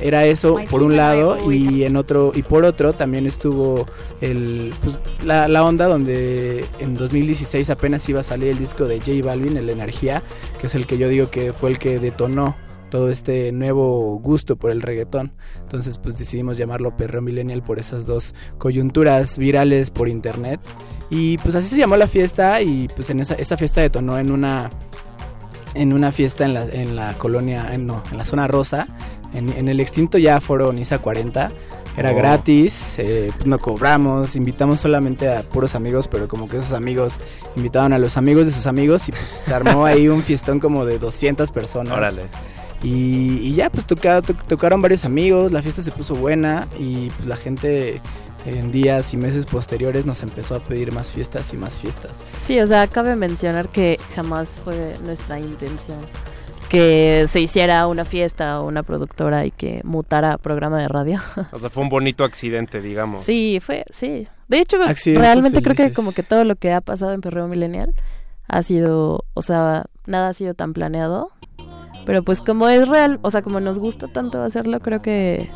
era eso por un lado y en otro y por otro también estuvo el pues, la, la onda donde en 2016 apenas iba a salir el disco de J Balvin, el Energía, que es el que yo digo que fue el que detonó todo este nuevo gusto por el reggaetón. Entonces, pues decidimos llamarlo Perreo Millennial por esas dos coyunturas virales por internet. Y pues así se llamó la fiesta y pues en esa, esa fiesta detonó en una en una fiesta en la, en la colonia, en, no, en la zona rosa, en, en el extinto ya foro Niza 40. Era Oh. gratis, eh, pues, no cobramos, invitamos solamente a puros amigos, pero como que esos amigos invitaban a los amigos de sus amigos y pues se armó ahí un fiestón como de 200 personas. [LAUGHS] Órale. Y, y ya, pues toca- to- tocaron varios amigos, la fiesta se puso buena y pues la gente en días y meses posteriores nos empezó a pedir más fiestas y más fiestas. Sí, o sea, cabe mencionar que jamás fue nuestra intención que se hiciera una fiesta o una productora y que mutara a programa de radio. [LAUGHS] O sea, fue un bonito accidente, digamos. Sí, fue, sí. De hecho, Accidentes realmente creo que como que todo lo que ha pasado en Perreo Millennial ha sido, o sea, nada ha sido tan planeado. Pero pues como es real, o sea, como nos gusta tanto hacerlo, creo que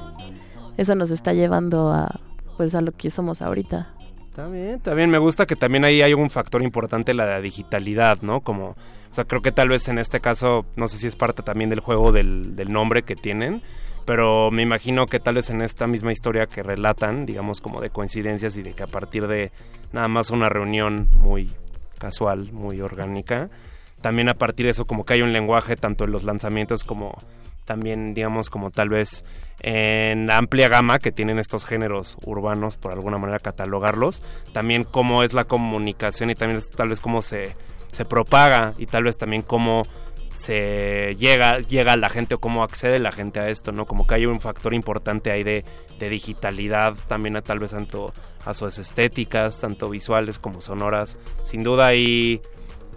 eso nos está llevando a, pues a lo que somos ahorita. También, también me gusta que también ahí hay un factor importante la digitalidad, ¿no? Como, o sea, creo que tal vez en este caso, no sé si es parte también del juego del, del nombre que tienen, pero me imagino que tal vez en esta misma historia que relatan, digamos como de coincidencias y de que a partir de nada más una reunión muy casual, muy orgánica, también a partir de eso como que hay un lenguaje tanto en los lanzamientos como también digamos como tal vez en la amplia gama que tienen estos géneros urbanos por alguna manera catalogarlos. También cómo es la comunicación y también tal vez cómo se, se propaga y tal vez también cómo se llega llega la gente o cómo accede la gente a esto no como que hay un factor importante ahí de, de digitalidad también a tal vez tanto a sus estéticas tanto visuales como sonoras sin duda. Ahí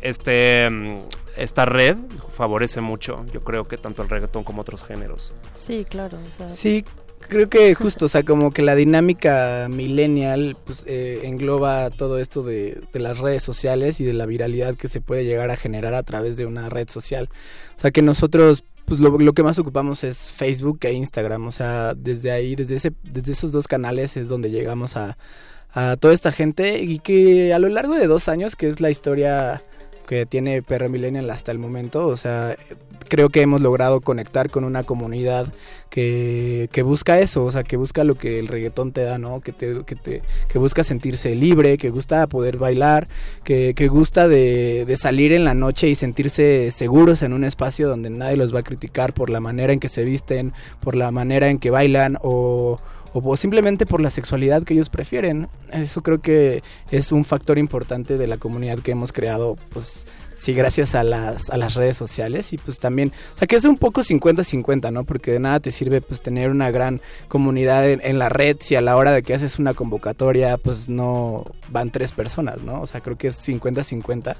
este mm, esta red favorece mucho yo creo que tanto el reggaetón como otros géneros Sí, claro. O sea, Sí, creo que justo, o sea, como que la dinámica millennial pues eh, engloba todo esto de, de las redes sociales y de la viralidad que se puede llegar a generar a través de una red social. O sea, que nosotros pues lo, lo que más ocupamos es Facebook e Instagram, o sea, desde ahí, desde ese desde esos dos canales es donde llegamos a a toda esta gente y que a lo largo de dos años, que es la historia que tiene Perro Millennial hasta el momento, o sea, creo que hemos logrado conectar con una comunidad que, que busca eso, o sea, que busca lo que el reggaetón te da, ¿no? Que, te, que, te, que busca sentirse libre, que gusta poder bailar, que, que gusta de, de salir en la noche y sentirse seguros en un espacio donde nadie los va a criticar por la manera en que se visten, por la manera en que bailan o o simplemente por la sexualidad que ellos prefieren. Eso creo que es un factor importante de la comunidad que hemos creado, pues sí, gracias a las, a las redes sociales y pues también, o sea que es un poco 50-50, ¿no? Porque de nada te sirve pues tener una gran comunidad en, la red si a la hora de que haces una convocatoria pues no van tres personas, ¿no? O sea, creo que es 50-50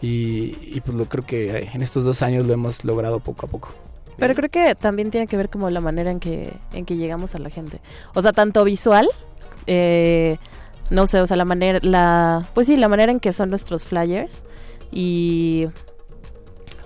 y, y pues lo creo que en estos dos años lo hemos logrado poco a poco. Pero creo que también tiene que ver como la manera en que, en que llegamos a la gente. O sea, tanto visual, eh, no sé, o sea, la manera, la, pues sí, la manera en que son nuestros flyers y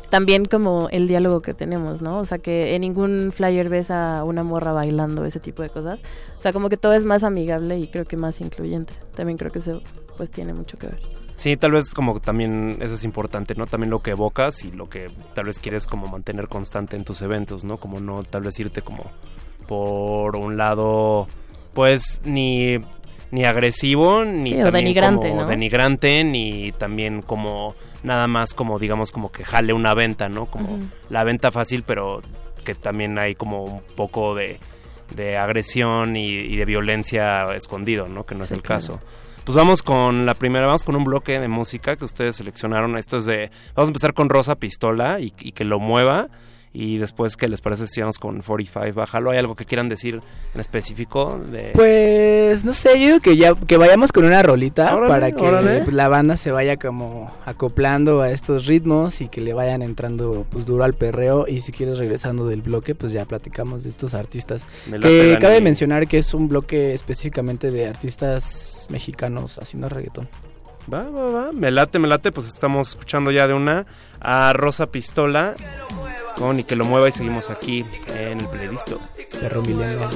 también como el diálogo que tenemos, ¿no? O sea, que en ningún flyer ves a una morra bailando, ese tipo de cosas. O sea, como que todo es más amigable y creo que más incluyente. También creo que eso pues tiene mucho que ver. Sí, tal vez como también eso es importante, ¿no? También lo que evocas y lo que tal vez quieres como mantener constante en tus eventos, ¿no? Como no tal vez irte como por un lado, pues ni, ni agresivo, ni sí, denigrante, como ¿no? denigrante, ni también como nada más como digamos como que jale una venta, ¿no? Como la venta fácil, pero que también hay como un poco de, de agresión y, de violencia escondido, ¿no? Que no es el claro. caso. Pues vamos con la primera, vamos con un bloque de música que ustedes seleccionaron. Esto es de. Vamos a empezar con Rosa Pistola y, y que lo mueva y después, ¿qué les parece si vamos con 45 Bájalo? ¿Hay algo que quieran decir en específico? De... Pues, no sé, yo digo que ya que vayamos con una rolita para que la banda se vaya como acoplando a estos ritmos y que le vayan entrando pues duro al perreo y si quieres regresando del bloque, pues ya platicamos de estos artistas. Me que cabe ahí. mencionar que es un bloque específicamente de artistas mexicanos haciendo reggaetón. Va, va, va. Me late, me late. Pues estamos escuchando ya de una a Rosa Pistola. Con y que lo mueva y seguimos aquí en el playlist. Perro Milano.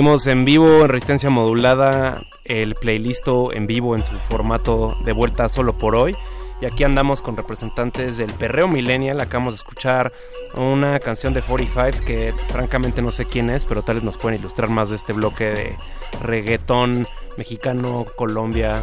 Seguimos en vivo en Resistencia Modulada, el playlist en vivo en su formato de vuelta solo por hoy. Y aquí andamos con representantes del Perreo Millennial. Acabamos de escuchar una canción de 45 que francamente no sé quién es, pero tal vez nos pueden ilustrar más de este bloque de reggaetón mexicano, Colombia,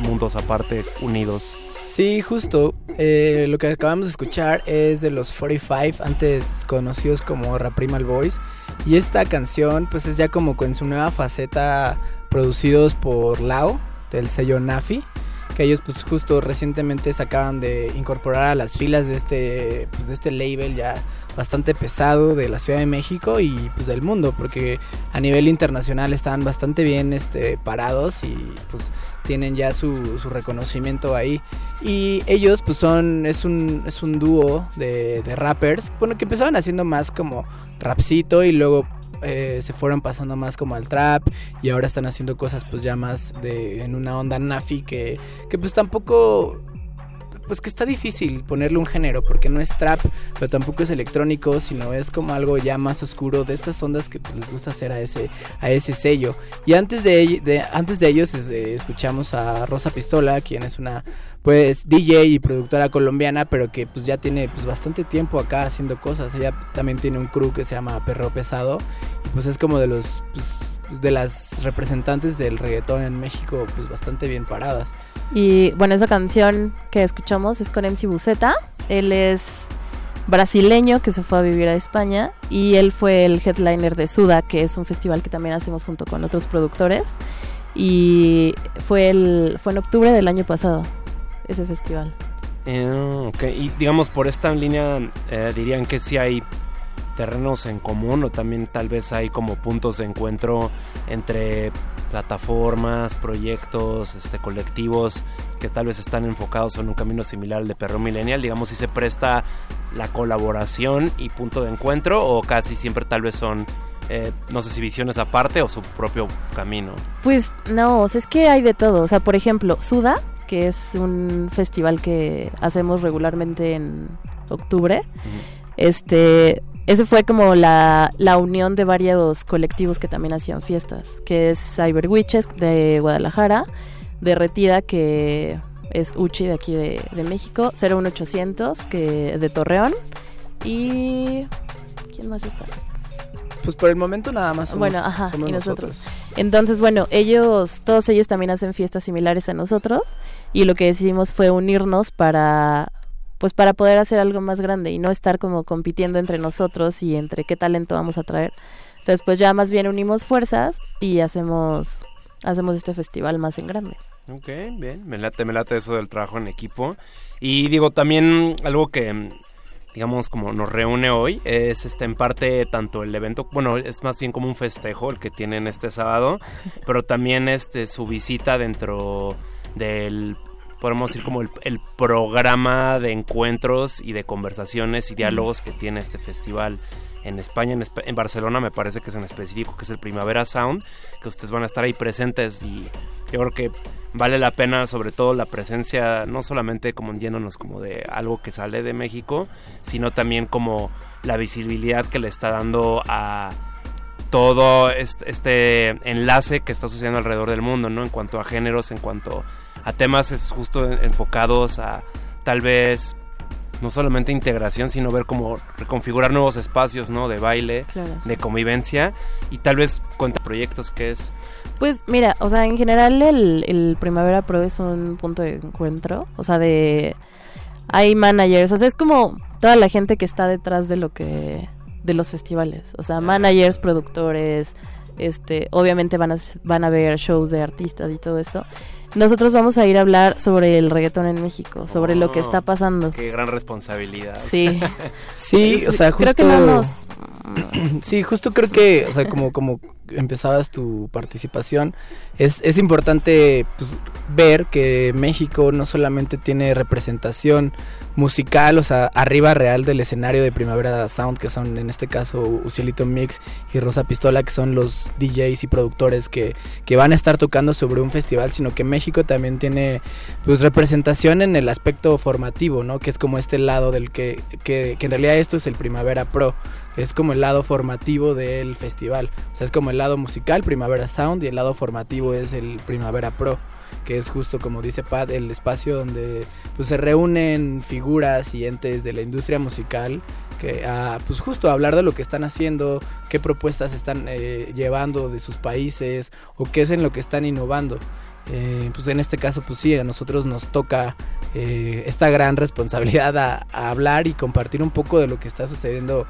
mundos aparte, unidos. Sí, justo. eh, lo que acabamos de escuchar es de los 45, antes conocidos como Raprimal Boys. Y esta canción, pues es ya como con su nueva faceta, producidos por Lao, del sello Nafi. Que ellos, pues justo recientemente se acaban de incorporar a las filas de este, pues, de este label ya bastante pesado de la Ciudad de México y pues del mundo, porque a nivel internacional están bastante bien este, parados y pues tienen ya su, su reconocimiento ahí. Y ellos pues son, es un, es un dúo de, de rappers, bueno, que empezaban haciendo más como rapcito y luego eh, se fueron pasando más como al trap y ahora están haciendo cosas pues ya más de en una onda nafi que, que pues tampoco pues que está difícil ponerle un género porque no es trap, pero tampoco es electrónico, sino es como algo ya más oscuro de estas ondas que pues, les gusta hacer a ese a ese sello. Y antes de, de- antes de ellos eh, escuchamos a Rosa Pistola, quien es una pues DJ y productora colombiana, pero que pues ya tiene pues bastante tiempo acá haciendo cosas. Ella también tiene un crew que se llama Perro Pesado y pues es como de los pues, de las representantes del reggaetón en México pues bastante bien paradas. Y bueno, esa canción que escuchamos es con MC Buceta. Él es brasileño que se fue a vivir a España y él fue el headliner de Suda, que es un festival que también hacemos junto con otros productores. Y fue, el, fue en octubre del año pasado, ese festival. Eh, ok, y digamos por esta línea eh, dirían que sí hay terrenos en común o también tal vez hay como puntos de encuentro entre plataformas, proyectos, este, colectivos que tal vez están enfocados en un camino similar al de Perro Millennial, digamos si se presta la colaboración y punto de encuentro o casi siempre tal vez son eh, no sé si visiones aparte o su propio camino. Pues no, o sea, es que hay de todo. O sea, por ejemplo, Suda, que es un festival que hacemos regularmente en octubre, este ese fue como la, la unión de varios colectivos que también hacían fiestas, que es Cyber Witches de Guadalajara, Derretida que es Uchi de aquí de, de México, 01800 que de Torreón y ¿quién más está? Pues por el momento nada más somos, bueno, ajá, somos y nosotros. Entonces, bueno, ellos, todos ellos también hacen fiestas similares a nosotros y lo que decidimos fue unirnos para pues para poder hacer algo más grande y no estar como compitiendo entre nosotros y entre qué talento vamos a traer. Entonces, pues ya más bien unimos fuerzas y hacemos hacemos este festival más en grande. Ok, bien, me late, me late eso del trabajo en equipo. Y digo, también algo que, digamos, como nos reúne hoy es este, en parte tanto el evento, bueno, es más bien como un festejo el que tienen este sábado, [LAUGHS] pero también este su visita dentro del podemos decir como el, programa de encuentros y de conversaciones y diálogos que tiene este festival en España, en, Barcelona me parece que es en específico, que es el Primavera Sound, que ustedes van a estar ahí presentes y yo creo que vale la pena sobre todo la presencia, no solamente como yéndonos como de algo que sale de México, sino también como la visibilidad que le está dando a todo este enlace que está sucediendo alrededor del mundo, ¿no? En cuanto a géneros, en cuanto a temas es justo en- enfocados a tal vez no solamente integración, sino ver cómo reconfigurar nuevos espacios, ¿no? De baile, Claro, sí. de convivencia y tal vez cuenta proyectos que es Pues mira, o sea, en general el, el Primavera Pro es un punto de encuentro, o sea, de hay managers, o sea, es como toda la gente que está detrás de lo que de los festivales, o sea, managers, productores, este, obviamente van a van a ver shows de artistas y todo esto. Nosotros vamos a ir a hablar sobre el reggaetón en México, sobre lo que Oh, está pasando. Qué gran responsabilidad. Sí. [LAUGHS] Sí, o sea, justo... Creo que no nos [CLEARS THROAT] sí, justo creo que, o sea, como, como empezabas tu participación, es, es importante pues, ver que México no solamente tiene representación musical, o sea, arriba real del escenario de Primavera Sound, que son en este caso Ucielito Mix y Rosa Pistola, que son los DJs y productores que, que van a estar tocando sobre un festival, sino que México también tiene pues representación en el aspecto formativo, ¿no? Que es como este lado del que, que, que en realidad esto es el Primavera Pro, es como el lado formativo del festival. O sea, es como el lado musical, Primavera Sound, y el lado formativo es el Primavera Pro que es justo como dice Pat, el espacio donde pues se reúnen figuras y entes de la industria musical que a, pues justo hablar de lo que están haciendo, qué propuestas están eh, llevando de sus países o qué es en lo que están innovando. Eh, pues en este caso, pues sí, a nosotros nos toca eh, esta gran [LAUGHS] responsabilidad a, a hablar y compartir un poco de lo que está sucediendo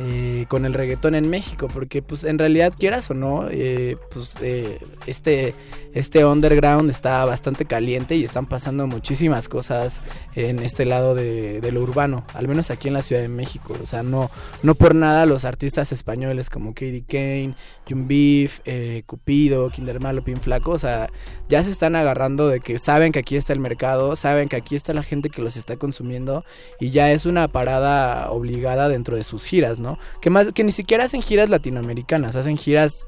eh, con el reggaetón en México, porque pues en realidad quieras o no, eh, pues eh, este, este underground está bastante caliente y están pasando muchísimas cosas en este lado de, lo urbano, al menos aquí en la Ciudad de México, o sea, no, no por nada los artistas españoles como Katie Kane, Jun Beef, eh, Cupido, Kinder Malo, Pin Flaco, o sea, ya se están agarrando de que saben que aquí está el mercado, saben que aquí está la gente que los está consumiendo y ya es una parada obligada dentro de sus giras, ¿no? Que más que ni siquiera hacen giras latinoamericanas, hacen giras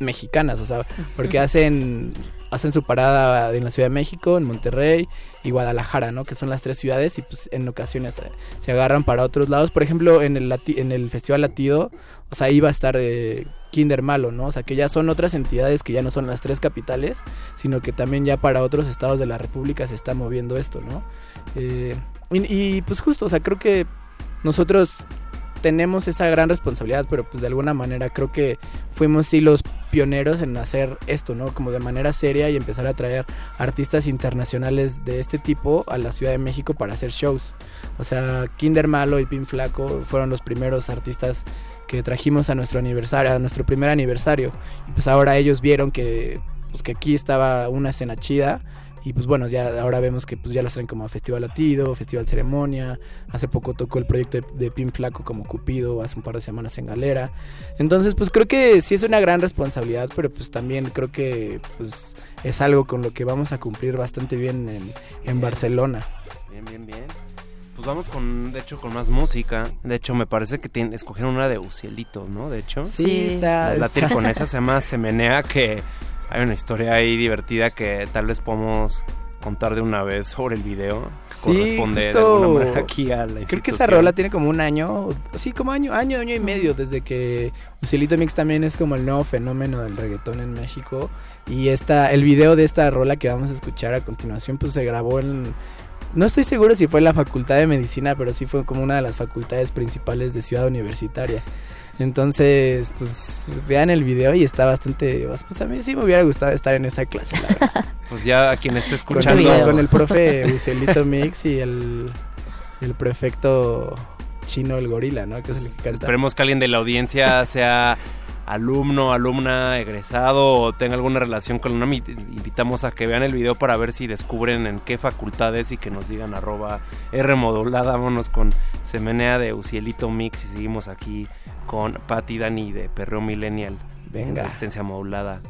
mexicanas, o sea, porque hacen hacen su parada en la Ciudad de México, en Monterrey y Guadalajara, ¿no? Que son las tres ciudades y pues en ocasiones se agarran para otros lados. Por ejemplo, en el lati- en el Festival Latido, o sea, iba a estar eh, Kinder Malo, ¿no? O sea, que ya son otras entidades que ya no son las tres capitales, sino que también ya para otros estados de la República se está moviendo esto, ¿no? Eh, y, y, pues justo, o sea, creo que nosotros tenemos esa gran responsabilidad, pero pues de alguna manera creo que fuimos sí los pioneros en hacer esto, ¿no? Como de manera seria y empezar a traer artistas internacionales de este tipo a la Ciudad de México para hacer shows. O sea, Kinder Malo y Pin Flaco fueron los primeros artistas que trajimos a nuestro aniversario, a nuestro primer aniversario. Y pues ahora ellos vieron que pues que aquí estaba una escena chida y pues bueno, ya ahora vemos que pues ya los traen como a Festival Latido, Festival Ceremonia. Hace poco tocó el proyecto de, de Pin Flaco como Cupido, hace un par de semanas en Galera. Entonces, pues creo que sí es una gran responsabilidad, pero pues también creo que pues es algo con lo que vamos a cumplir bastante bien en, en Barcelona. Bien, bien, bien. Pues vamos con, de hecho, con más música. De hecho, me parece que tienen, escogieron una de Ucielito, ¿no? De hecho. Sí, está- está- con esa, se llama Semenea, que hay una historia ahí divertida que tal vez podemos contar de una vez sobre el video. Sí, Corresponde de justo- alguna manera aquí a la Creo que esa rola tiene como un año, sí, como año, año, año y medio desde que Ucielito Mix también es como el nuevo fenómeno del reggaetón en México y esta, el video de esta rola que vamos a escuchar a continuación pues se grabó en, no estoy seguro si fue en la Facultad de Medicina, pero sí fue como una de las facultades principales de Ciudad Universitaria. Entonces, pues vean el video y está bastante, pues a mí sí me hubiera gustado estar en esa clase. la verdad. [LAUGHS] Pues ya a quien esté Con escuchando. el, con el profe Ucielito Mix y el, el prefecto chino, el gorila, ¿no? Que es el que canta. Esperemos que alguien de la audiencia sea alumno, alumna, egresado o tenga alguna relación con una invitamos a que vean el video para ver si descubren en qué facultades y que nos digan arroba R modulada, vámonos con Semenea de Ucielito Mix y seguimos aquí con Patti Dani de Perreo Millennial Venga. Resistencia modulada.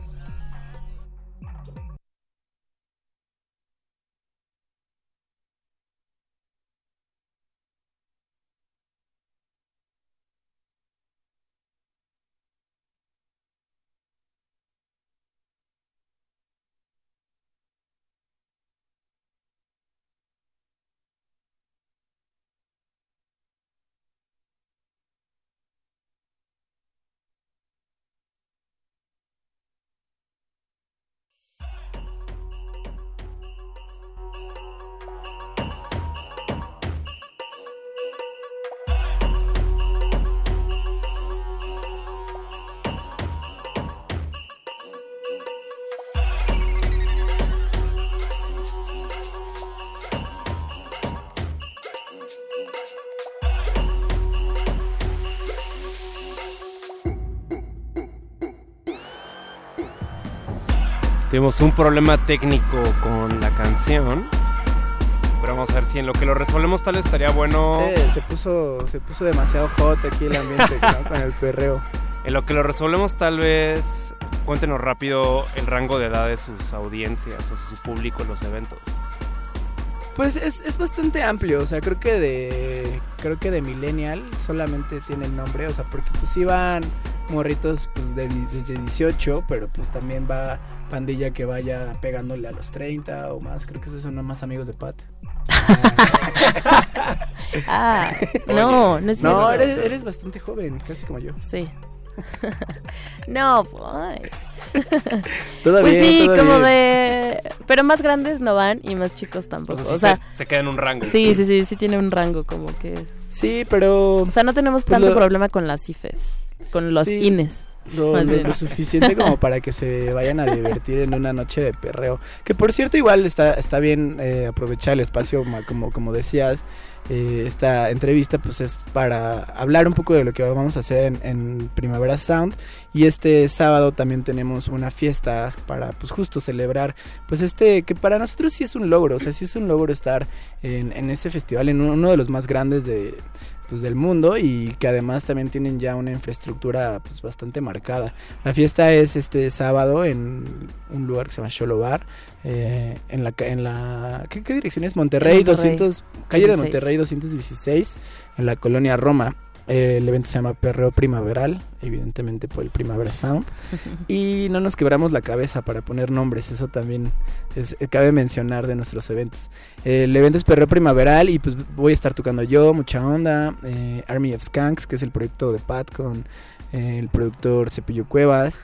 Tuvimos un problema técnico con la canción. Pero vamos a ver si en lo que lo resolvemos tal vez estaría bueno. Este, se puso se puso demasiado hot aquí el ambiente ¿no? [LAUGHS] con el perreo. En lo que lo resolvemos tal vez cuéntenos rápido el rango de edad de sus audiencias o su público en los eventos. Pues es, es bastante amplio, o sea, creo que de creo que de millennial solamente tiene el nombre, o sea, porque pues van morritos pues de, desde 18, pero pues también va pandilla que vaya pegándole a los 30 o más, creo que esos son más amigos de Pat. [LAUGHS] Ah, no, no es No, eres, eres bastante joven, casi como yo. Sí. [LAUGHS] no. [LAUGHS] Todo pues bien, sí, todo como bien. de... Pero más grandes no van y más chicos tampoco. O sea, o sí sea, se, se queda en un rango. sí, sí, sí, sí tiene un rango como que... Sí, pero... O sea, no tenemos Pues tanto lo- problema con las IFES, con los Sí, INES. Lo, lo- suficiente como para que se vayan a divertir en una noche de perreo. Que por cierto, igual está, está bien eh, aprovechar el espacio, como, como decías. eh, esta entrevista pues es para hablar un poco de lo que vamos a hacer en, en Primavera Sound y este sábado también tenemos una fiesta para pues justo celebrar pues este que para nosotros sí es un logro, o sea sí es un logro estar en, en ese festival, en uno de los más grandes de, pues, del mundo y que además también tienen ya una infraestructura pues bastante marcada. La fiesta es este sábado en un lugar que se llama Sholo Bar, eh, en la en la ¿qué, qué dirección es? Monterrey, Monterrey. 200 calle de 16. Monterrey 216 en la colonia Roma. Eh, el evento se llama Perreo Primaveral, evidentemente por el Primavera Sound. Y no nos quebramos la cabeza para poner nombres, eso también es, eh, cabe mencionar de nuestros eventos. Eh, el evento es Perreo Primaveral y pues voy a estar tocando yo, mucha onda, eh, Army of Skanks, que es el proyecto de Pat con el productor Cepillo Cuevas.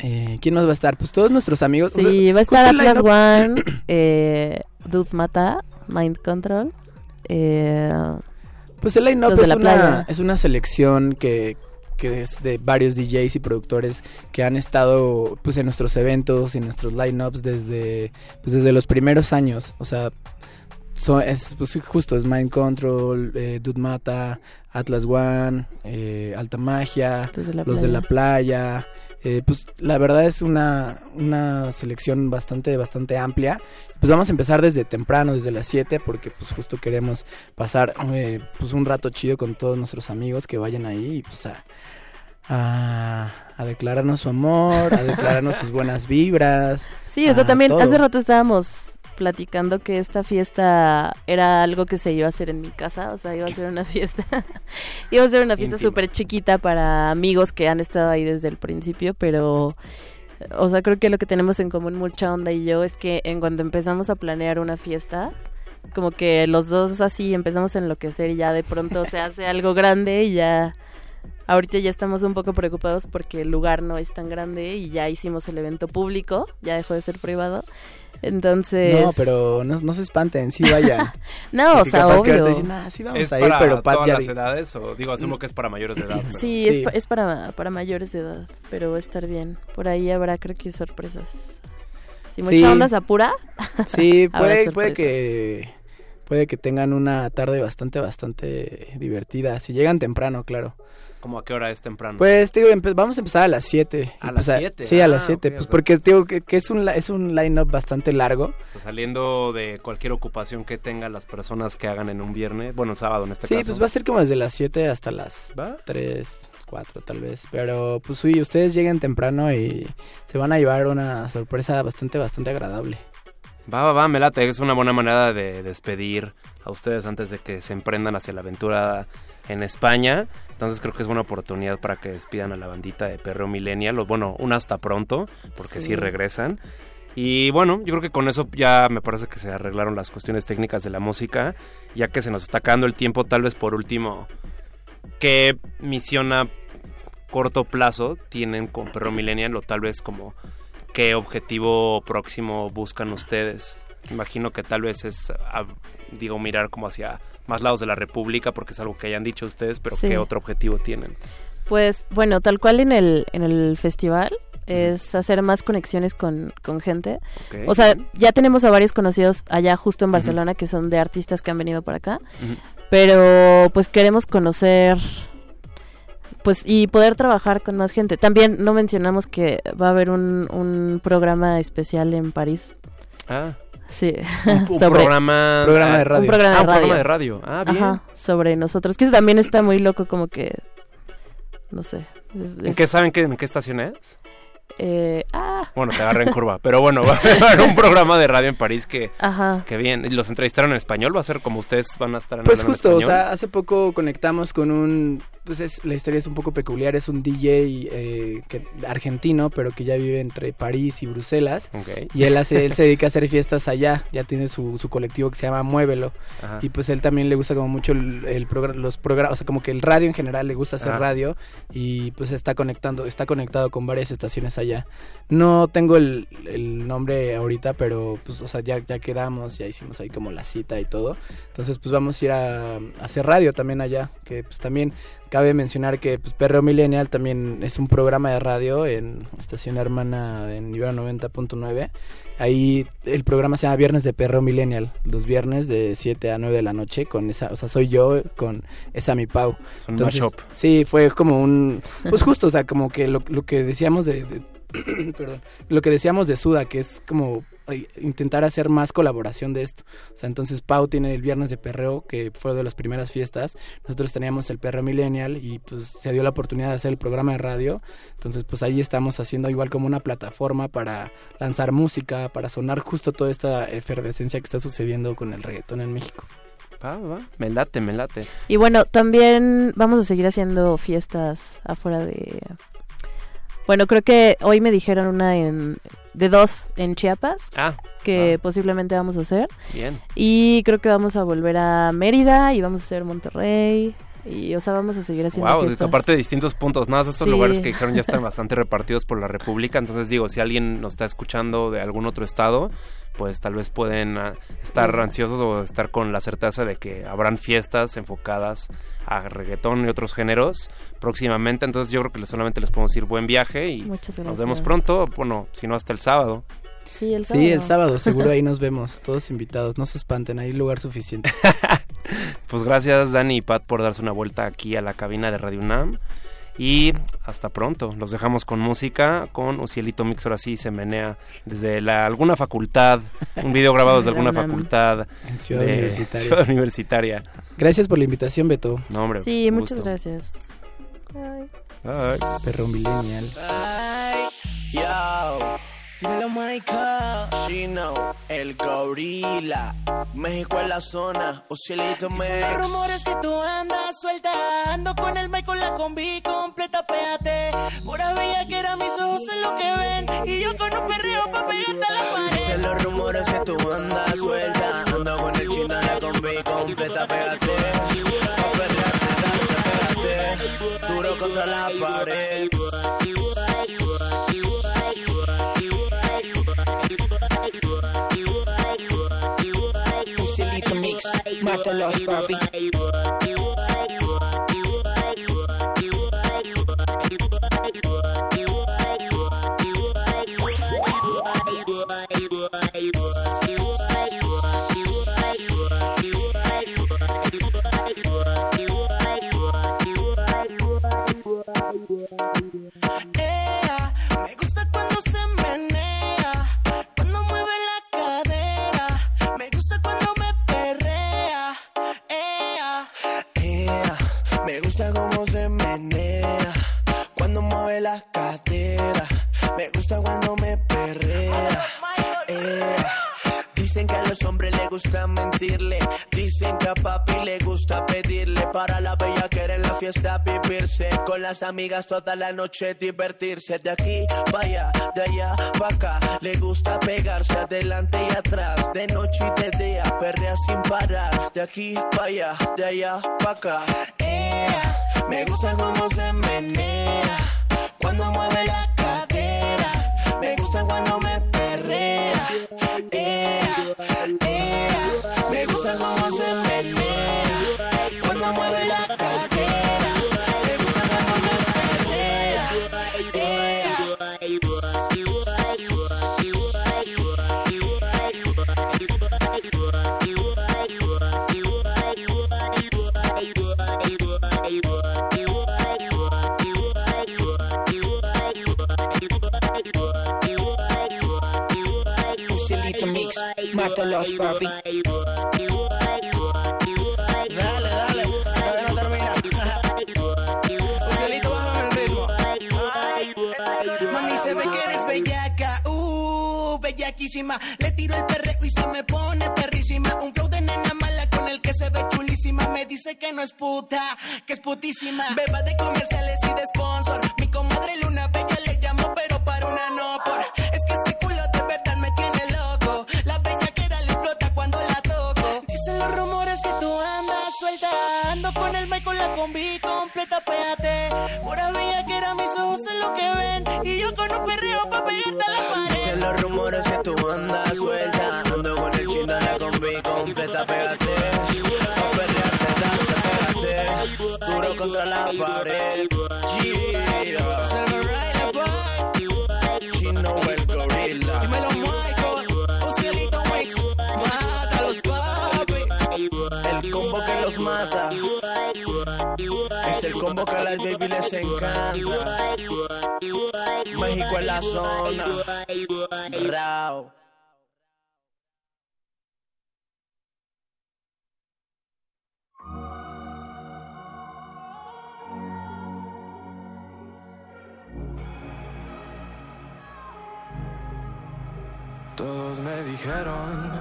Eh, ¿Quién más va a estar? Pues todos nuestros amigos. o Sí, sea, va a estar Atlas One, eh, Dude Mata, Mind Control. Eh, Pues el line-up es una, es una selección que, que es de varios DJs y productores que han estado pues en nuestros eventos y en nuestros line-ups desde, pues, desde los primeros años. O sea, so- es pues, justo, es Mind Control, eh, Dude Mata, Atlas One, eh, Alta Magia, Los de la Los de la Playa. Eh, pues la verdad es una, una selección bastante, bastante amplia. Pues vamos a empezar desde temprano, desde las 7, porque pues justo queremos pasar eh, pues un rato chido con todos nuestros amigos que vayan ahí y pues a, a, a declararnos su amor, a declararnos sus buenas vibras. Sí, o sea, también todo. hace rato estábamos platicando que esta fiesta era algo que se iba a hacer en mi casa, o sea, iba a ser una fiesta, [LAUGHS] iba a ser una fiesta súper chiquita para amigos que han estado ahí desde el principio, pero O sea, creo que lo que tenemos en común mucha onda y yo es que en cuando empezamos a planear una fiesta, como que los dos así empezamos a enloquecer y ya de pronto se [LAUGHS] hace algo grande y ya ahorita ya estamos un poco preocupados porque el lugar no es tan grande y ya hicimos el evento público, ya dejó de ser privado. Entonces, No, pero no, no se espanten, sí vayan. [LAUGHS] No, o Porque sea, capaz que obvio. dicen, "Ah, sí vamos ¿Es a ir, para pero Pat todas ya las edades? O digo, asumo que es para mayores de edad. pero- Sí, Es, pa- es para, para mayores de edad, pero va a estar bien. Por ahí habrá, creo que, sorpresas. Si mucha Sí. onda se apura. [LAUGHS] Sí, [LAUGHS] habrá puede, puede que puede que tengan una tarde bastante, bastante divertida. Si llegan temprano, claro. ¿Cómo a qué hora es temprano? Pues, digo, vamos a empezar a las 7. ¿A las pues, 7? Sí, a las Ah, 7. ok, pues o sea- porque digo que, que es un, es un line-up bastante largo. Pues saliendo de cualquier ocupación que tengan las personas que hagan en un viernes, bueno, sábado en este Sí, caso. pues va a ser como desde las 7 hasta las 3, 4 tal vez. Pero pues sí, ustedes lleguen temprano y se van a llevar una sorpresa bastante, bastante agradable. Va, va, va, me late. Es una buena manera de despedir a ustedes antes de que se emprendan hacia la aventura en España. Entonces creo que es buena oportunidad para que despidan a la bandita de Perreo Millennial. O bueno, una hasta pronto, porque sí. Sí. regresan. Y bueno, yo creo que con eso ya me parece que se arreglaron las cuestiones técnicas de la música. Ya que se nos está acabando el tiempo, tal vez por último, ¿qué misión a corto plazo tienen con Perro Millennial? O tal vez como qué objetivo próximo buscan ustedes. Imagino que tal vez es, digo, mirar como hacia más lados de la República, porque es algo que hayan dicho ustedes, pero Sí. qué otro objetivo tienen. Pues bueno, tal cual en el, en el festival es hacer más conexiones con, con gente. O sea, ya tenemos a varios conocidos allá justo en Barcelona que son de artistas que han venido por acá. Pero pues queremos conocer pues y poder trabajar con más gente. También no mencionamos que va a haber un, un programa especial en París. Ah. Sí. Un, [LAUGHS] un Sobre- programa, Programa de ah, radio. Un programa Ah, de un radio. programa de radio. Ah, bien. Ajá, sobre nosotros. Que eso también está muy loco, como que. No sé. es- ¿En es- qué saben qué, en qué estación es? Eh, ah, Bueno, te agarré en curva. Pero bueno, [LAUGHS] va a haber un programa de radio en París que, Ajá. que bien. ¿Y ¿Los entrevistaron en español? ¿Va a ser como ustedes van a estar en Pues en justo, o sea, hace poco conectamos con un, pues es, la historia es un poco peculiar, es un DJ eh, que, argentino, pero que ya vive entre París y Bruselas. Ok. Y él hace, él se dedica a hacer fiestas allá, ya tiene su, su colectivo que se llama Muévelo. Ajá. Y pues él también le gusta como mucho el, el progra- los programas, o sea, como que el radio en general le gusta hacer radio y pues está conectando, está conectado con varias estaciones allá. No tengo el, el nombre ahorita, pero pues, o sea, ya, ya quedamos, ya hicimos ahí como la cita y todo. Entonces, pues vamos a ir a, hacer radio también allá, que pues también cabe mencionar que pues, Perreo Millennial también es un programa de radio en estación hermana en Ibero 90.9. Ahí el programa se llama Viernes de Perreo Millennial, los viernes de 7 a 9 de la noche con esa, o sea, soy yo con esa mi Pau. Es un mashup. Sí, fue como un pues justo, o sea, como que lo, lo que decíamos de, de- [CLEARS THROAT] perdón, lo que decíamos de Suda, que es como intentar hacer más colaboración de esto. O sea, entonces Pau tiene el viernes de perreo, que fue de las primeras fiestas. Nosotros teníamos el perreo millennial y pues se dio la oportunidad de hacer el programa de radio. Entonces, pues ahí estamos haciendo igual como una plataforma para lanzar música, para sonar justo toda esta efervescencia que está sucediendo con el reggaetón en México. Va, va, me late, me late. Y bueno, también vamos a seguir haciendo fiestas afuera de... Bueno, creo que hoy me dijeron una en... de dos en Chiapas. Ah, Que posiblemente vamos a hacer. Bien. Y creo que vamos a volver a Mérida y vamos a hacer Monterrey. Y, o sea, vamos a seguir haciendo Wow, fiestas. aparte de distintos puntos, nada, más estos Sí. lugares que dijeron ya están [LAUGHS] bastante repartidos por la República, entonces digo, si alguien nos está escuchando de algún otro estado, pues tal vez pueden ah, estar ansiosos o estar con la certeza de que habrán fiestas enfocadas a reggaetón y otros géneros próximamente, entonces yo creo que solamente les podemos decir buen viaje y nos vemos pronto, bueno, si no hasta el sábado. Sí, el sábado. Sí, el sábado, seguro ahí [LAUGHS] nos vemos, todos invitados, no se espanten, hay lugar suficiente. [LAUGHS] Pues gracias Dani y Pat por darse una vuelta aquí a la cabina de Radio UNAM. Y hasta pronto. Los dejamos con música, con Ucielito Mix, ahora sí se menea desde la, alguna facultad, un video grabado desde alguna [LAUGHS] facultad En Ciudad de Universitaria. Ciudad Universitaria. Gracias por la invitación, Beto. No, hombre. Sí, muchas gusto. gracias. Bye. Bye. Perro millennial. Ay, yo. Dímelo, Michael. Chino, el gorila. México en la zona. Ocielito Dicen los rumores que tú andas suelta Ando con el Michael, la combi completa, péate Pura bella que era mis ojos en lo que ven Y yo con un perreo pa' pegarte a la pared. Dicen los rumores que tú andas suelta. Ando con el chino la combi completa, pégate. Pa' perrearte, darte, pégate. Duro contra la pared. Mix, mátalos papi. Ea, gusta mentirle. Dicen que a papi le gusta pedirle para la bella que en la fiesta vivirse. Con las amigas toda la noche divertirse. De aquí para allá, de allá para acá. Le gusta pegarse adelante y atrás. De noche y de día, perrea sin parar. De aquí para allá, de allá para acá. Ea, me gusta cómo se menea cuando mueve la cadera. Me gusta cuando me perrea. Ea, ea, mátalos papi. dale, dale, todavía no termina. Ucielito, bájame el ritmo. Mami, se ve que eres bellaca, uh, bellaquísima. Le tiro el perreo y se me pone perrísima. Un flow de nena mala con el que se ve chulísima. Me dice que no es puta, que es putísima. Beba de comerciales y de sponsor. Mi comadre Luna Bella le llamo, pero para una no por. Los rumores que tú andas suelta. Ando con el Michael, la combi completa, péate. Pura bella que era mis ojos en lo que ven. Y yo con un perreo pa' pegarte a la pared. Los rumores que tú andas suelta. Ando con el chino en la combi completa, pégate. Pa' perrearte, pégate. Duro contra la pared. Que a las baby les encanta. México en la zona. Rao. Todos me dijeron,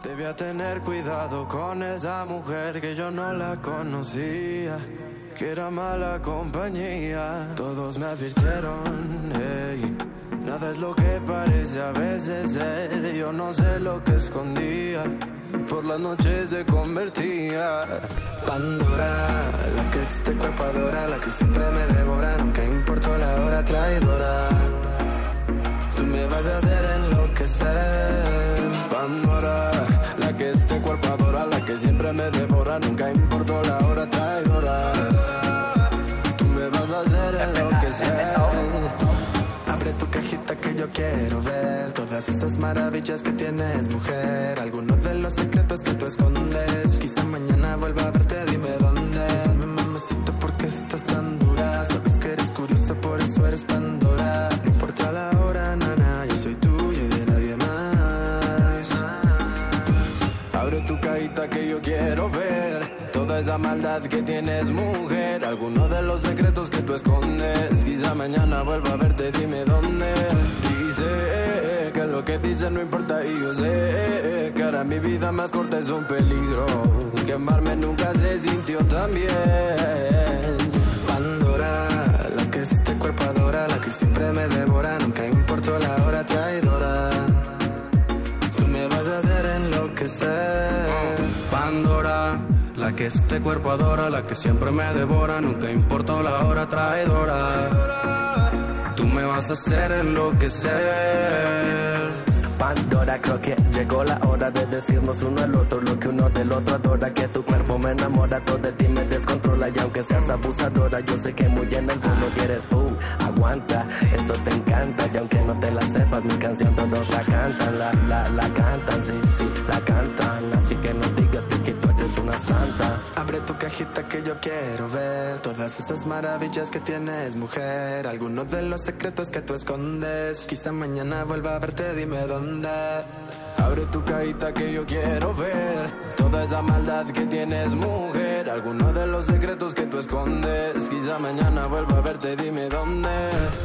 debía tener cuidado con esa mujer que yo no la conocía, que era mala compañía. Todos me advirtieron, hey, nada es lo que parece a veces ser. Yo no sé lo que escondía, por las noches se convertía. Pandora, la que este cuerpo adora, la que siempre me devora, nunca importó la hora traidora. Tú me vas a hacer enloquecer Pandora, cuerpo adora La que siempre me devora, nunca importó la hora traidora. Tú me vas a hacer enloquecer Abre tu cajita que yo quiero ver Todas esas maravillas que tienes mujer. Algunos de los secretos que tú escondes. Quizá mañana vuelva a verte, dime dónde esa maldad que tienes, mujer. Alguno de los secretos que tú escondes. Quizá mañana vuelva a verte, dime dónde. Dice que lo que dices no importa y yo sé que ahora mi vida más corta es un peligro. Quemarme nunca se sintió tan bien. Pandora, la que es este cuerpo adora, la que siempre me devora, nunca importó la hora traidora. Tú me vas a hacer enloquecer. Pandora que este cuerpo adora, la que siempre me devora, nunca importó la hora traidora. Tú me vas a hacer enloquecer. Pandora, creo que llegó la hora de decirnos uno al otro lo que uno del otro adora. Que tu cuerpo me enamora, todo de ti me descontrola. Y aunque seas abusadora, yo sé que muy en el fondo quieres, uh, aguanta, eso te encanta. Y aunque no te la sepas, mi canción todos la cantan, la, la, la cantan, sí, sí, la cantan. Así que no Abre tu cajita que yo quiero ver todas esas maravillas que tienes, mujer. Algunos de los secretos que tú escondes. Quizá mañana vuelva a verte, dime dónde. Abre tu cajita que yo quiero ver toda esa maldad que tienes, mujer. Algunos de los secretos que tú escondes. Quizá mañana vuelva a verte, dime dónde.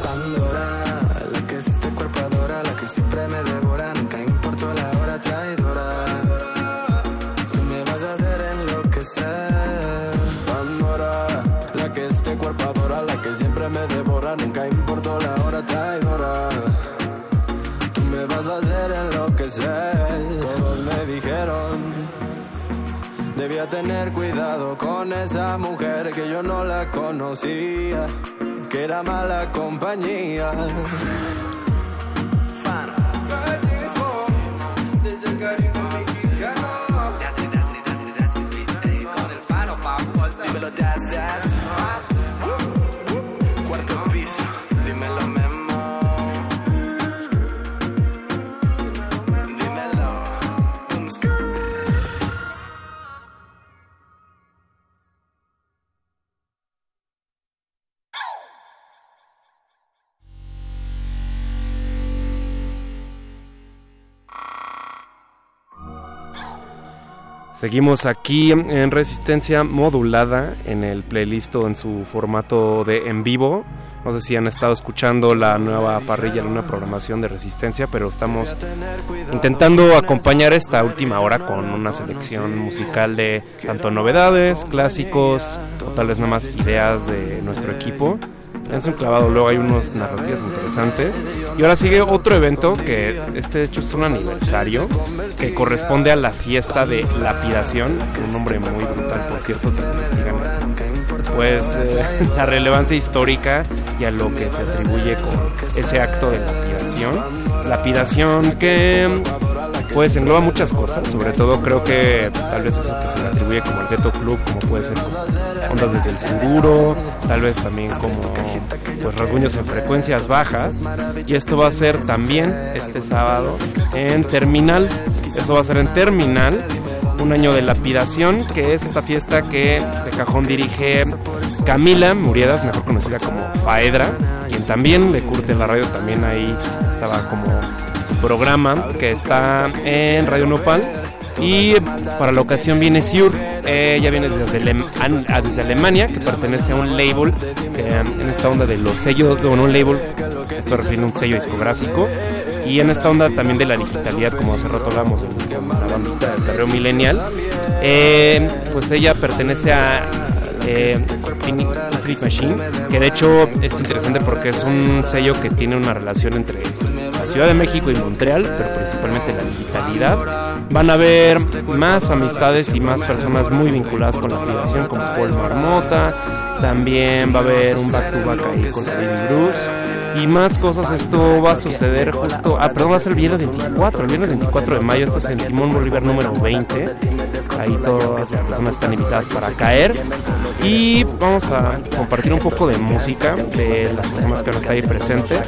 Pandora, la que este cuerpo adora, la que siempre me devora, nunca importó la hora traidora. Nunca importó la hora traidora. Tú me vas a hacer enloquecer. Todos me dijeron. Debía tener cuidado con esa mujer que yo no la conocía, que era mala compañía. El. Dímelo, das, das. Seguimos aquí en resistencia modulada en el playlist en su formato de en vivo. No sé si han estado escuchando la nueva parrilla, la nueva programación de resistencia, pero estamos intentando acompañar esta última hora con una selección musical de tanto novedades, clásicos, o tal nada más ideas de nuestro equipo. Es un clavado, luego hay unos narrativas interesantes. Y ahora sigue otro evento que este de hecho es un aniversario que corresponde a la fiesta de lapidación, un nombre muy brutal por cierto, se investigan pues eh, [LAUGHS] la relevancia histórica y a lo que se atribuye con ese acto de lapidación. Lapidación que pues engloba muchas cosas, sobre todo creo que tal vez eso que se le atribuye como el ghetto club, como puede ser ondas desde el futuro, tal vez también como pues rasguños en frecuencias bajas. Y esto va a ser también este sábado en Terminal, eso va a ser en Terminal, un año de lapidación, que es esta fiesta que de cajón dirige Camila Muriedas, mejor conocida como Faedra, quien también le curte la radio, también ahí estaba como programa que está en Radio Nopal. Y para la ocasión viene Siur, eh, ella viene desde, Alem- an- ah, desde Alemania, que pertenece a un label, um, en esta onda de los sellos, bueno, un label, esto refiere a un sello discográfico, y en esta onda también de la digitalidad, como hace rato hablamos en la bandita del Millennial, eh, pues ella pertenece a eh, Infinite Machine, que de hecho es interesante porque es un sello que tiene una relación entre la Ciudad de México y Montreal, pero principalmente la digitalidad. Van a haber más amistades y más personas muy vinculadas con la aplicación, como Paul Marmota. También va a haber un back to back ahí con Baby Bruce. Y más cosas, esto va a suceder justo. Ah, perdón, va a ser el viernes 24. El viernes 24 de mayo, esto es en Simón Bolívar número 20. Ahí todas las personas están invitadas para caer. Y vamos a compartir un poco de música de las personas que a estar ahí presentes.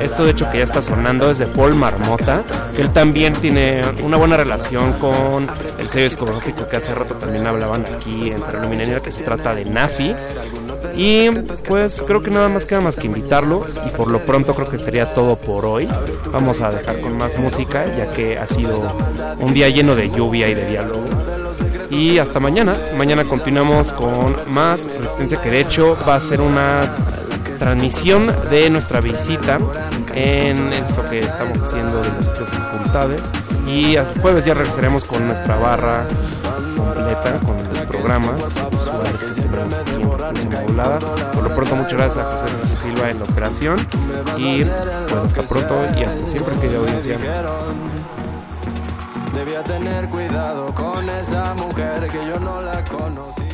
Esto, de hecho, que ya está sonando es de Paul Marmota, él también tiene una buena relación con el sello discográfico que hace rato también hablaban aquí en Millennial, que se trata de Nafi. Y pues creo que nada más queda más que invitarlos y por lo pronto creo que sería todo por hoy. Vamos a dejar con más música ya que ha sido un día lleno de lluvia y de diálogo. Y hasta mañana. Mañana continuamos con más resistencia que de hecho va a ser una transmisión de nuestra visita en esto que estamos haciendo de las estas facultades. Y el jueves ya regresaremos con nuestra barra completa, con los programas usuales que tenemos aquí Modulada. Por lo pronto, muchas gracias a José Jesús Silva en la operación. Y pues hasta pronto y hasta siempre, querida audiencia. Debía tener cuidado con esa mujer que yo no la conocí.